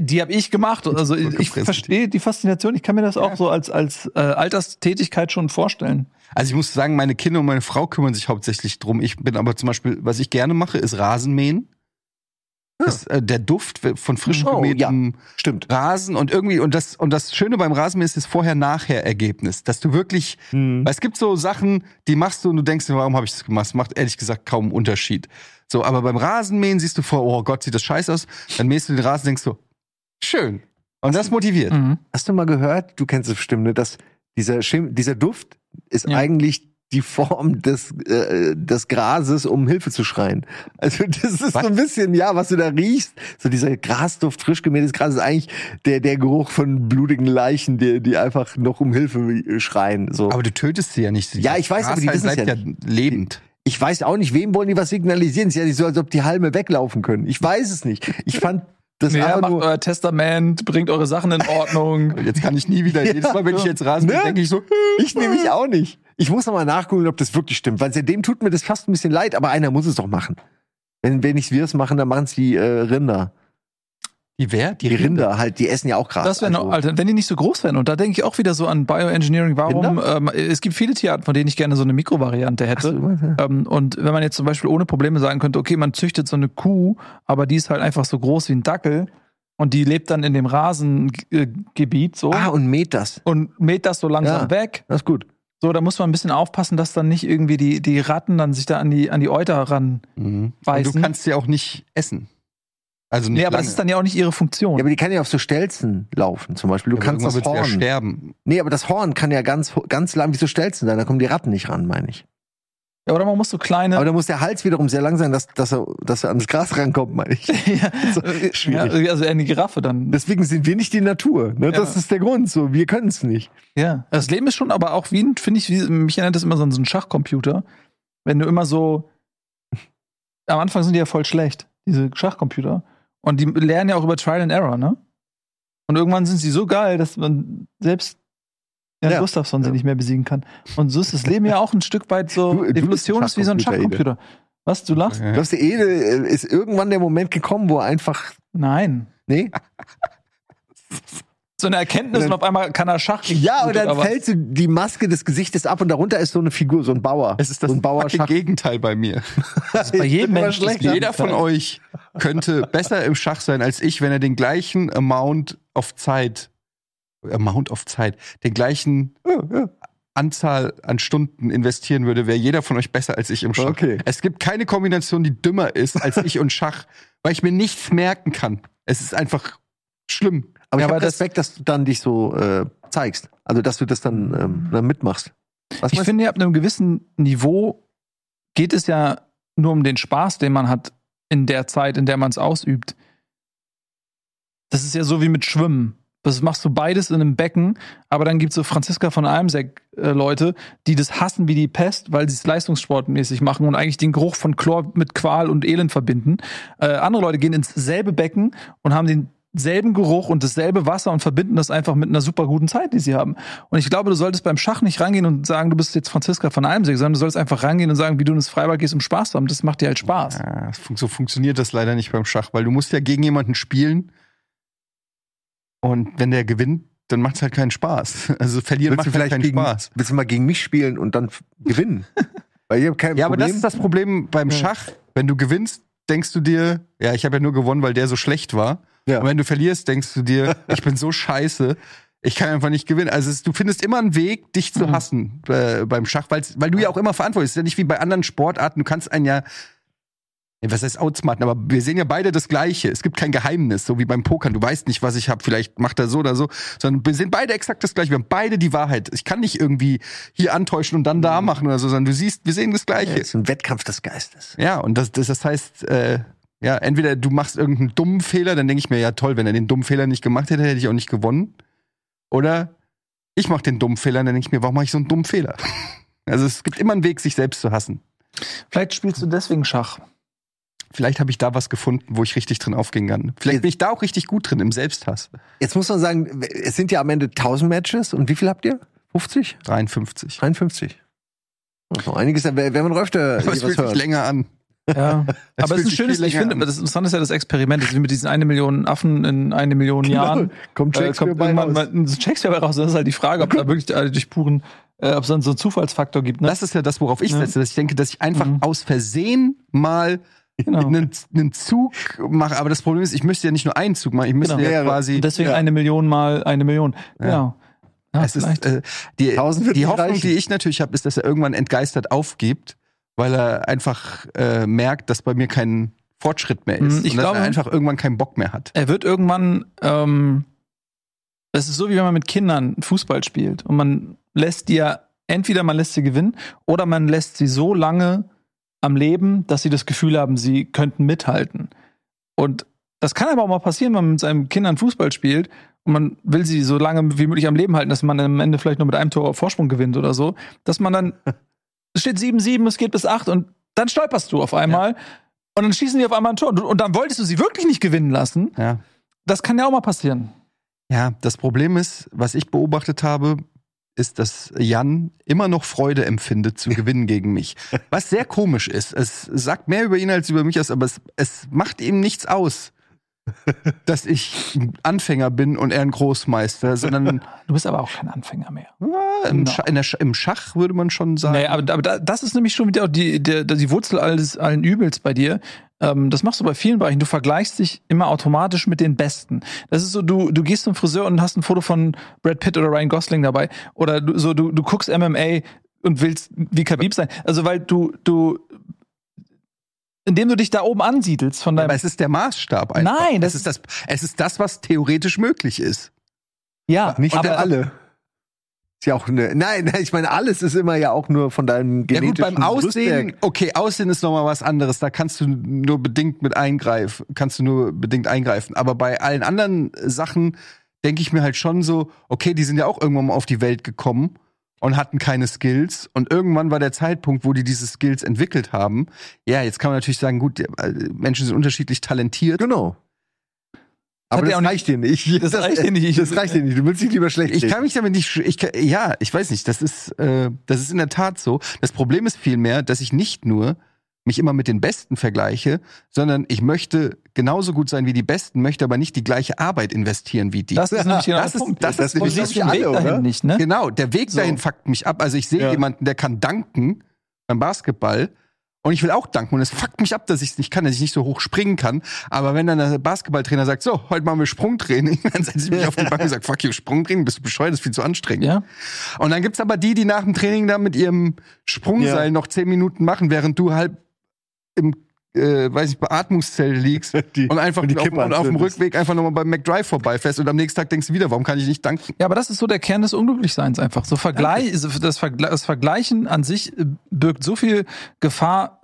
die habe ich gemacht. Also ich verstehe die Faszination. Ich kann mir das auch so als, als äh, Alterstätigkeit schon vorstellen. Also ich muss sagen, meine Kinder und meine Frau kümmern sich hauptsächlich drum. Ich bin aber zum Beispiel, was ich gerne mache, ist Rasenmähen. Das, äh, der Duft von frisch Oh, gemähtem stimmt. Rasen und irgendwie und das und das Schöne beim Rasenmähen ist das Vorher-Nachher-Ergebnis, dass du wirklich, Hm. weil es gibt so Sachen, die machst du und du denkst, dir, warum habe ich das gemacht? Es macht ehrlich gesagt kaum einen Unterschied. So, aber beim Rasenmähen siehst du vor, oh Gott, sieht das scheiße aus. Dann mähst du den Rasen, denkst du, schön. Und das motiviert. Mhm. Hast du mal gehört, du kennst es bestimmt, ne, dass dieser, Schim dieser Duft ist Ja. eigentlich die Form des, äh, des Grases, um Hilfe zu schreien. Also das ist so ein bisschen, ja, was du da riechst, so dieser Grasduft, frisch gemähtes Gras ist eigentlich der, der Geruch von blutigen Leichen, die, die einfach noch um Hilfe äh, schreien. So. Aber du tötest sie ja nicht. Ja, ich weiß, aber die Gras bleibt ja ja lebend. Ich weiß auch nicht, wem wollen die was signalisieren? Es ist ja nicht so, als ob die Halme weglaufen können. Ich weiß es nicht. Ich fand das einfach macht nur. euer Testament, bringt eure Sachen in Ordnung. Jetzt kann ich nie wieder, Ja, jedes Mal, wenn ich jetzt Rasen ne? denke ich so, Ich nehme mich auch nicht. Ich muss noch mal nachgucken, ob das wirklich stimmt, weil seitdem tut mir das fast ein bisschen leid, aber einer muss es doch machen. Wenn, wenn nicht wir es machen, dann machen es die äh, Rinder. Die wer? Die Rinder halt, die essen ja auch Gras. Das wäre also, Alter, wenn die nicht so groß wären. Und da denke ich auch wieder so an Bioengineering. Warum? Ähm, es gibt viele Tierarten, von denen ich gerne so eine Mikrovariante hätte. So, Ähm, und wenn man jetzt zum Beispiel ohne Probleme sagen könnte, okay, man züchtet so eine Kuh, aber die ist halt einfach so groß wie ein Dackel und die lebt dann in dem Rasengebiet so Ah, und mäht das. und mäht das so langsam Ja. weg. Das ist gut. So, da muss man ein bisschen aufpassen, dass dann nicht irgendwie die, die Ratten dann sich da an die, an die Euter ran. Mhm. Und du kannst sie auch nicht essen. Also nicht Nee, aber lange. das ist dann ja auch nicht ihre Funktion. Ja, aber die kann ja auf so Stelzen laufen, zum Beispiel. Du Aber kannst das sie ja Horn. sterben. nee, aber das Horn kann ja ganz, ganz lang wie so Stelzen sein. Da kommen die Ratten nicht ran, meine ich. ja, oder man muss so kleine. Aber da muss der Hals wiederum sehr lang sein, dass, dass, er, dass er ans Gras rankommt, meine ich. ja, So, ja, schwierig. also eher eine Giraffe dann. Deswegen sind wir nicht die Natur. Ne? Das Ja. ist der Grund. So, wir können es nicht. Ja. Das Leben ist schon aber auch wie, ein- finde ich, wie, mich erinnert das immer so an so einen Schachcomputer. Wenn du immer so, am Anfang sind die ja voll schlecht, diese Schachcomputer. Und die lernen ja auch über Trial and Error, ne? Und irgendwann sind sie so geil, dass man selbst Jan Ja. Gustafsson sie Ja. nicht mehr besiegen kann. Und so ist das Leben ja auch ein Stück weit so, Du- du Evolution ist wie so ein Schachcomputer. Was, du lachst? Ja. Glaubst du, eh, äh, ist irgendwann der Moment gekommen, wo er einfach. Nein. Nee? So eine Erkenntnis und auf einmal kann er Schach. Ja, und dann fällt so die Maske des Gesichtes ab und darunter ist so eine Figur, so ein Bauer. Es ist das so ein Bauer Gegenteil bei mir. bei jedem Menschen das schlechter. Jeder von euch könnte besser im Schach sein als ich, wenn er den gleichen Amount of Zeit, Amount of Zeit, den gleichen Ja, ja. Anzahl an Stunden investieren würde, wäre jeder von euch besser als ich im Schach. Okay. Es gibt keine Kombination, die dümmer ist als ich und Schach, weil ich mir nichts merken kann. Es ist einfach schlimm. Aber Ja, ich habe das- Respekt, dass du dann dich so äh, zeigst. Also, dass du das dann, ähm, dann mitmachst. Was Ich finde, ab einem gewissen Niveau geht es ja nur um den Spaß, den man hat in der Zeit, in der man es ausübt. Das ist ja so wie mit Schwimmen. Das machst du beides in einem Becken, aber dann gibt es so Franziska von Almseck äh, Leute, die das hassen wie die Pest, weil sie es leistungssportmäßig machen und eigentlich den Geruch von Chlor mit Qual und Elend verbinden. Äh, andere Leute gehen ins selbe Becken und haben denselben Geruch und dasselbe Wasser und verbinden das einfach mit einer super guten Zeit, die sie haben. Und ich glaube, du solltest beim Schach nicht rangehen und sagen, du bist jetzt Franziska von Almsee, sondern du solltest einfach rangehen und sagen, wie du ins Freibad gehst, um Spaß zu haben. Das macht dir halt Spaß. Ja, so funktioniert das leider nicht beim Schach, weil du musst ja gegen jemanden spielen und wenn der gewinnt, dann macht es halt keinen Spaß. Also verlieren Willst du macht halt vielleicht keinen gegen, Spaß. willst du mal gegen mich spielen und dann gewinnen? Weil ich habe kein Ja, aber Problem. das ist das Problem beim. Schach. Wenn du gewinnst, denkst du dir, ja, ich habe ja nur gewonnen, weil der so schlecht war. Ja. Und wenn du verlierst, denkst du dir, ich bin so scheiße, ich kann einfach nicht gewinnen. Also es, du findest immer einen Weg, dich zu Mhm. hassen äh, beim Schach, weil du ja auch immer verantwortlich bist. Ja nicht wie bei anderen Sportarten. Du kannst einen ja, was heißt outsmarten, aber wir sehen ja beide das Gleiche. Es gibt kein Geheimnis, so wie beim Pokern. Du weißt nicht, was ich habe. Vielleicht macht er so oder so. Sondern wir sehen beide exakt das Gleiche. Wir haben beide die Wahrheit. Ich kann nicht irgendwie hier antäuschen und dann da machen oder so, sondern du siehst, wir sehen das ja, Gleiche. ist ein Wettkampf des Geistes. Ja, und das, das, das heißt, äh, ja, entweder du machst irgendeinen dummen Fehler, dann denke ich mir, ja toll, wenn er den dummen Fehler nicht gemacht hätte, hätte ich auch nicht gewonnen. Oder ich mache den dummen Fehler, dann denke ich mir, warum mache ich so einen dummen Fehler? Also es gibt immer einen Weg, sich selbst zu hassen. Vielleicht spielst du deswegen Schach. Vielleicht habe ich da was gefunden, wo ich richtig drin aufgehen kann. Vielleicht bin ich da auch richtig gut drin im Selbsthass. Jetzt muss man sagen, es sind ja am Ende 1000 Matches und wie viel habt ihr? 50? 53. 53. Also einiges, wenn man öfter was fühlt sich länger an. Ja, aber es ist ein schönes, ich finde, an. das Interessante ist ja das Experiment, das ist wie mit diesen eine Million Affen in eine Million Jahren. Kommt äh, Shakespeare kommt bei irgendwann raus. mal Shakespeare bei raus. Das ist halt die Frage, ob da wirklich äh, durch puren, äh, ob es dann so einen Zufallsfaktor gibt. Ne? Das ist ja das, worauf ich Ja. setze, dass ich denke, dass ich einfach Mhm. aus Versehen mal Genau. einen, einen Zug mache. Aber das Problem ist, ich müsste ja nicht nur einen Zug machen, ich müsste Genau. ja quasi. Und deswegen Ja. eine Million mal eine Million. Genau. Ja, es ist, äh, die, die Hoffnung, reichen. die ich natürlich habe, ist, dass er irgendwann entgeistert aufgibt, weil er einfach äh, merkt, dass bei mir kein Fortschritt mehr ist. Mhm, ich und dass glaube- er einfach irgendwann keinen Bock mehr hat. er wird irgendwann, ähm, das ist so wie wenn man mit Kindern Fußball spielt und man lässt die ja, entweder man lässt sie gewinnen oder man lässt sie so lange am Leben, dass sie das Gefühl haben, sie könnten mithalten. Und das kann aber auch mal passieren, wenn man mit seinen Kindern Fußball spielt und man will sie so lange wie möglich am Leben halten, dass man am Ende vielleicht nur mit einem Tor Vorsprung gewinnt oder so, dass man dann, es steht 7-7, es geht bis 8 und dann stolperst du auf einmal und dann schießen die auf einmal ein Tor und, und dann wolltest du sie wirklich nicht gewinnen lassen. Ja. Das kann ja auch mal passieren. Ja, das Problem ist, was ich beobachtet habe, ist, dass Jan immer noch Freude empfindet zu gewinnen gegen mich. Was sehr komisch ist. Es sagt mehr über ihn als über mich aus, aber es, es macht ihm nichts aus, dass ich ein Anfänger bin und er ein Großmeister, sondern Du bist aber auch kein Anfänger mehr. ja, im, Genau. Scha in der im Schach würde man schon sagen. Nee, aber, aber da- das ist nämlich schon wieder die, die, die Wurzel alles, allen Übels bei dir. Ähm, das machst du bei vielen Bereichen. Du vergleichst dich immer automatisch mit den Besten. Das ist so, du, du gehst zum Friseur und hast ein Foto von Brad Pitt oder Ryan Gosling dabei. Oder du, so, du, du guckst MMA und willst wie Khabib sein. Also, weil du, du, indem du dich da oben ansiedelst von deinem. aber es ist der Maßstab einfach. Nein, das es ist das, es ist das, was theoretisch möglich ist. ja, Nicht aber, für alle. Ist ja auch eine. Nein, ich meine, alles ist immer ja auch nur von deinem Ja gut, genetischen beim Aussehen, Brustwerk. okay, Aussehen ist nochmal was anderes. Da kannst du nur bedingt mit eingreifen, kannst du nur bedingt eingreifen. Aber bei allen anderen Sachen denke ich mir halt schon so, okay, die sind ja auch irgendwann mal auf die Welt gekommen und hatten keine Skills. Und irgendwann war der Zeitpunkt, wo die diese Skills entwickelt haben. Ja, jetzt kann man natürlich sagen, gut, äh, Menschen sind unterschiedlich talentiert. Genau. Aber das auch nicht- reicht dir nicht. Das reicht dir nicht. Das reicht dir nicht. Du willst dich lieber schlecht Ich kann mich damit nicht, sch- ich kann, ja, ich weiß nicht, das ist, äh, das ist in der Tat so. Das Problem ist vielmehr, dass ich nicht nur mich immer mit den Besten vergleiche, sondern ich möchte genauso gut sein wie die Besten, möchte aber nicht die gleiche Arbeit investieren wie die. das ist nämlich genau Das der ist- Punkt. das ist siehst nicht den Weg alle, dahin oder? nicht, ne? genau, der Weg So. dahin fuckt mich ab. Also ich sehe Ja. jemanden, der kann danken beim Basketball. Und ich will auch danken. Und es fuckt mich ab, dass ich es nicht kann, dass ich nicht so hoch springen kann. Aber wenn dann der Basketballtrainer sagt, so, heute machen wir Sprungtraining, dann setze ich mich auf die Bank und sage, fuck you, Sprungtraining, bist du bescheuert, das ist viel zu anstrengend. Ja. Und dann gibt's aber die, die nach dem Training da mit ihrem Sprungseil Ja. noch zehn Minuten machen, während du halb im, äh, weiß ich, Beatmungszelle liegst Die- und einfach und die auf, und auf dem. Rückweg einfach nochmal beim McDrive vorbeifährst und am nächsten Tag denkst du wieder, warum kann ich nicht danken? Ja, aber das ist so der Kern des Unglücklichseins einfach. So Vergleich, das, Vergle das Vergleichen an sich äh, birgt so viel Gefahr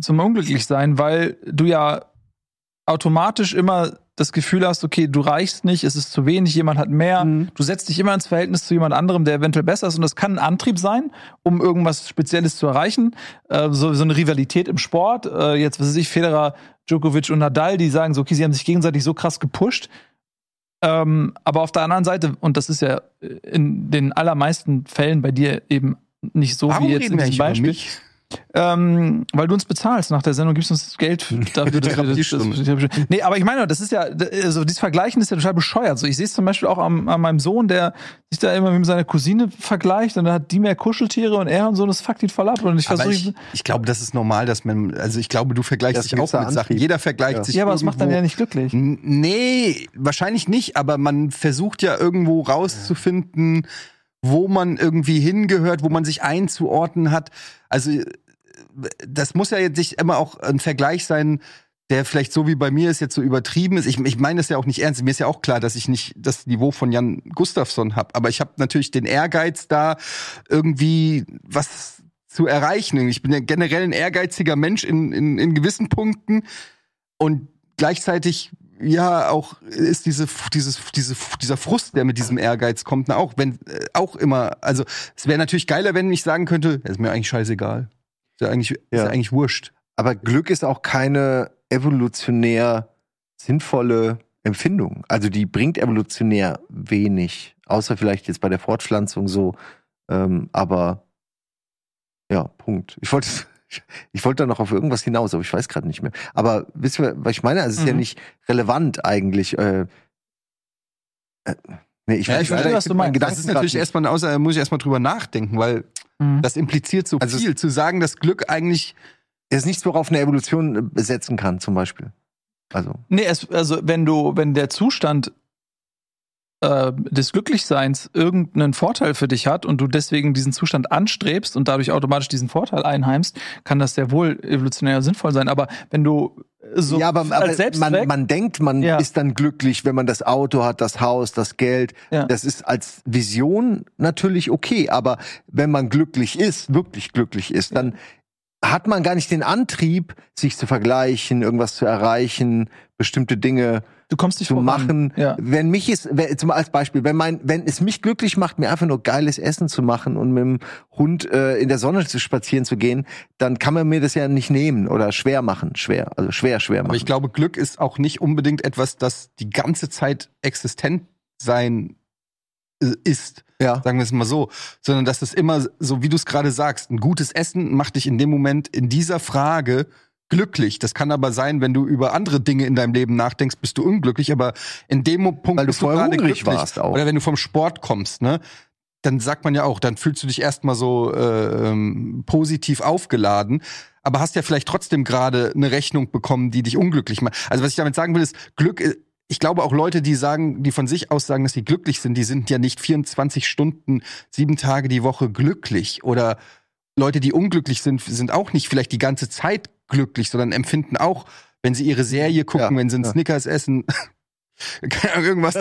zum Unglücklichsein, weil du ja automatisch immer das Gefühl hast, okay, du reichst nicht, es ist zu wenig, jemand hat mehr. Mhm. Du setzt dich immer ins Verhältnis zu jemand anderem, der eventuell besser ist. Und das kann ein Antrieb sein, um irgendwas Spezielles zu erreichen. Äh, so, so eine Rivalität im Sport. Äh, jetzt, was weiß ich, Federer, Djokovic und Nadal, die sagen so, okay, sie haben sich gegenseitig so krass gepusht. Ähm, aber auf der anderen Seite, und das ist ja in den allermeisten Fällen bei dir eben nicht so wie jetzt in diesem Beispiel, ähm, weil du uns bezahlst nach der Sendung, gibst uns Geld für, dafür, dass wir das, Therapiestunde. das, Nee, aber ich meine, das ist ja, also dieses Vergleichen ist ja total bescheuert. So, ich sehe es zum Beispiel auch an, an meinem Sohn, der sich da immer mit seiner Cousine vergleicht und dann hat die mehr Kuscheltiere und er und so, das fuckt ihn voll ab. Und ich Aber versuche. ich, ich glaube, das ist normal, dass man, also ich glaube, du vergleichst Das dich auch mit Sachen. Jeder vergleicht Ja. sich Ja, aber das macht dann ja nicht glücklich. Nee, wahrscheinlich nicht, aber man versucht ja irgendwo rauszufinden, wo man irgendwie hingehört, wo man sich einzuordnen hat. Also äh, das muss ja jetzt nicht immer auch ein Vergleich sein, der vielleicht so wie bei mir ist jetzt so übertrieben ist. Ich, ich meine das ja auch nicht ernst. Mir ist ja auch klar, dass ich nicht das Niveau von Jan Gustafsson habe. Aber ich habe natürlich den Ehrgeiz da, irgendwie was zu erreichen. Ich bin ja generell ein ehrgeiziger Mensch in, in, in gewissen Punkten. Und gleichzeitig ja auch ist diese dieses diese dieser Frust, der mit diesem Ehrgeiz kommt, na, auch wenn äh, auch immer, also es wäre natürlich geiler, wenn ich sagen könnte, ist mir eigentlich scheißegal. Ist ja eigentlich ist Ja. ja eigentlich wurscht. Aber Glück ist auch keine evolutionär sinnvolle Empfindung. Also die bringt evolutionär wenig, außer vielleicht jetzt bei der Fortpflanzung so. Ähm, aber ja, Punkt. Ich wollte Ich wollte da noch auf irgendwas hinaus, aber ich weiß gerade nicht mehr. Aber wisst ihr, was ich meine? Also es ist ja Mhm. nicht relevant eigentlich. Äh, äh, nee, ich, Ja, weiß ich verstehe, was du meinen meinst. Gedanken Das ist natürlich erstmal, außer muss ich erstmal drüber nachdenken, weil Mhm. das impliziert so Also viel, zu sagen, dass Glück eigentlich. Es ist nichts, worauf eine Evolution äh, besetzen kann, zum Beispiel. Also, Nee, es, also wenn du, wenn der Zustand äh, des Glücklichseins irgendeinen Vorteil für dich hat und du deswegen diesen Zustand anstrebst und dadurch automatisch diesen Vorteil einheimst, kann das sehr wohl evolutionär sinnvoll sein. Aber wenn du so ja, aber, aber man, man denkt, man Ja. ist dann glücklich, wenn man das Auto hat, das Haus, das Geld. Ja. Das ist als Vision natürlich okay, aber wenn man glücklich ist, wirklich glücklich ist, dann hat man gar nicht den Antrieb, sich zu vergleichen, irgendwas zu erreichen, bestimmte Dinge du kommst nicht zu voran. machen. Ja. Wenn mich ist, wenn, zum als Beispiel, wenn mein, wenn es mich glücklich macht, mir einfach nur geiles Essen zu machen und mit dem Hund äh, in der Sonne zu spazieren zu gehen, dann kann man mir das ja nicht nehmen oder schwer machen, schwer, also schwer, schwer machen. Aber ich glaube, Glück ist auch nicht unbedingt etwas, das die ganze Zeit existent sein äh, ist. ja. Sagen wir es mal so. Sondern dass es immer, so wie du es gerade sagst, ein gutes Essen macht dich in dem Moment in dieser Frage glücklich. Das kann aber sein, wenn du über andere Dinge in deinem Leben nachdenkst, bist du unglücklich. Aber in dem Punkt Weil du bist vorher gerade hungrig glücklich. warst auch. Oder wenn du vom Sport kommst, ne? Dann sagt man ja auch, dann fühlst du dich erstmal so äh, ähm, positiv aufgeladen, aber hast ja vielleicht trotzdem gerade eine Rechnung bekommen, die dich unglücklich macht. Also was ich damit sagen will, ist Glück. äh, Ich glaube auch Leute, die sagen, die von sich aus sagen, dass sie glücklich sind, die sind ja nicht 24 Stunden, sieben Tage die Woche glücklich. Oder Leute, die unglücklich sind, sind auch nicht vielleicht die ganze Zeit glücklich, sondern empfinden auch, wenn sie ihre Serie gucken, Ja, wenn sie einen ja. Snickers essen, irgendwas,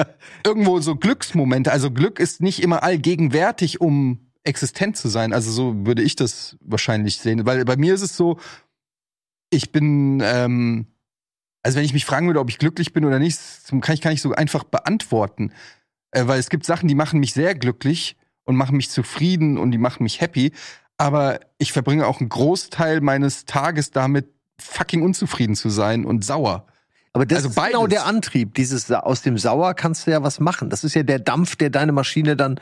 irgendwo so Glücksmomente. Also Glück ist nicht immer allgegenwärtig, um existent zu sein. Also so würde ich das wahrscheinlich sehen. Weil bei mir ist es so, ich bin, ähm, also wenn ich mich fragen würde, ob ich glücklich bin oder nicht, kann ich gar nicht so einfach beantworten. Äh, weil es gibt Sachen, die machen mich sehr glücklich und machen mich zufrieden und die machen mich happy. Aber ich verbringe auch einen Großteil meines Tages damit, fucking unzufrieden zu sein und sauer. Aber das Also ist genau beides. der Antrieb. Dieses aus dem Sauer kannst du ja was machen. Das ist ja der Dampf, der deine Maschine dann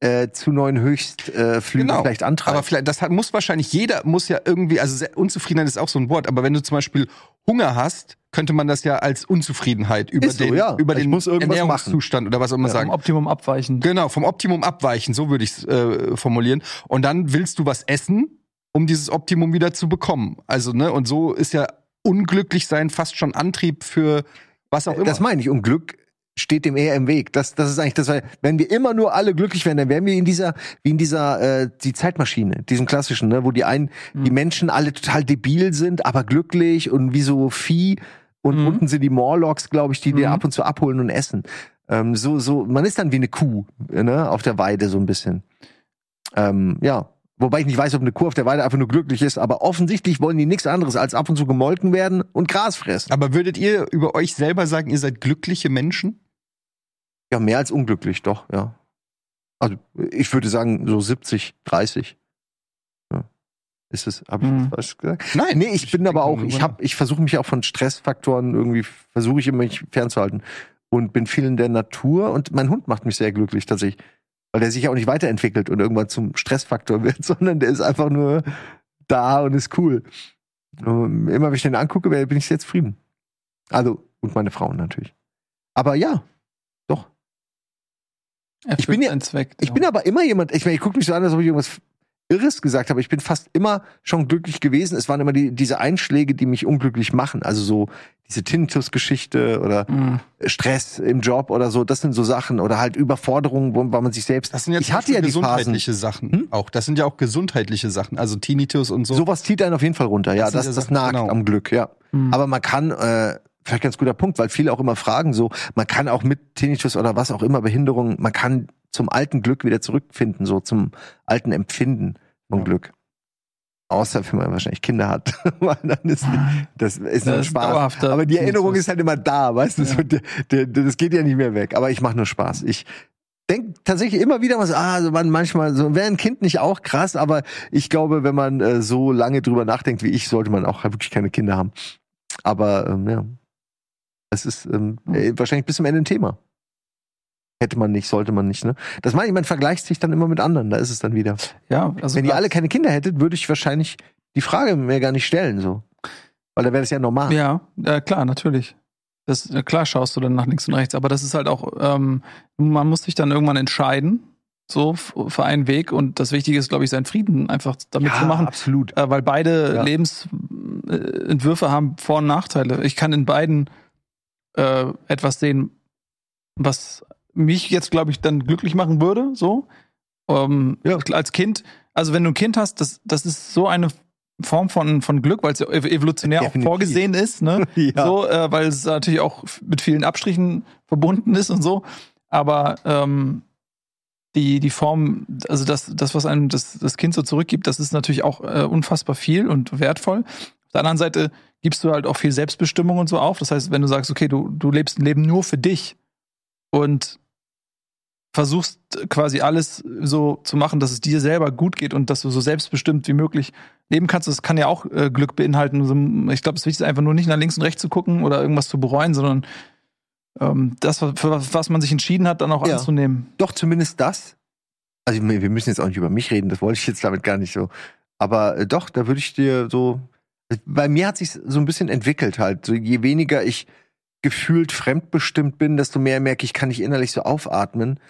äh, zu neuen Höchstflügen äh, Flügen Genau. vielleicht antreibt. Aber vielleicht, das hat, muss wahrscheinlich jeder, muss ja irgendwie, also sehr, Unzufriedenheit ist auch so ein Wort, aber wenn du zum Beispiel Hunger hast, könnte man das ja als Unzufriedenheit über so, den, ja. über Ich den Ernährungszustand oder was auch immer Vom sagen. Optimum abweichen. Genau, vom Optimum abweichen, so würde ich es äh, formulieren. Und dann willst du was essen, um dieses Optimum wieder zu bekommen. Also, ne, und so ist ja unglücklich sein fast schon Antrieb für was auch immer. Das meine ich. Und Glück steht dem eher im Weg. Das, das ist eigentlich das, weil wenn wir immer nur alle glücklich wären, dann wären wir in dieser, wie in dieser, äh, die Zeitmaschine, diesem klassischen, ne, wo die einen, Mhm. die Menschen alle total debil sind, aber glücklich und wie so Vieh. Und Mhm. unten sind die Morlocks, glaube ich, die dir Mhm. ab und zu abholen und essen. Ähm, so, so, man ist dann wie eine Kuh, ne, auf der Weide so ein bisschen. Ähm, ja. Wobei ich nicht weiß, ob eine Kuh auf der Weide einfach nur glücklich ist, aber offensichtlich wollen die nichts anderes als ab und zu gemolken werden und Gras fressen. aber würdet ihr über euch selber sagen, ihr seid glückliche Menschen? Ja, mehr als unglücklich, doch, ja. Also ich würde sagen, so 70, 30. Ja. Ist es, habe ich Mhm. falsch gesagt? Nein. Nee, ich bin aber auch, ich habe, ich versuche mich auch von Stressfaktoren irgendwie, versuche ich immer mich fernzuhalten. Und bin viel in der Natur und mein Hund macht mich sehr glücklich tatsächlich. Weil der sich ja auch nicht weiterentwickelt und irgendwann zum Stressfaktor wird, sondern der ist einfach nur da und ist cool. Und immer wenn ich den angucke, bin ich sehr zufrieden. Also, und meine Frauen natürlich. Aber ja, Ich bin ja- Zweck. Ich bin aber immer jemand, ich meine, ich gucke mich so an, als ob ich irgendwas Irres gesagt habe. Ich bin fast immer schon glücklich gewesen. Es waren immer die, diese Einschläge, die mich unglücklich machen. Also so diese Tinnitus-Geschichte oder Mhm. Stress im Job oder so. Das sind so Sachen. Oder halt Überforderungen, wo, weil man sich selbst. Das sind ja ich hatte ja die Phasen. gesundheitliche Sachen Hm? auch. Das sind ja auch gesundheitliche Sachen, also Tinnitus und so. Sowas zieht einen auf jeden Fall runter. Ja, Das das, das, nagt genau. am Glück, ja. Mhm. Aber man kann, äh, vielleicht ganz guter Punkt, weil viele auch immer fragen so, man kann auch mit Tinnitus oder was auch immer, Behinderung, man kann zum alten Glück wieder zurückfinden, so zum alten Empfinden von Ja. Glück. Außer wenn man wahrscheinlich Kinder hat. Weil dann ist, das ist Das ist Spaß. dauerhafter Aber die Erinnerung ist halt immer da, weißt du? Ja. So, der, der, das geht ja nicht mehr weg. Aber ich mache nur Spaß. Ich denke tatsächlich immer wieder was, ah, so man manchmal, so wäre ein Kind nicht auch krass, aber ich glaube, wenn man äh, so lange drüber nachdenkt wie ich, sollte man auch wirklich keine Kinder haben. Aber ähm, ja, das ist ähm, äh, wahrscheinlich bis zum Ende ein Thema. Hätte man nicht, sollte man nicht, ne? Das meine ich, man vergleicht sich dann immer mit anderen, da ist es dann wieder. Ja, also Wenn ihr alle keine Kinder hättet, würde ich wahrscheinlich die Frage mir gar nicht stellen, so. Weil da wäre das ja normal. Ja, äh, klar, natürlich. Das, äh, klar schaust du dann nach links und rechts, aber das ist halt auch, ähm, man muss sich dann irgendwann entscheiden, so für einen Weg und das Wichtige ist, glaube ich, seinen Frieden einfach damit zu machen, absolut. äh, weil beide Ja. Lebensentwürfe haben Vor- und Nachteile. Ich kann in beiden äh, etwas sehen, was mich jetzt, glaube ich, dann glücklich machen würde, so. Ähm, Ja. Als Kind, also wenn du ein Kind hast, das, das ist so eine Form von, von Glück, weil es ja ev- evolutionär auch Definitiv. vorgesehen ist, ne? Ja. So, äh, weil es natürlich auch mit vielen Abstrichen verbunden ist und so. Aber ähm, die, die Form, also das, das, was einem das, das Kind so zurückgibt, das ist natürlich auch äh, unfassbar viel und wertvoll. Auf der anderen Seite gibst du halt auch viel Selbstbestimmung und so auf. Das heißt, wenn du sagst, okay, du, du lebst ein Leben nur für dich und versuchst quasi alles so zu machen, dass es dir selber gut geht und dass du so selbstbestimmt wie möglich leben kannst. Das kann ja auch äh, Glück beinhalten. So, Ich glaube, es ist wichtig, einfach nur nicht nach links und rechts zu gucken oder irgendwas zu bereuen, sondern ähm, das, für was- was man sich entschieden hat, dann auch Ja. anzunehmen. Doch, zumindest das. Also wir müssen jetzt auch nicht über mich reden, das wollte ich jetzt damit gar nicht so. Aber äh, doch, da würde ich dir so. Bei mir hat sich so ein bisschen entwickelt halt. So je weniger ich gefühlt fremdbestimmt bin, desto mehr merke ich, kann ich innerlich so aufatmen.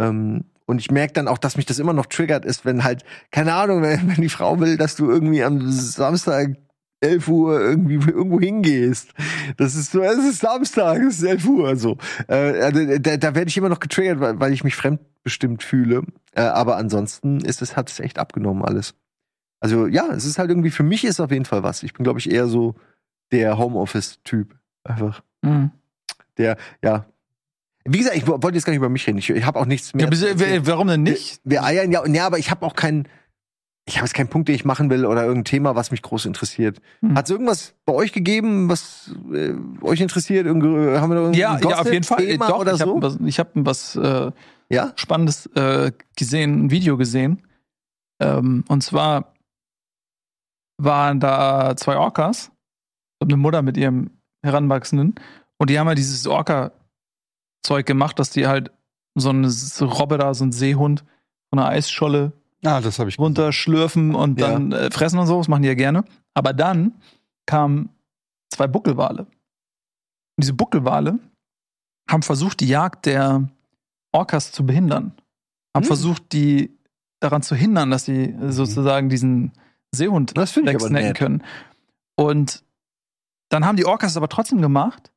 Ähm, und ich merke dann auch, dass mich das immer noch triggert ist, wenn halt, keine Ahnung, wenn, wenn die Frau will, dass du irgendwie am Samstag 11 Uhr irgendwie irgendwo hingehst. Das ist so, es ist Samstag, es ist 11 Uhr, so. Äh, also, da, da werde ich immer noch getriggert, weil, weil ich mich fremdbestimmt fühle. Äh, aber ansonsten ist es, hat es echt abgenommen alles. Also ja, es ist halt irgendwie, für mich ist auf jeden Fall was. Ich bin, glaube ich, eher so der Homeoffice-Typ. Einfach. Mhm. Der, ja. Wie gesagt, ich wo- wollte jetzt gar nicht über mich reden. Ich, ich habe auch nichts mehr. Ja, w- warum denn nicht? Wir, wir eiern ja, ja, aber ich habe auch keinen. Ich habe jetzt keinen Punkt, den ich machen will oder irgendein Thema, was mich groß interessiert. Hm. Hat es irgendwas bei euch gegeben, was äh, euch interessiert? Irgende, haben wir da Ja, ja, auf jeden Fall. Äh, Doch, oder ich habe so? was, ich hab was äh, ja? Spannendes äh, gesehen, ein Video gesehen. Ähm, und zwar waren da zwei Orcas, und eine Mutter mit ihrem Heranwachsenden, und die haben ja dieses Orca-Zeug gemacht, dass die halt so eine Robbe da, so ein Seehund von einer Eisscholle Ah, das ich. runterschlürfen und Ja. dann äh, fressen und so, das machen die ja gerne. Aber dann kamen zwei Buckelwale. Und diese Buckelwale haben versucht, die Jagd der Orcas zu behindern. Haben Hm. versucht, die daran zu hindern, dass sie sozusagen diesen Seehund Das finde ich aber wegsnacken können. Und dann haben die Orcas es aber trotzdem gemacht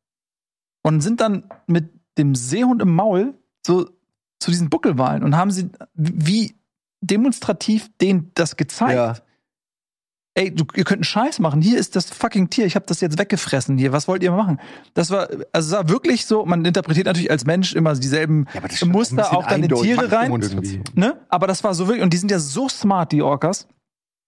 und sind dann mit dem Seehund im Maul so zu diesen Buckelwalen und haben sie wie demonstrativ denen das gezeigt. Ja. Ey, du, ihr könnt einen Scheiß machen. Hier ist das fucking Tier. Ich habe das jetzt weggefressen hier. Was wollt ihr machen? Das war, also es war wirklich so, man interpretiert natürlich als Mensch immer dieselben Ja, Muster auch dann in. Tiere rein. Ne? Aber das war so wirklich, und die sind ja so smart, die Orcas,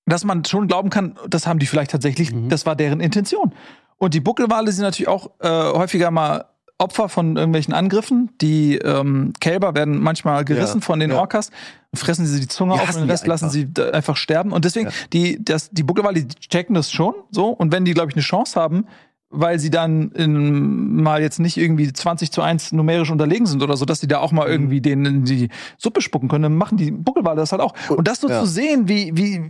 dass man schon glauben kann, das haben die vielleicht tatsächlich, Mhm. das war deren Intention. Und die Buckelwale sind natürlich auch äh, häufiger mal Opfer von irgendwelchen Angriffen. Die ähm, Kälber werden manchmal gerissen Ja, von den ja. Orcas, fressen sie die Zunge Die auf und den Rest lassen sie einfach sterben. Und deswegen, Ja. die, das, die Buckelwale, die checken das schon so. Und wenn die, glaube ich, eine Chance haben, weil sie dann in, mal jetzt nicht irgendwie 20 zu 1 numerisch unterlegen sind oder so, dass die da auch mal Mhm. irgendwie denen in die Suppe spucken können, dann machen die Buckelwale das halt auch. Und das so zu sehen, wie, wie,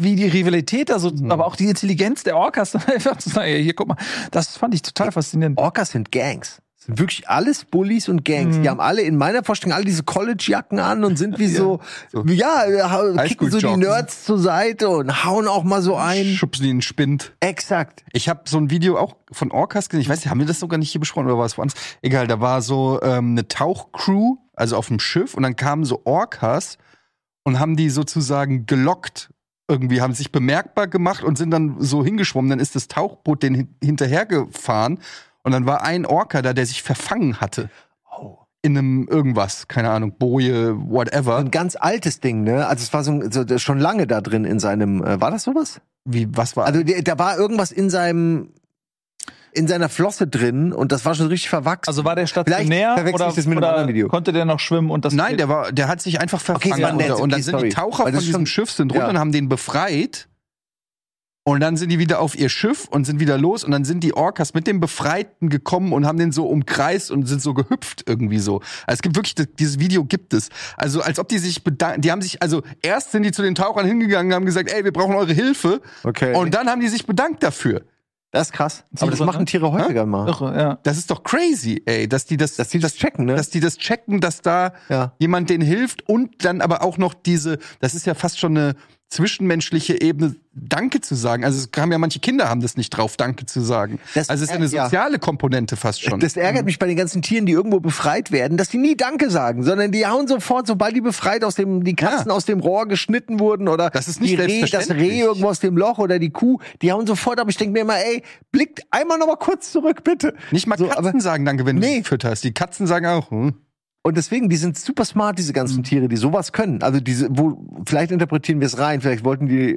wie die Rivalität da so, Mhm. aber auch die Intelligenz der Orcas, dann einfach zu sagen, hier, guck mal, das fand ich total faszinierend. Orcas sind Gangs. Das sind wirklich alles Bullies und Gangs. Mhm. Die haben alle in meiner Vorstellung alle diese College-Jacken an und sind wie so, ja, ja kicken so die Highschool-Jocks. Nerds zur Seite und hauen auch mal so ein. Schubsen die in den Spind. Exakt. Ich habe so ein Video auch von Orcas gesehen. Ich weiß nicht, haben wir das sogar nicht hier besprochen oder war es woanders? Egal, da war so ähm, eine Tauchcrew, also auf dem Schiff, und dann kamen so Orcas und haben die sozusagen gelockt. Irgendwie haben sich bemerkbar gemacht und sind dann so hingeschwommen. Dann ist das Tauchboot den hin hinterhergefahren und dann war ein Orca da, der sich verfangen hatte. Oh. In einem irgendwas, keine Ahnung, Boje, whatever. Ein ganz altes Ding, ne? Also es war so, so schon lange da drin in seinem, äh, war das sowas? Wie, was war? Also da war irgendwas in seinem, in seiner Flosse drin und das war schon richtig verwachsen. Also war der stationär Vielleicht oder, ich das mit einem oder anderen Video. konnte der noch schwimmen und das Nein, der war, der hat sich einfach Okay, verfangen. war nett, runter. und dann okay, sind sorry. die Taucher von diesem Schiff sind runter ja. und haben den befreit. Und dann sind die wieder auf ihr Schiff und sind wieder los und dann sind die Orcas mit dem Befreiten gekommen und haben den so umkreist und sind so gehüpft irgendwie so. Also es gibt wirklich, dieses Video gibt es. Also als ob die sich bedanken, die haben sich, also erst sind die zu den Tauchern hingegangen und haben gesagt, ey, wir brauchen eure Hilfe. Okay. Und dann haben die sich bedankt dafür. Das ist krass. Aber das machen ne? Tiere häufiger mal. Irre, ja. Das ist doch crazy, ey, dass die das, Dass die das checken, ne? dass die das checken, dass da Ja. jemand denen hilft und dann aber auch noch diese, das ist ja fast schon eine zwischenmenschliche Ebene, Danke zu sagen. Also es haben ja manche Kinder haben das nicht drauf, Danke zu sagen. Das- also es ist eine äh, ja. soziale Komponente fast schon. Das ärgert mich bei den ganzen Tieren, die irgendwo befreit werden, dass die nie Danke sagen, sondern die hauen sofort, sobald die befreit aus dem, die Katzen Ja. aus dem Rohr geschnitten wurden oder Das ist nicht Reh, das. Reh irgendwo aus dem Loch oder die Kuh, die hauen sofort, aber ich denke mir immer, ey, blickt einmal noch mal kurz zurück, bitte. nicht mal So, Katzen sagen Danke, wenn du Nee. sie fütterst. Die Katzen sagen auch, hm. Und deswegen, die sind super smart, diese Mhm. ganzen Tiere, die sowas können. Also diese, wo, vielleicht interpretieren wir es rein, vielleicht wollten die,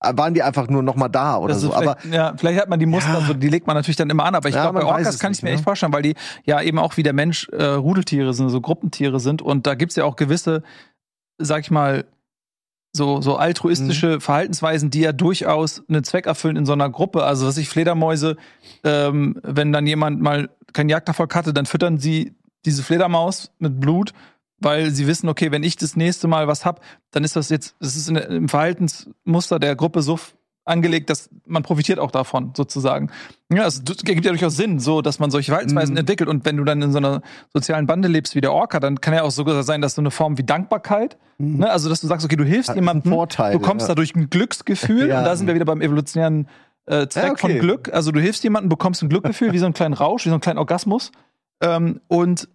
äh, waren die einfach nur noch mal da oder Das so. Aber vielleicht, ja, vielleicht hat man die Muster, Ja. so, die legt man natürlich dann immer an, aber ich Ja, glaube, bei Orcas es kann ich nicht, mir ne? echt vorstellen, weil die ja eben auch wie der Mensch äh, Rudeltiere sind, so Gruppentiere sind und da gibt's ja auch gewisse, sag ich mal, so, so altruistische Verhaltensweisen, die ja durchaus einen Zweck erfüllen in so einer Gruppe. Also, was ich Fledermäuse, ähm, wenn dann jemand mal keinen Jagderfolg hatte, dann füttern sie diese Fledermaus mit Blut, weil sie wissen, okay, wenn ich das nächste Mal was hab, dann ist das jetzt, das ist im Verhaltensmuster der Gruppe so angelegt, dass man profitiert auch davon, sozusagen. Ja, es ergibt ja durchaus Sinn, so, dass man solche Verhaltensweisen Mhm. entwickelt. Und wenn du dann in so einer sozialen Bande lebst wie der Orca, dann kann ja auch sogar sein, dass so eine Form wie Dankbarkeit, ne, also dass du sagst, okay, du hilfst Hat jemandem, Vorteil, bekommst ja. dadurch ein Glücksgefühl. Ja. Und da sind wir wieder beim evolutionären äh, Zweck Ja, okay. von Glück. Also du hilfst jemandem, bekommst ein Glückgefühl, wie so einen kleinen Rausch, wie so einen kleinen Orgasmus. Ähm, und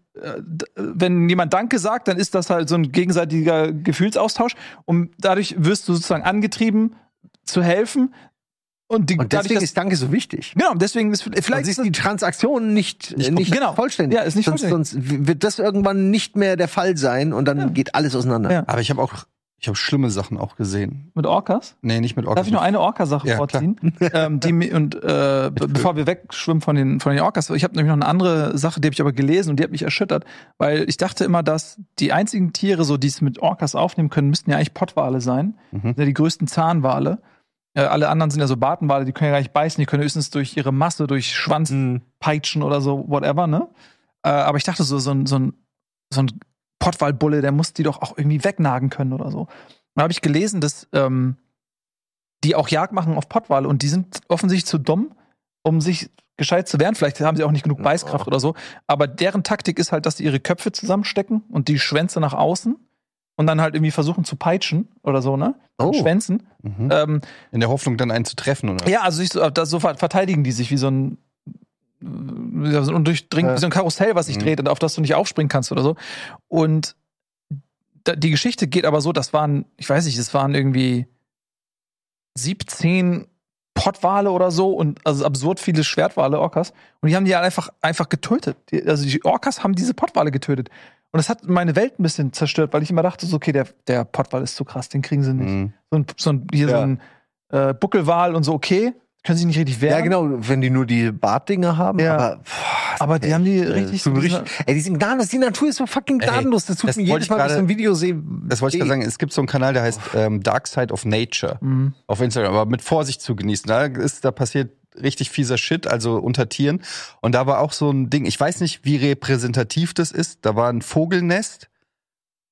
wenn jemand Danke sagt, dann ist das halt so ein gegenseitiger Gefühlsaustausch. Und dadurch wirst du sozusagen angetrieben zu helfen. Und, die, und dadurch, deswegen dass- ist Danke so wichtig. genau, deswegen ist vielleicht ist die Transaktion nicht, nicht, nicht genau. vollständig. Ja, ist nicht sonst, vollständig. sonst wird das irgendwann nicht mehr der Fall sein und dann geht alles auseinander. Ja. Aber ich habe auch, ich habe schlimme Sachen auch gesehen. mit Orcas. Nee, nicht mit Orcas. Darf ich noch eine Orca-Sache Ja, vorziehen? ähm, die, und äh, be- bevor wir wegschwimmen von den, von den Orcas, ich habe nämlich noch eine andere Sache, die habe ich aber gelesen und die hat mich erschüttert, weil ich dachte immer, dass die einzigen Tiere, so die es mit Orcas aufnehmen können, müssten ja eigentlich Pottwale sein. Mhm. Ja die größten Zahnwale. Äh, alle anderen sind ja so Bartenwale, die können ja gar nicht beißen, die können höchstens durch ihre Masse, durch Schwanz Mhm. peitschen oder so, whatever, ne? Äh, aber ich dachte so, so so ein, so ein Pottwalbulle, der muss die doch auch irgendwie wegnagen können oder so. Da habe ich gelesen, dass ähm, die auch Jagd machen auf Pottwale und die sind offensichtlich zu dumm, um sich gescheit zu wehren. Vielleicht haben sie auch nicht genug Beißkraft oder so. Aber deren Taktik ist halt, dass sie ihre Köpfe zusammenstecken und die Schwänze nach außen und dann halt irgendwie versuchen zu peitschen oder so, ne? Oh. Schwänzen. Mhm. Ähm, In der Hoffnung, dann einen zu treffen, oder? ja, also sich so, so ver- verteidigen die sich wie so ein undurchdringend, Ja. wie so ein Karussell, was sich Mhm. dreht und auf das du nicht aufspringen kannst oder so. Und da, die Geschichte geht aber so, das waren, ich weiß nicht, das waren irgendwie 17 Pottwale oder so und also absurd viele Schwertwale, Orcas. Und die haben die einfach, einfach getötet. Die, also die Orcas haben diese Pottwale getötet. Und das hat meine Welt ein bisschen zerstört, weil ich immer dachte, so, okay, der, der Pottwal ist zu krass, den kriegen sie nicht. Mhm. So ein, so ein, hier Ja. so ein äh, Buckelwal und so, okay, können sich nicht richtig wehren. Ja, genau, wenn die nur die Bartdinger haben, Ja. aber pff, Aber die haben die richtig. mir richtig ey, die sind gnadenlos, die Natur ist so fucking Ey, gnadenlos. Das tut das mir wollte jedes ich Mal, wenn ich so ein Video sehe. Das wollte ich weh. gerade sagen. Es gibt so einen Kanal, der heißt ähm, Dark Side of Nature Mhm. auf Instagram, aber mit Vorsicht zu genießen. Da ist, da passiert richtig fieser Shit, also unter Tieren. Und da war auch so ein Ding, ich weiß nicht, wie repräsentativ das ist. Da war ein Vogelnest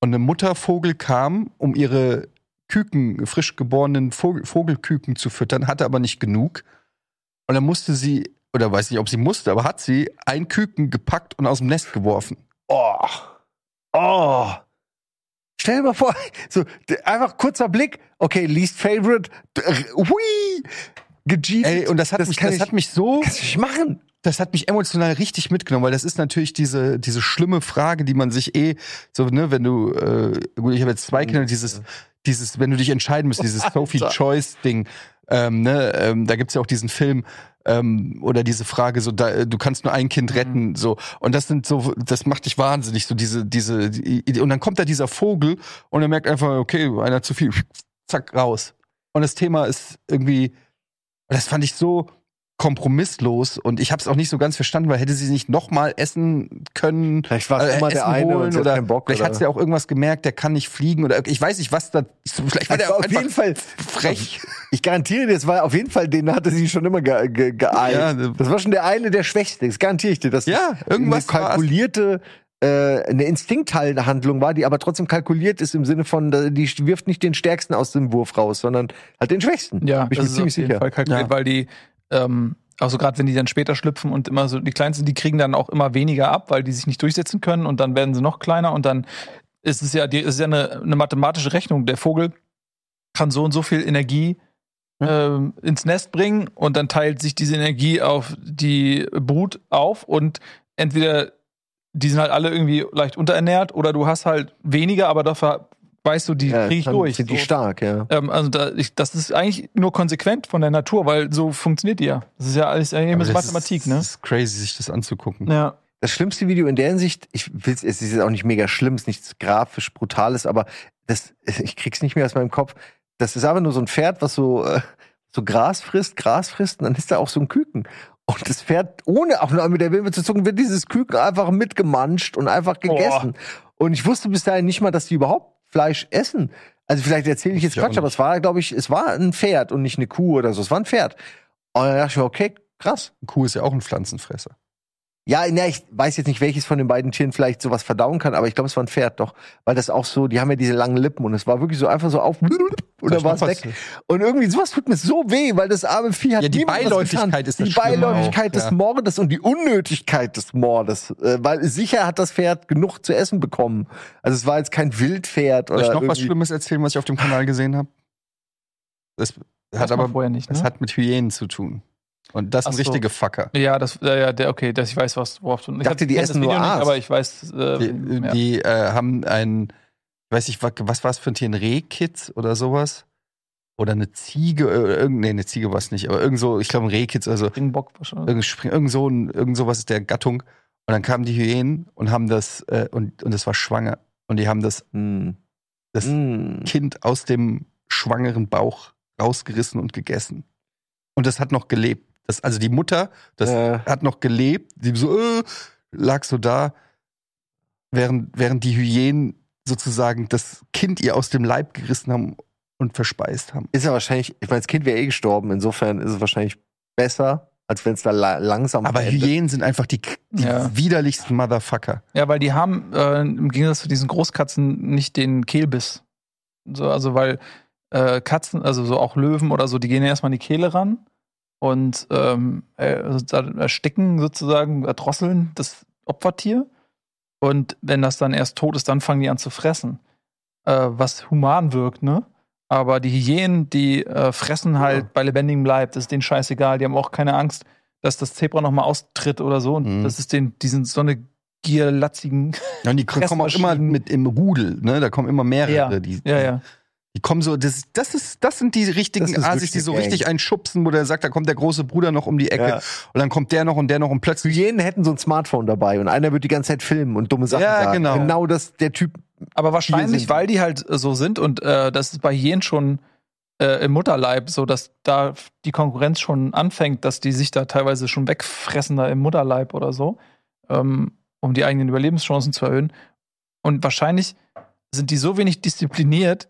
und eine Muttervogel kam, um ihre Küken, frisch geborenen Vogel, Vogelküken zu füttern, hatte aber nicht genug. Und dann musste sie, oder weiß nicht, ob sie musste, aber hat sie ein Küken gepackt und aus dem Nest geworfen. Oh. Oh. Stell dir mal vor, so einfach kurzer Blick. Okay, least favorite. Hui. Gejeetet. Ey, und das hat, mich, kann das ich, hat mich so. kannst du nicht machen. das hat mich emotional richtig mitgenommen, weil das ist natürlich diese, diese schlimme Frage, die man sich eh, so, ne, wenn du, äh, gut, ich habe jetzt zwei Kinder, dieses, dieses, wenn du dich entscheiden musst, dieses Sophie Choice-Ding, ähm, ne, ähm, da gibt's ja auch diesen Film, ähm, oder diese Frage, so, da, du kannst nur ein Kind retten, so, und das sind so, das macht dich wahnsinnig, so diese, diese, die, und dann kommt da dieser Vogel und er merkt einfach, okay, einer zu viel, zack, raus. Und das Thema ist irgendwie, das fand ich so kompromisslos und ich habe es auch nicht so ganz verstanden, weil hätte sie nicht noch mal essen können, Vielleicht war es äh, immer der Essen eine holen und sie hat oder keinen Bock, vielleicht hat sie ja auch irgendwas gemerkt, der kann nicht fliegen oder ich weiß nicht was da, vielleicht war Das der war auf jeden Fall frech. Ich garantiere dir, das war auf jeden Fall, den hatte sie schon immer ge ge geeilt. Ja, das war schon der eine der Schwächsten. Das garantiere ich dir. Das Ja, irgendwas eine kalkulierte, äh, eine Instinkthandlung war, die aber trotzdem kalkuliert ist im Sinne von, äh, die wirft nicht den Stärksten aus dem Wurf raus, sondern halt den Schwächsten. Ja, Bin ich das mir ist ziemlich auf jeden sicher. Fall kalkuliert, Ja. weil die, ähm, also gerade wenn die dann später schlüpfen und immer so die kleinsten, die kriegen dann auch immer weniger ab, weil die sich nicht durchsetzen können und dann werden sie noch kleiner und dann ist es ja, die, ist ja eine, eine mathematische Rechnung. Der Vogel kann so und so viel Energie ähm, ins Nest bringen und dann teilt sich diese Energie auf die Brut auf und entweder die sind halt alle irgendwie leicht unterernährt oder du hast halt weniger, aber dafür weißt du, die Ja, krieg ich durch. Sind die So. stark, ja. Ähm, also da, ich, das ist eigentlich nur konsequent von der Natur, weil so funktioniert die ja. Das ist ja alles das Mathematik, ist, ne? Das ist crazy, sich das anzugucken. Ja. Das schlimmste Video in der Hinsicht, ich will's, es ist jetzt auch nicht mega schlimm, es ist nichts grafisch Brutales, aber das, ich krieg's nicht mehr aus meinem Kopf. Das ist aber nur so ein Pferd, was so, äh, so Gras frisst, Gras frisst, und dann ist da auch so ein Küken. Und das Pferd, ohne auch nur mit der Wilme zu zucken, wird dieses Küken einfach mitgemanscht und einfach gegessen. Und ich wusste bis dahin nicht mal, dass die überhaupt Fleisch essen. Also vielleicht erzähle ich jetzt auch Quatsch, aber es war, glaube ich, es war ein Pferd und nicht eine Kuh oder so. Es war ein Pferd. Und dann dachte ich mir, okay, krass. Eine Kuh ist ja auch ein Pflanzenfresser. Ja, na, ich weiß jetzt nicht, welches von den beiden Tieren vielleicht sowas verdauen kann, aber ich glaube, es war ein Pferd doch, weil das auch so, die haben ja diese langen Lippen und es war wirklich so einfach so auf und dann war es weg. Und irgendwie sowas tut mir so weh, weil das arme Vieh hat Ja, die was Beiläufigkeit getan. ist das die Beiläufigkeit auch, des ja. Mordes und die Unnötigkeit des Mordes, äh, weil sicher hat das Pferd genug zu essen bekommen. Also es war jetzt kein Wildpferd Soll oder ich noch was irgendwie- Schlimmes erzählen, was ich auf dem Kanal gesehen habe? Das Hat hat aber aber vorher nicht, ne? das hat mit Hyänen zu tun. Und das Ach sind so. richtige Fucker. ja, das, ja, ja, der, okay, das, ich weiß, was, worauf du. Ich dachte, die essen nur nicht, Aas. aber ich weiß. Äh, Die, ja. die äh, haben ein, weiß ich, was, was war es für ein Tier, ein Rehkitz oder sowas? Oder eine Ziege, äh, irgend, nee, eine Ziege war es nicht, aber irgend so, ich glaube ein Rehkitz, also Springbock wahrscheinlich. irgend, Spring- irgend so ein, irgend sowas ist der Gattung. Und dann kamen die Hyänen und haben das, äh, und, und das war schwanger. Und die haben das, Hm. das Hm. Kind aus dem schwangeren Bauch rausgerissen und gegessen. Und das hat noch gelebt. Das, also die Mutter, das Äh. hat noch gelebt. Die so, äh, lag so da, während, während die Hyänen sozusagen das Kind ihr aus dem Leib gerissen haben und verspeist haben. Ist ja wahrscheinlich, ich meine, das Kind wäre eh gestorben, insofern ist es wahrscheinlich besser, als wenn es da la langsam Aber verendet. Hyänen sind einfach die, die Ja. widerlichsten Motherfucker. Ja, weil die haben äh, im Gegensatz zu diesen Großkatzen nicht den Kehlbiss. So, also weil äh, Katzen, also so auch Löwen oder so, die gehen erstmal an die Kehle ran und ähm, äh, ersticken sozusagen, erdrosseln das Opfertier. Und wenn das dann erst tot ist, dann fangen die an zu fressen. Äh, was human wirkt, ne? Aber die Hyänen, die äh, fressen halt bei lebendigem Leib, das ist denen scheißegal, die haben auch keine Angst, dass das Zebra nochmal austritt oder so. Und Mhm. das ist den, die sind so eine gierlatzigen. Ja, und die kommen auch immer mit im Rudel, ne? Da kommen immer mehrere. Ja, die, ja, ja. Die kommen so, das, das, ist, das sind die richtigen ist Asis, die so richtig Gang. einen schubsen, wo der sagt, da kommt der große Bruder noch um die Ecke Ja. und dann kommt der noch und der noch und plötzlich. Hyänen hätten so ein Smartphone dabei und einer wird die ganze Zeit filmen und dumme Sachen Ja, sagen. genau. Genau das, der Typ. Aber wahrscheinlich, weil die halt äh, so sind und äh, das ist bei Hyänen schon äh, im Mutterleib so, dass da die Konkurrenz schon anfängt, dass die sich da teilweise schon wegfressen da im Mutterleib oder so, ähm, um die eigenen Überlebenschancen zu erhöhen. Und wahrscheinlich sind die so wenig diszipliniert,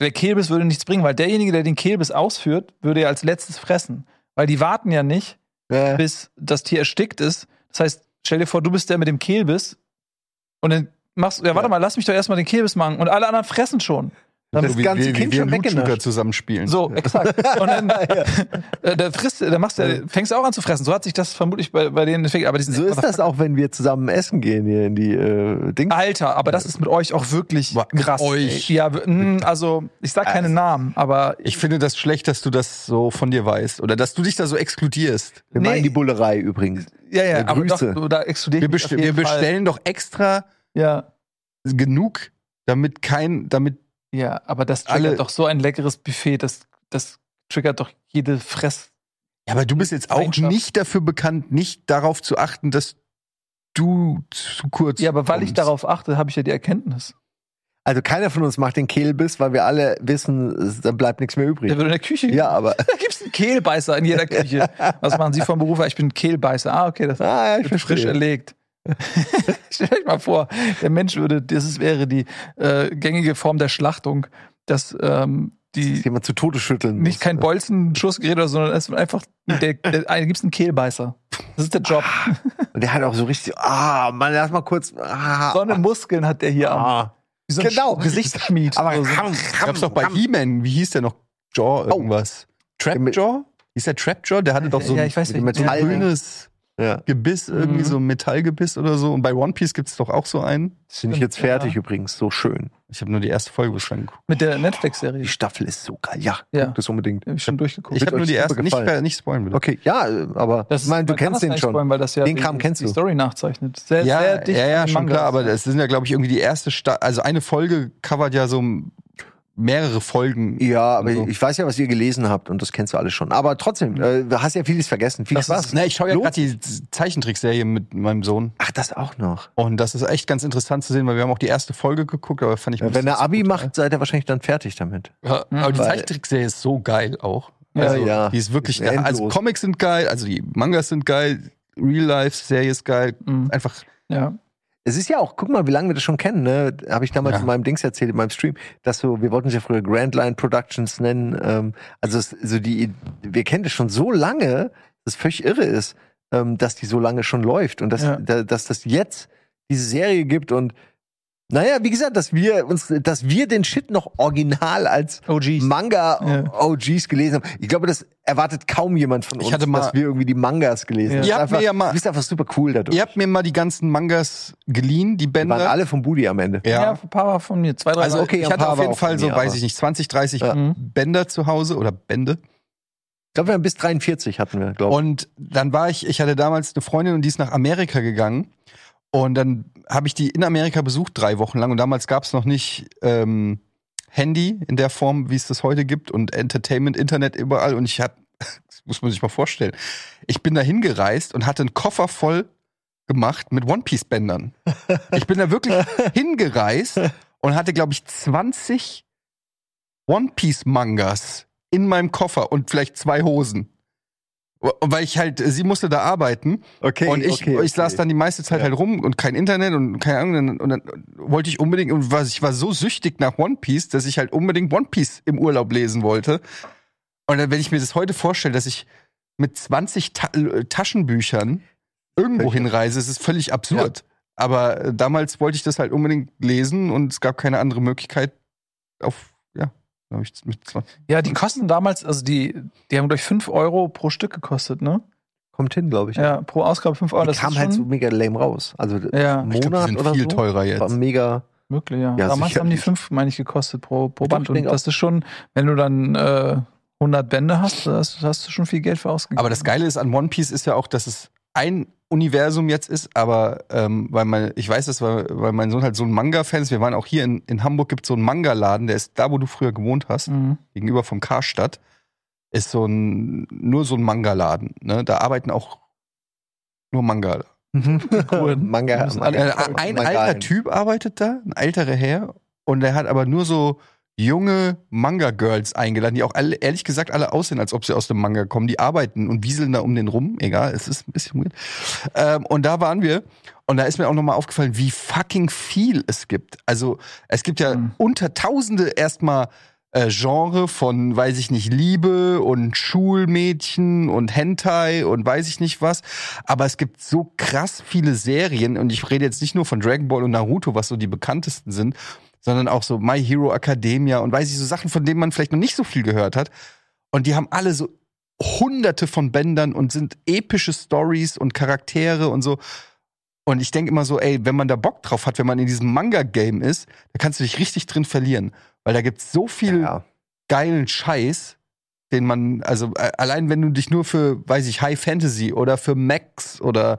der Kehlbiss würde nichts bringen, weil derjenige, der den Kehlbiss ausführt, würde ja als letztes fressen. Weil die warten ja nicht, Äh, bis das Tier erstickt ist. Das heißt, stell dir vor, du bist der mit dem Kehlbiss und dann machst du, ja, warte Ja. mal, lass mich doch erstmal den Kehlbiss machen und alle anderen fressen schon. Das So wie, ganze wie, Kind wie schon weggenascht. zusammenspielen. So, exakt. Und dann äh, da frisst, da machst du, fängst du auch an zu fressen. So hat sich das vermutlich bei, bei denen entwickelt. Aber So ist das auch, wenn wir zusammen essen gehen hier in die äh, Dings. Alter, aber das ist mit euch auch wirklich mit krass. euch? Ja, mh, also ich sag keine Namen, aber Ich finde das schlecht, dass du das so von dir weißt oder dass du dich da so exkludierst. Wir Nee. meinen die Bullerei übrigens. ja, ja, Ja, aber doch, Grüße. du, da exkludiere Wir, ich mich best auf wir bestellen doch extra Ja. genug, damit kein, damit Ja, aber das triggert Alle- doch so ein leckeres Buffet, das, das triggert doch jede Fress. Ja, aber du bist jetzt auch nicht dafür bekannt, nicht darauf zu achten, dass du zu kurz Ja, aber weil ich kommst. darauf achte, habe ich ja die Erkenntnis. Also keiner von uns macht den Kehlbiss, weil wir alle wissen, da bleibt nichts mehr übrig. Der wird in der Küche. Ja, aber. Da gibt's einen Kehlbeißer in jeder Küche. Was machen Sie vom Beruf? her? Ich bin Kehlbeißer. Ah, okay, das Ah, ja, ich wird frisch erlegt. Stellt euch mal vor, der Mensch würde, das ist, wäre die äh, gängige Form der Schlachtung, dass ähm, die Jemand zu Tode schütteln nicht muss. kein Bolzenschussgerät oder so, sondern es wird einfach, der, der, der gibt's einen Kehlbeißer. Das ist der Job. Und der hat auch so richtig, ah, man, lass mal kurz, ah, So eine Muskeln hat der hier am ah. wie so Genau. Gesichtsschmied. Aber so. ram, Gab's doch bei He-Man, wie hieß der noch? Jaw irgendwas. Trapjaw? Hieß der Trapjaw? Der hatte doch so Ja, ein ich weiß mit nicht. dem so ein Metall- grünes ja, Gebiss, irgendwie Mhm. so ein Metallgebiss oder so. Und bei One Piece gibt's doch auch so einen. das finde ich jetzt fertig übrigens, so schön. Ich habe nur die erste Folge bislang geguckt. Mit der Netflix-Serie. Die Staffel ist so geil, ja, Ja. guckt das unbedingt. Hab ich schon durchgeguckt. Ich habe nur die erste, nicht, gefallen. nicht spoilen bitte. Okay, ja, aber Das ich meine, du kennst das den nicht schon. Spoilern, weil das ja Den die, Kram kennst die du. Story nachzeichnet. Sehr, Ja, sehr dicht ja, ja, schon Mangas. klar, aber das sind ja, glaube ich, irgendwie die erste Sta also eine Folge covert ja so mehrere Folgen. Ja, aber so. ich weiß ja, was ihr gelesen habt und das kennst du alles schon. Aber trotzdem, äh, du hast ja vieles vergessen. Viel Das Spaß. ist- Na, ich schaue ja gerade die Zeichentrickserie mit meinem Sohn. Ach, das auch noch. Und das ist echt ganz interessant zu sehen, weil wir haben auch die erste Folge geguckt, aber fand ich Ja, wenn er Abi zu macht, seid ihr wahrscheinlich dann fertig damit. Ja, aber die Zeichentrickserie ist so geil auch. Ja, Also, ja. Die ist wirklich Ist geil. Also. Comics sind geil, also die Mangas sind geil, Real-Life-Serie ist geil. Mhm. Einfach, Ja. Es ist ja auch, guck mal, wie lange wir das schon kennen, ne? Habe ich damals Ja. in meinem Dings erzählt, in meinem Stream, dass so, wir wollten es ja früher Grand Line Productions nennen. Ähm, also es, so die, wir kennen das schon so lange, dass es völlig irre ist, ähm, dass die so lange schon läuft und dass, Ja. da, dass das jetzt diese Serie gibt und naja, wie gesagt, dass wir uns, dass wir den Shit noch original als OGs. Manga Ja. OGs gelesen haben. Ich glaube, das erwartet kaum jemand von Ich uns, hatte mal- dass wir irgendwie die Mangas gelesen Ja. haben. Ihr habt mir einfach, ja mal- du bist einfach super cool dadurch. ihr habt mir mal die ganzen Mangas geliehen, die Die Bänder. waren alle vom Budi am Ende. Ja, ja. ein paar war von mir. Zwei, drei Also okay, ich hatte auf jeden Fall so, mir, weiß ich nicht, 20, 30 Ja. Mhm. Bänder zu Hause oder Bände. Ich glaube, wir haben bis 43 hatten wir, glaube ich. Und dann war ich, ich hatte damals eine Freundin und die ist nach Amerika gegangen. Und dann habe ich die in Amerika besucht, drei Wochen lang. Und damals gab es noch nicht ähm, Handy in der Form, wie es das heute gibt und Entertainment, Internet überall. Und ich hab, das muss man sich mal vorstellen, ich bin da hingereist und hatte einen Koffer voll gemacht mit One-Piece-Bändern. Ich bin da wirklich hingereist und hatte, glaube ich, 20 One-Piece-Mangas in meinem Koffer und vielleicht zwei Hosen. Weil ich halt, sie musste da arbeiten Okay, und ich, okay, ich saß okay. dann die meiste Zeit Ja. halt rum und kein Internet und keine Ahnung. Und dann wollte ich unbedingt, und was, ich war so süchtig nach One Piece, dass ich halt unbedingt One Piece im Urlaub lesen wollte. Und dann, wenn ich mir das heute vorstelle, dass ich mit 20 Ta äh, Taschenbüchern irgendwo Völlig- hinreise, ist es völlig absurd. Aber äh, damals wollte ich das halt unbedingt lesen und es gab keine andere Möglichkeit auf, ja, glaube ich, mit 20. Ja, die kosten damals, also die, die haben durch 5 Euro pro Stück gekostet, ne? Kommt hin, glaube ich. Ja, pro Ausgabe 5 Euro. Die Das kam halt so mega lame raus. Also Ja. im Ich glaub, die Monat sind oder viel so. teurer War jetzt. mega. möglich, ja. Ja, damals haben die sicherlich. 5, meine ich, gekostet pro, pro Ich Band. Und das ist schon, wenn du dann äh, 100 Bände hast, hast, hast du schon viel Geld für ausgegeben. Aber das Geile ist an One Piece ist ja auch, dass es ein Universum jetzt ist, aber ähm, weil mein, ich weiß das, weil, weil mein Sohn halt so ein Manga-Fan ist. Wir waren auch hier in, in Hamburg, gibt es so einen Manga-Laden, der ist da, wo du früher gewohnt hast, Mhm. gegenüber vom Karstadt. Ist so ein, nur so ein Manga-Laden. Ne? Da arbeiten auch nur Manga. Cool. Manga. müssen Manga alle- ein Manga alter ein. Typ arbeitet da, ein älterer Herr, und der hat aber nur so junge Manga-Girls eingeladen, die auch alle, ehrlich gesagt alle aussehen, als ob sie aus dem Manga kommen. Die arbeiten und wieseln da um den rum. Egal, es ist ein bisschen weird. Ähm, und da waren wir. Und da ist mir auch nochmal aufgefallen, wie fucking viel es gibt. Also es gibt ja Mhm. unter Tausende erstmal äh, Genre von, weiß ich nicht, Liebe und Schulmädchen und Hentai und weiß ich nicht was. Aber es gibt so krass viele Serien und ich rede jetzt nicht nur von Dragon Ball und Naruto, was so die bekanntesten sind, sondern auch so My Hero Academia und weiß ich, so Sachen, von denen man vielleicht noch nicht so viel gehört hat. Und die haben alle so hunderte von Bändern und sind epische Stories und Charaktere und so. Und ich denke immer so, ey, wenn man da Bock drauf hat, wenn man in diesem Manga-Game ist, da kannst du dich richtig drin verlieren. Weil da gibt's so viel Ja. geilen Scheiß, den man, also äh, allein wenn du dich nur für, weiß ich, High Fantasy oder für Max oder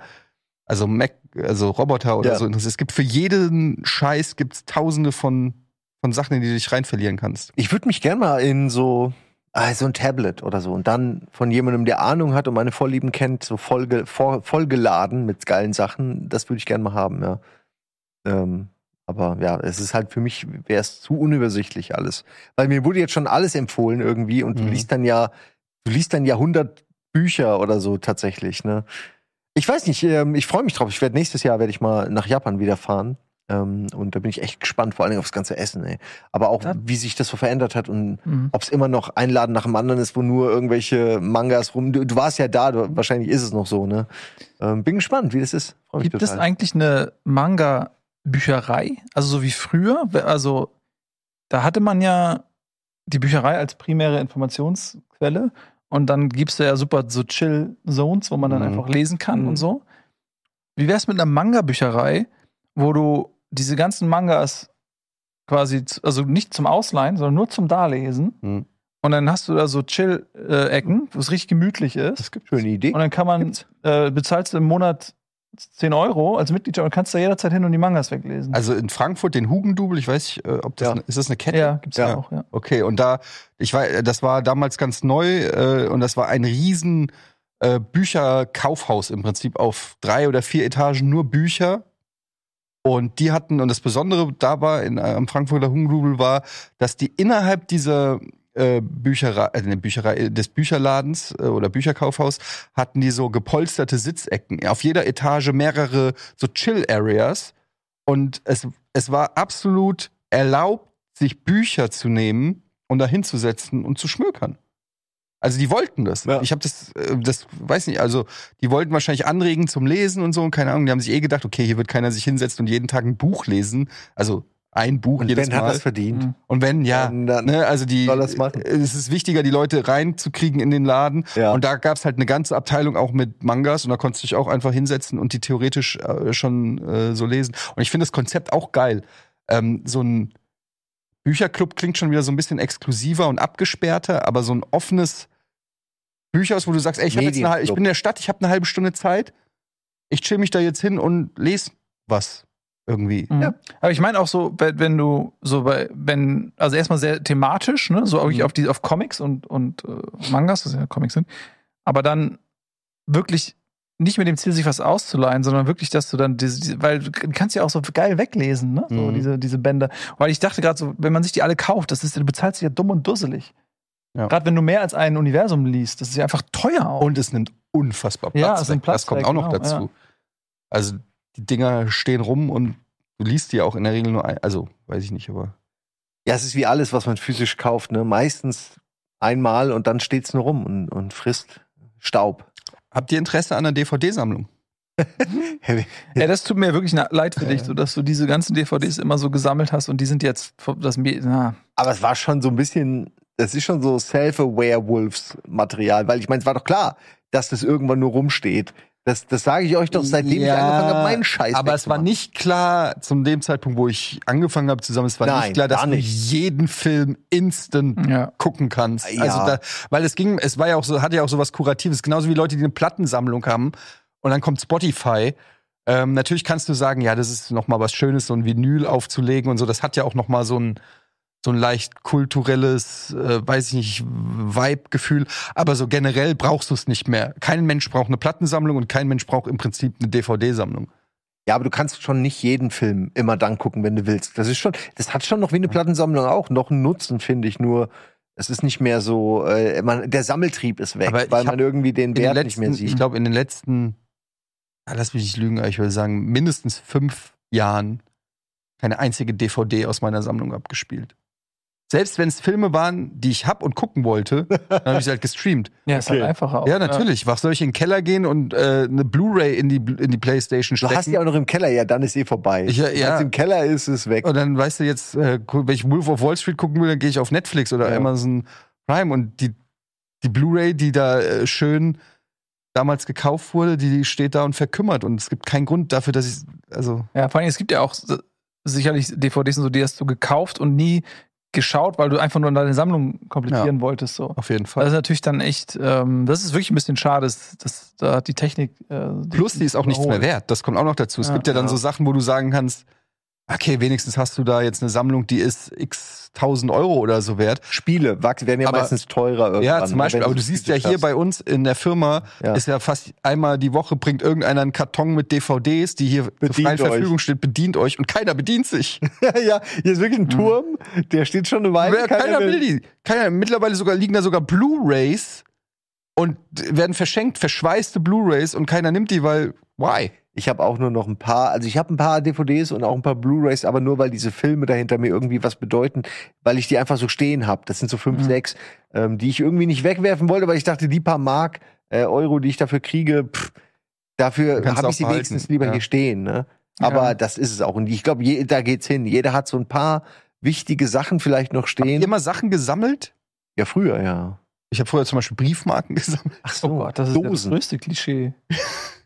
also Mac, also Roboter oder Ja. so interessierst. Es gibt für jeden Scheiß gibt's tausende von, von Sachen, in die du dich rein verlieren kannst. Ich würde mich gern mal in so, ah, so ein Tablet oder so und dann von jemandem, der Ahnung hat und meine Vorlieben kennt, so vollge, voll, vollgeladen mit geilen Sachen, das würde ich gern mal haben, ja. Ähm, aber ja, es ist halt für mich, wäre es zu unübersichtlich alles. Weil mir wurde jetzt schon alles empfohlen irgendwie und du Mhm. liest dann ja, du liest dann ja 100 Bücher oder so tatsächlich, ne? Ich weiß nicht, ähm, ich freue mich drauf. Ich werde nächstes Jahr werde ich mal nach Japan wieder fahren. Ähm, und da bin ich echt gespannt, vor allen Dingen aufs ganze Essen, ey. Aber auch, Ja. wie sich das so verändert hat und Mhm. ob es immer noch ein Laden nach dem anderen ist, wo nur irgendwelche Mangas rum. Du, du warst ja da, du, wahrscheinlich ist es noch so, ne? Ähm, bin gespannt, wie das ist. Gibt es eigentlich eine Manga-Bücherei? Also so wie früher? Also da hatte man ja die Bücherei als primäre Informationsquelle und dann gibt's da ja super so Chill-Zones, wo man dann Mhm. einfach lesen kann Mhm. und so. Wie wär's mit einer Manga-Bücherei, wo du diese ganzen Mangas quasi, also nicht zum Ausleihen, sondern nur zum Darlesen Mhm. und dann hast du da so Chill-Ecken, wo es richtig gemütlich ist. Das gibt schöne Idee. Und dann kann man, äh, bezahlst du im Monat 10 Euro als Mitglied und kannst da jederzeit hin und die Mangas weglesen. Also in Frankfurt den Hugendubel, ich weiß nicht, äh, ob das Ja. eine, ist das eine Kette? ja, gibt's ja Ja. auch, ja. Okay, und da, ich weiß, das war damals ganz neu äh, und das war ein riesen äh, Bücherkaufhaus im Prinzip auf drei oder vier Etagen nur Bücher. Und die hatten, und das Besondere dabei in, äh, am Frankfurter Hugendubel war, dass die innerhalb dieser äh, Bücherei, äh, ne, Bücherei, äh, des Bücherladens äh, oder Bücherkaufhaus hatten die so gepolsterte Sitzecken. Auf jeder Etage mehrere so Chill-Areas. Und es, es war absolut erlaubt, sich Bücher zu nehmen und da hinzusetzen und zu schmökern. Also die wollten das. Ja. Ich habe das, äh, das weiß nicht, also die wollten wahrscheinlich anregen zum Lesen und so und keine Ahnung. Die haben sich eh gedacht, okay, hier wird keiner sich hinsetzen und jeden Tag ein Buch lesen. Also ein Buch Und jedes Ben hat Mal. das verdient. Mhm. und wenn, ja, Dann- dann ne, also die, soll er's machen. es ist wichtiger, die Leute reinzukriegen in den Laden. Ja. Und da gab's halt eine ganze Abteilung auch mit Mangas und da konntest du dich auch einfach hinsetzen und die theoretisch äh, schon äh, so lesen. Und ich finde das Konzept auch geil. Ähm, so ein Bücherclub klingt schon wieder so ein bisschen exklusiver und abgesperrter, aber so ein offenes Bücherhaus, wo du sagst, ey, ich, hab jetzt eine, ich bin in der Stadt, ich habe eine halbe Stunde Zeit, ich chill mich da jetzt hin und lese was irgendwie. Mhm. Ja. Aber ich meine auch so, wenn du so bei, wenn, also erstmal sehr thematisch, ne, so wirklich Mhm. auf die, auf Comics und, und äh, Mangas, das ja Comics sind, aber dann wirklich nicht mit dem Ziel, sich was auszuleihen, sondern wirklich, dass du dann diese, diese weil du kannst ja auch so geil weglesen, ne? So Mhm. diese, diese Bänder. Weil ich dachte gerade so, wenn man sich die alle kauft, das ist, du bezahlst dich ja dumm und dusselig. Ja. Gerade wenn du mehr als ein Universum liest, das ist ja einfach teuer auch. Und es nimmt unfassbar Platz. Ja, es. Platz das kommt weg, auch noch genau, dazu. ja. Also die Dinger stehen rum und du liest die auch in der Regel nur ein. Also, weiß ich nicht, aber. Ja, es ist wie alles, was man physisch kauft, ne? Meistens einmal und dann steht's nur rum und, und frisst Staub. Habt ihr Interesse an einer DVD-Sammlung? Ja, das tut mir wirklich leid für dich, so dass du diese ganzen DVDs immer so gesammelt hast und die sind jetzt das na, Aber es war schon so ein bisschen, das ist schon so Self-Aware-Wolves-Material, weil ich meine, es war doch klar, dass das irgendwann nur rumsteht. Das, das sage ich euch doch, seitdem ich angefangen habe, meinen Scheiß Aber es war nicht klar, zum dem Zeitpunkt, wo ich angefangen habe zusammen, es war Nein, nicht klar, dass gar du nicht. jeden Film instant ja. gucken kannst. Ja. Also da, weil es ging, es war ja auch so, hatte ja auch so was Kuratives, genauso wie Leute, die eine Plattensammlung haben und dann kommt Spotify. Ähm, natürlich kannst du sagen, ja, das ist noch mal was Schönes, so ein Vinyl aufzulegen und so. Das hat ja auch noch mal so ein so ein leicht kulturelles, äh, weiß ich nicht, Vibe-Gefühl. Aber so generell brauchst du es nicht mehr. Kein Mensch braucht eine Plattensammlung und kein Mensch braucht im Prinzip eine DVD-Sammlung. Ja, aber du kannst schon nicht jeden Film immer dann gucken, wenn du willst. Das ist schon, das hat schon noch wie eine Plattensammlung auch noch einen Nutzen, finde ich. Nur es ist nicht mehr so, äh, man, der Sammeltrieb ist weg, Aber weil man irgendwie den in den Wert letzten, nicht mehr sieht. ich glaube, in den letzten, ah, lass mich nicht lügen, ich würde sagen, mindestens fünf Jahren keine einzige DVD aus meiner Sammlung abgespielt. Selbst wenn es Filme waren, die ich hab und gucken wollte, dann habe ich sie halt gestreamt. ja, ist Okay. halt einfacher auch. Ja, natürlich. Was soll ich in den Keller gehen und äh, eine Blu-ray in die, in die Playstation du stecken? hast die auch noch im Keller, ja, dann ist eh vorbei. Ich- ja, Wenn ja. es im Keller ist, ist es weg. und dann weißt du jetzt, äh, wenn ich Wolf of Wall Street gucken will, dann gehe ich auf Netflix oder Ja. Amazon Prime und die, die Blu-ray, die da äh, schön damals gekauft wurde, die steht da und verkümmert und es gibt keinen Grund dafür, dass ich, also Ja, vor allem, es gibt ja auch sicherlich DVDs und so, die hast du gekauft und nie geschaut, weil du einfach nur deine Sammlung komplettieren wolltest. So. auf jeden Das Fall. ist natürlich dann echt, ähm, das ist wirklich ein bisschen schade, dass, dass da die Technik. Äh, Plus, die ist auch nichts mehr wert. Das kommt auch noch dazu. Es Ja. gibt ja dann Ja. so Sachen, wo du sagen kannst, okay, wenigstens hast du da jetzt eine Sammlung, die ist x tausend Euro oder so wert. Spiele werden ja Aber- meistens teurer irgendwann. Ja, zum ne, Beispiel. wenn Aber du siehst ja hier hast. bei uns in der Firma, Ja. ist ja fast einmal die Woche bringt irgendeiner einen Karton mit DVDs, die hier zur Bedient freien euch. Verfügung steht, bedient euch und keiner bedient sich. ja, hier ist wirklich ein Turm, der steht schon eine Weile. Wer- keiner will die. Keiner, mittlerweile sogar liegen da sogar Blu-Rays und werden verschenkt, verschweißte Blu-Rays und keiner nimmt die, weil, why? Ich habe auch nur noch ein paar, also ich habe ein paar DVDs und auch ein paar Blu-rays, aber nur weil diese Filme dahinter mir irgendwie was bedeuten, weil ich die einfach so stehen habe. Das sind so fünf, Mhm. sechs, ähm, die ich irgendwie nicht wegwerfen wollte, weil ich dachte, die paar Mark äh, Euro, die ich dafür kriege, pff, dafür habe ich sie wenigstens lieber ja. hier stehen. Ne? Aber Ja. das ist es auch. Und ich glaube, da geht's hin. Jeder hat so ein paar wichtige Sachen vielleicht noch Habt stehen. ihr immer Sachen gesammelt? Ja, früher, ja. Ich habe früher zum Beispiel Briefmarken gesammelt. Ach Oh Gott, das ist ja das Dosen. größte Klischee.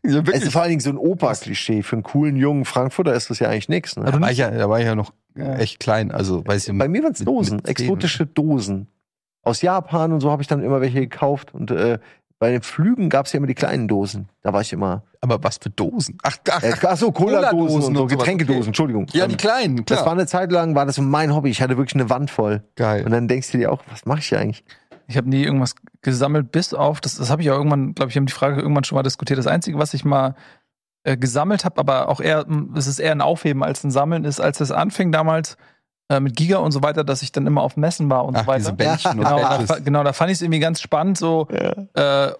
Ja, Es ist vor allen Dingen so ein Opa-Klischee. Für einen coolen jungen Frankfurter ist das ja eigentlich nichts. Ne? Da, war ich ja, da war ich ja noch Ja. echt klein. Also, weiß ich Bei mir waren es Dosen, mit exotische Dosen. Aus Japan und so habe ich dann immer welche gekauft. Und äh, bei den Flügen gab es ja immer die kleinen Dosen. Da war ich immer. Aber was für Dosen? Ach, ach, Äh, ach so, Cola-Dosen und so, Getränkedosen, okay. Entschuldigung. ja, Ähm, die kleinen, klar. das war eine Zeit lang, war das so mein Hobby. Ich hatte wirklich eine Wand voll. geil. Und dann denkst du dir auch, was mache ich hier eigentlich? Ich habe nie irgendwas gesammelt, bis auf, das, das habe ich auch irgendwann, glaube ich, haben die Frage irgendwann schon mal diskutiert. Das Einzige, was ich mal äh, gesammelt habe, aber auch eher, mh, es ist eher ein Aufheben als ein Sammeln, ist, als es anfing damals äh, mit Giga und so weiter, dass ich dann immer auf Messen war und Ach, so weiter. diese Bändchen und Genau, da, genau, da fand ich es irgendwie ganz spannend, so, äh,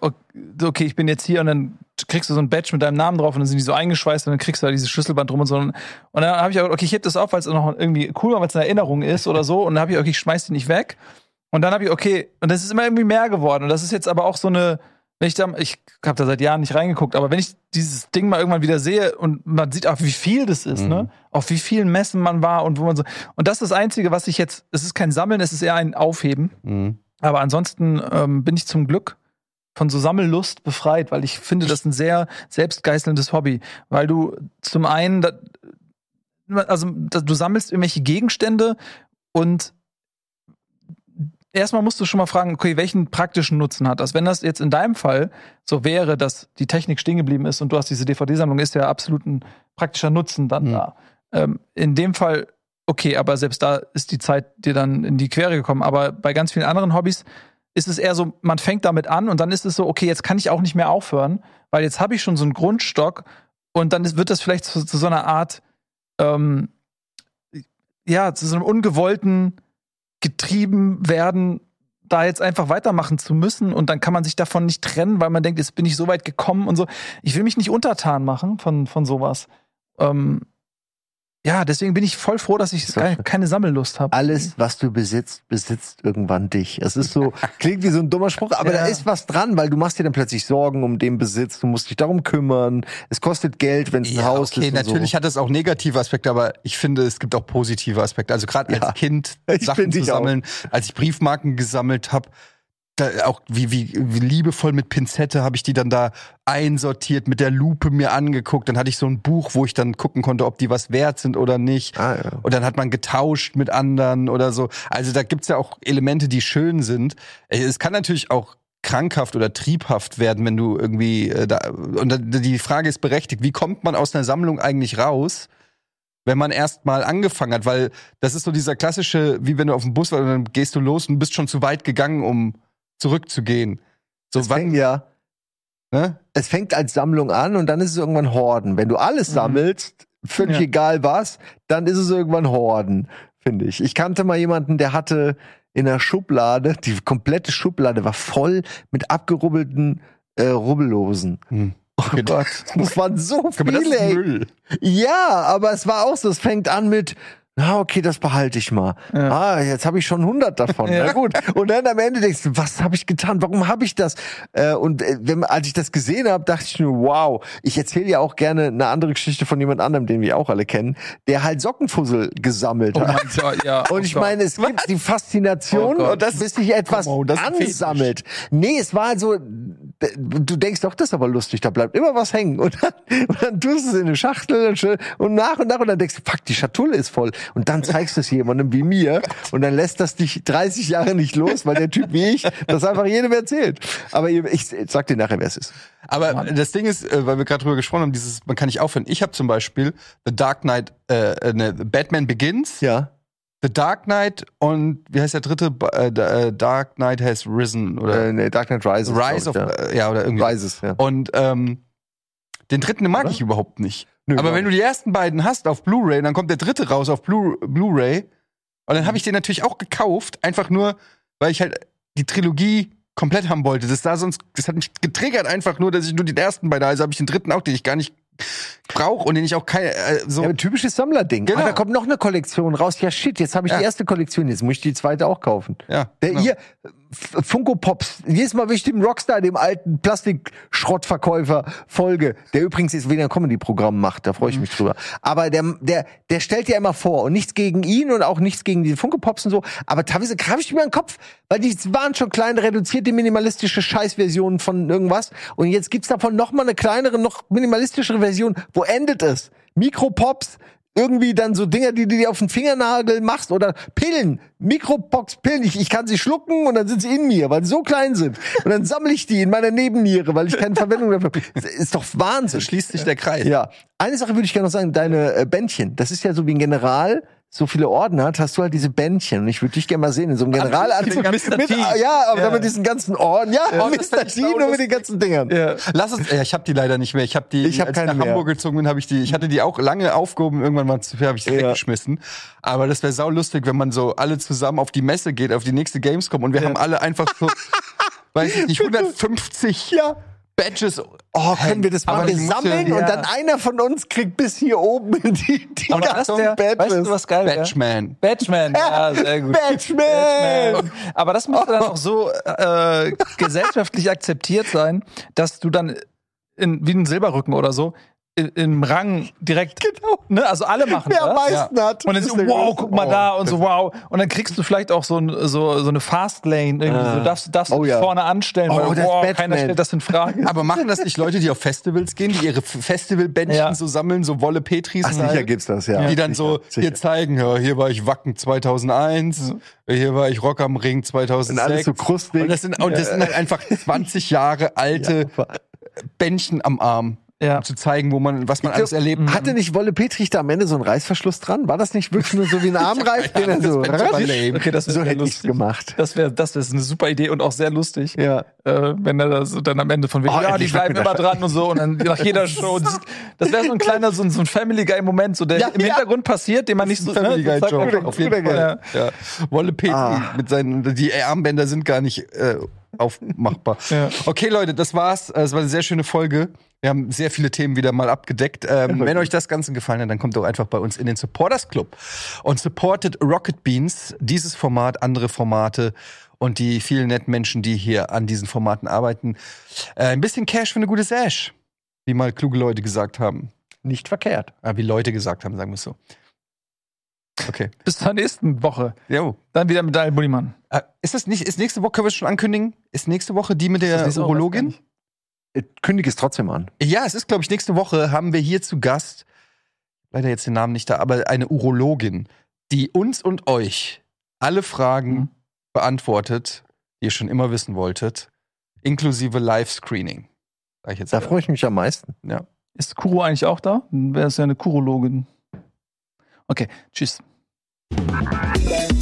okay, ich bin jetzt hier und dann kriegst du so ein Badge mit deinem Namen drauf und dann sind die so eingeschweißt und dann kriegst du da dieses Schlüsselband drum und so. Und dann habe ich auch, okay, ich heb das auf, weil es noch irgendwie cool war, weil es eine Erinnerung ist oder so. Und dann habe ich, okay, ich schmeiß die nicht weg. Und dann habe ich, okay, und das ist immer irgendwie mehr geworden. Und das ist jetzt aber auch so eine, wenn ich da, ich habe da seit Jahren nicht reingeguckt, aber wenn ich dieses Ding mal irgendwann wieder sehe und man sieht auch, wie viel das ist, Mhm. ne? Auf wie vielen Messen man war und wo man so. Und das ist das Einzige, was ich jetzt, es ist kein Sammeln, es ist eher ein Aufheben. Mhm. Aber ansonsten ähm, bin ich zum Glück von so Sammellust befreit, weil ich finde, das ist ein sehr selbstgeißelndes Hobby. Weil du zum einen, also du sammelst irgendwelche Gegenstände und erstmal musst du schon mal fragen, okay, welchen praktischen Nutzen hat das? Wenn das jetzt in deinem Fall so wäre, dass die Technik stehen geblieben ist und du hast diese DVD-Sammlung, ist ja absolut ein praktischer Nutzen dann Mhm. da. Ähm, in dem Fall, okay, aber selbst da ist die Zeit dir dann in die Quere gekommen. Aber bei ganz vielen anderen Hobbys ist es eher so, man fängt damit an und dann ist es so, okay, jetzt kann ich auch nicht mehr aufhören, weil jetzt habe ich schon so einen Grundstock und dann ist, wird das vielleicht zu, zu so einer Art, ähm, ja, zu so einem ungewollten getrieben werden, da jetzt einfach weitermachen zu müssen und dann kann man sich davon nicht trennen, weil man denkt, jetzt bin ich so weit gekommen und so. Ich will mich nicht untertan machen von, von sowas. Ähm, ja, deswegen bin ich voll froh, dass ich keine, keine Sammellust habe. Alles, was du besitzt, besitzt irgendwann dich. Es ist so, klingt wie so ein dummer Spruch, aber Ja. da ist was dran, weil du machst dir dann plötzlich Sorgen um den Besitz, du musst dich darum kümmern, es kostet Geld, wenn es ein Ja, Haus okay, ist. und natürlich so. hat es auch negative Aspekte, aber ich finde, es gibt auch positive Aspekte. Also gerade Ja. als Kind Ich Sachen zu ich auch. sammeln, als ich Briefmarken gesammelt habe, da auch wie, wie, wie liebevoll mit Pinzette habe ich die dann da einsortiert, mit der Lupe mir angeguckt. Dann hatte ich so ein Buch, wo ich dann gucken konnte, ob die was wert sind oder nicht. Ah, ja. Und dann hat man getauscht mit anderen oder so. Also da gibt's ja auch Elemente, die schön sind. Äh, Es kann natürlich auch krankhaft oder triebhaft werden, wenn du irgendwie äh, da und die Frage ist berechtigt, wie kommt man aus einer Sammlung eigentlich raus? Wenn man erst mal angefangen hat, weil das ist so dieser klassische, wie wenn du auf dem Bus warst und dann gehst du los und bist schon zu weit gegangen, um zurückzugehen. So Es fängt, ja, ne? es fängt als Sammlung an und dann ist es irgendwann Horden. Wenn du alles Mhm. sammelst, völlig Ja. egal was, dann ist es irgendwann Horden, finde ich. Ich kannte mal jemanden, der hatte in der Schublade, die komplette Schublade war voll mit abgerubbelten äh, Rubbellosen. Hm. Oh Gott, das waren so viele, ey. Müll. Ja, aber es war auch so, es fängt an mit, na okay, das behalte ich mal. Ja. Ah, jetzt habe ich schon 100 davon. Ja. Na gut. Und dann am Ende denkst du, was habe ich getan? Warum habe ich das? Äh, und äh, wenn, als ich das gesehen habe, dachte ich nur, wow. Ich erzähle ja auch gerne eine andere Geschichte von jemand anderem, den wir auch alle kennen, der halt Sockenfussel gesammelt Oh hat. Gott, ja. Und oh ich Gott. meine, es gibt die Faszination, Oh Gott. und das, bis sich etwas on, das ansammelt. Nee, es war so, d- du denkst doch, das ist aber lustig, da bleibt immer was hängen. Und dann, und dann tust du es in eine Schachtel und, nach und nach und dann denkst du, fuck, die Schatulle ist voll. Und dann zeigst du es jemandem wie mir und dann lässt das dich 30 Jahre nicht los, weil der Typ wie ich das einfach jedem erzählt. Aber ihr- ich sag dir nachher, wer es ist. Aber das Ding ist, äh, weil wir gerade drüber gesprochen haben, dieses, man kann nicht aufhören. Ich habe zum Beispiel The Dark Knight, äh, äh, ne, Batman Begins, Ja. The Dark Knight und wie heißt der dritte? Äh, da- äh, Dark Knight has risen oder Äh, nee, Dark Knight Rises. Rise of, glaub ich, äh, ja oder irgendwie. ja. Rises, ja. Und ähm, den dritten mag Oder? ich überhaupt nicht. Nö, Aber wenn du die ersten beiden hast auf Blu-ray, dann kommt der dritte raus auf Blu- Blu-ray und dann habe ich den natürlich auch gekauft, einfach nur, weil ich halt die Trilogie komplett haben wollte. Das da sonst, das hat mich getriggert einfach nur, dass ich nur den ersten beide, also habe ich den dritten auch, den ich gar nicht brauche und den ich auch keine äh, so Ja, typisches Sammlerding. Genau. Ah, da kommt noch eine Kollektion raus. Ja, shit, jetzt habe ich Ja. die erste Kollektion, jetzt muss ich die zweite auch kaufen. Ja, Der genau. F- Funko Pops, jedes Mal, wenn ich dem Rockstar, dem alten Plastikschrottverkäufer folge, der übrigens jetzt wieder ein Comedy-Programm macht, da Mhm. freue ich mich drüber. Aber der, der, der stellt ja immer vor und nichts gegen ihn und auch nichts gegen die Funko Pops und so. Aber teilweise greife ich mir in den Kopf, weil die waren schon kleine, reduzierte, minimalistische Scheißversionen von irgendwas. Und jetzt gibt's davon noch mal eine kleinere, noch minimalistischere Version. Wo endet es? Mikropops, irgendwie dann so Dinger, die du dir auf den Fingernagel machst oder Pillen, Mikropox-Pillen. Ich, ich kann sie schlucken und dann sind sie in mir, weil sie so klein sind. Und dann sammle ich die in meiner Nebenniere, weil ich keine Verwendung dafür habe. Ist doch Wahnsinn. schließt sich der Kreis. Ja. Eine Sache würde ich gerne noch sagen, deine äh, Bändchen. Das ist ja so wie ein General so viele Orden hat, hast du halt diese Bändchen. Und ich würde dich gerne mal sehen in so einem Generalanzug. mit. Mit, ja, aber Ja. mit diesen ganzen Orden. Ja, das Mr. T, nur mit den ganzen Dingern. Ja. Lass uns, ja, ich habe die leider nicht mehr. Ich habe die, Ich hab als keine ich nach mehr. Hamburg gezogen bin, habe ich die, ich hatte die auch lange aufgehoben, irgendwann mal zu habe ich sie Ja. weggeschmissen. Aber das wäre saulustig, wenn man so alle zusammen auf die Messe geht, auf die nächste Gamescom und wir haben alle einfach so, weiß ich nicht, 150 Ja. Badges. Oh, können wir das mal sammeln ja. und dann einer von uns kriegt bis hier oben die, die Aber das Badges. weißt du, was geil wäre? Badgeman. Badgeman, ja, sehr gut. Badgeman. Aber das müsste dann auch so äh, gesellschaftlich akzeptiert sein, dass du dann in, wie ein Silberrücken oder so im Rang direkt, Genau. ne, also alle machen Wer am das. meisten hat. Und dann ist so, wow, guck mal Oh. da und so, wow. Und dann kriegst du vielleicht auch so, ein, so, so eine Fastlane irgendwie. Ah. So darfst, darfst Oh du ja. vorne anstellen, Oh, weil das wow, keiner stellt das in Frage. Aber machen das nicht Leute, die auf Festivals gehen, die ihre Festivalbändchen Ja. so sammeln, so Wolle Petris? Ach, sicher gibt's das, ja. die dann so Sicher, hier sicher. zeigen, ja, hier war ich Wacken 2001, hier war ich Rock am Ring 2006. Und alles so krustig. Und das sind, und das sind halt einfach 20 Jahre alte Bändchen am Arm, Ja. um zu zeigen, wo man, was man alles erlebt hat. Hatte nicht Wolle Petrich da am Ende so einen Reißverschluss dran? War das nicht wirklich nur so wie ein Armreif, den er so. Okay, das so hätte lustig. gemacht. Das wäre das wär eine super Idee und auch sehr lustig. Ja. Äh, wenn er das dann am Ende von wegen, Oh, ja, die bleiben immer dran und so und dann nach jeder Show. Das, das wäre so ein kleiner, so ein, so ein Family Guy Moment, so der Ja, im ja. Hintergrund passiert, den man nicht so, Family Guy so Joke, auf jeden Fall. Ja. Wolle Petri Ah. mit seinen, die Armbänder sind gar nicht äh, aufmachbar. Ja. Okay, Leute, das war's. Es war eine sehr schöne Folge. Wir haben sehr viele Themen wieder mal abgedeckt. Ähm, wenn euch das Ganze gefallen hat, dann kommt doch einfach bei uns in den Supporters Club und supportet Rocket Beans, dieses Format, andere Formate und die vielen netten Menschen, die hier an diesen Formaten arbeiten. Äh, ein bisschen Cash für eine gute Sash, wie mal kluge Leute gesagt haben. Nicht verkehrt. Ah, wie Leute gesagt haben, sagen wir es so. Okay. Bis zur nächsten Woche. Jo. Dann wieder mit Daniel Bullimann. Äh, ist das nicht, ist nächste Woche, können wir es schon ankündigen? Ist nächste Woche die mit der Urologin? Kündige es trotzdem an. Ja, es ist, glaube ich, nächste Woche haben wir hier zu Gast, leider jetzt den Namen nicht da, aber eine Urologin, die uns und euch alle Fragen Mhm. beantwortet, die ihr schon immer wissen wolltet, inklusive Live-Screening. Da mal. freue ich mich am meisten. Ist Kuro eigentlich auch da? Dann wäre es ja eine Kurologin. Okay, tschüss. Bye.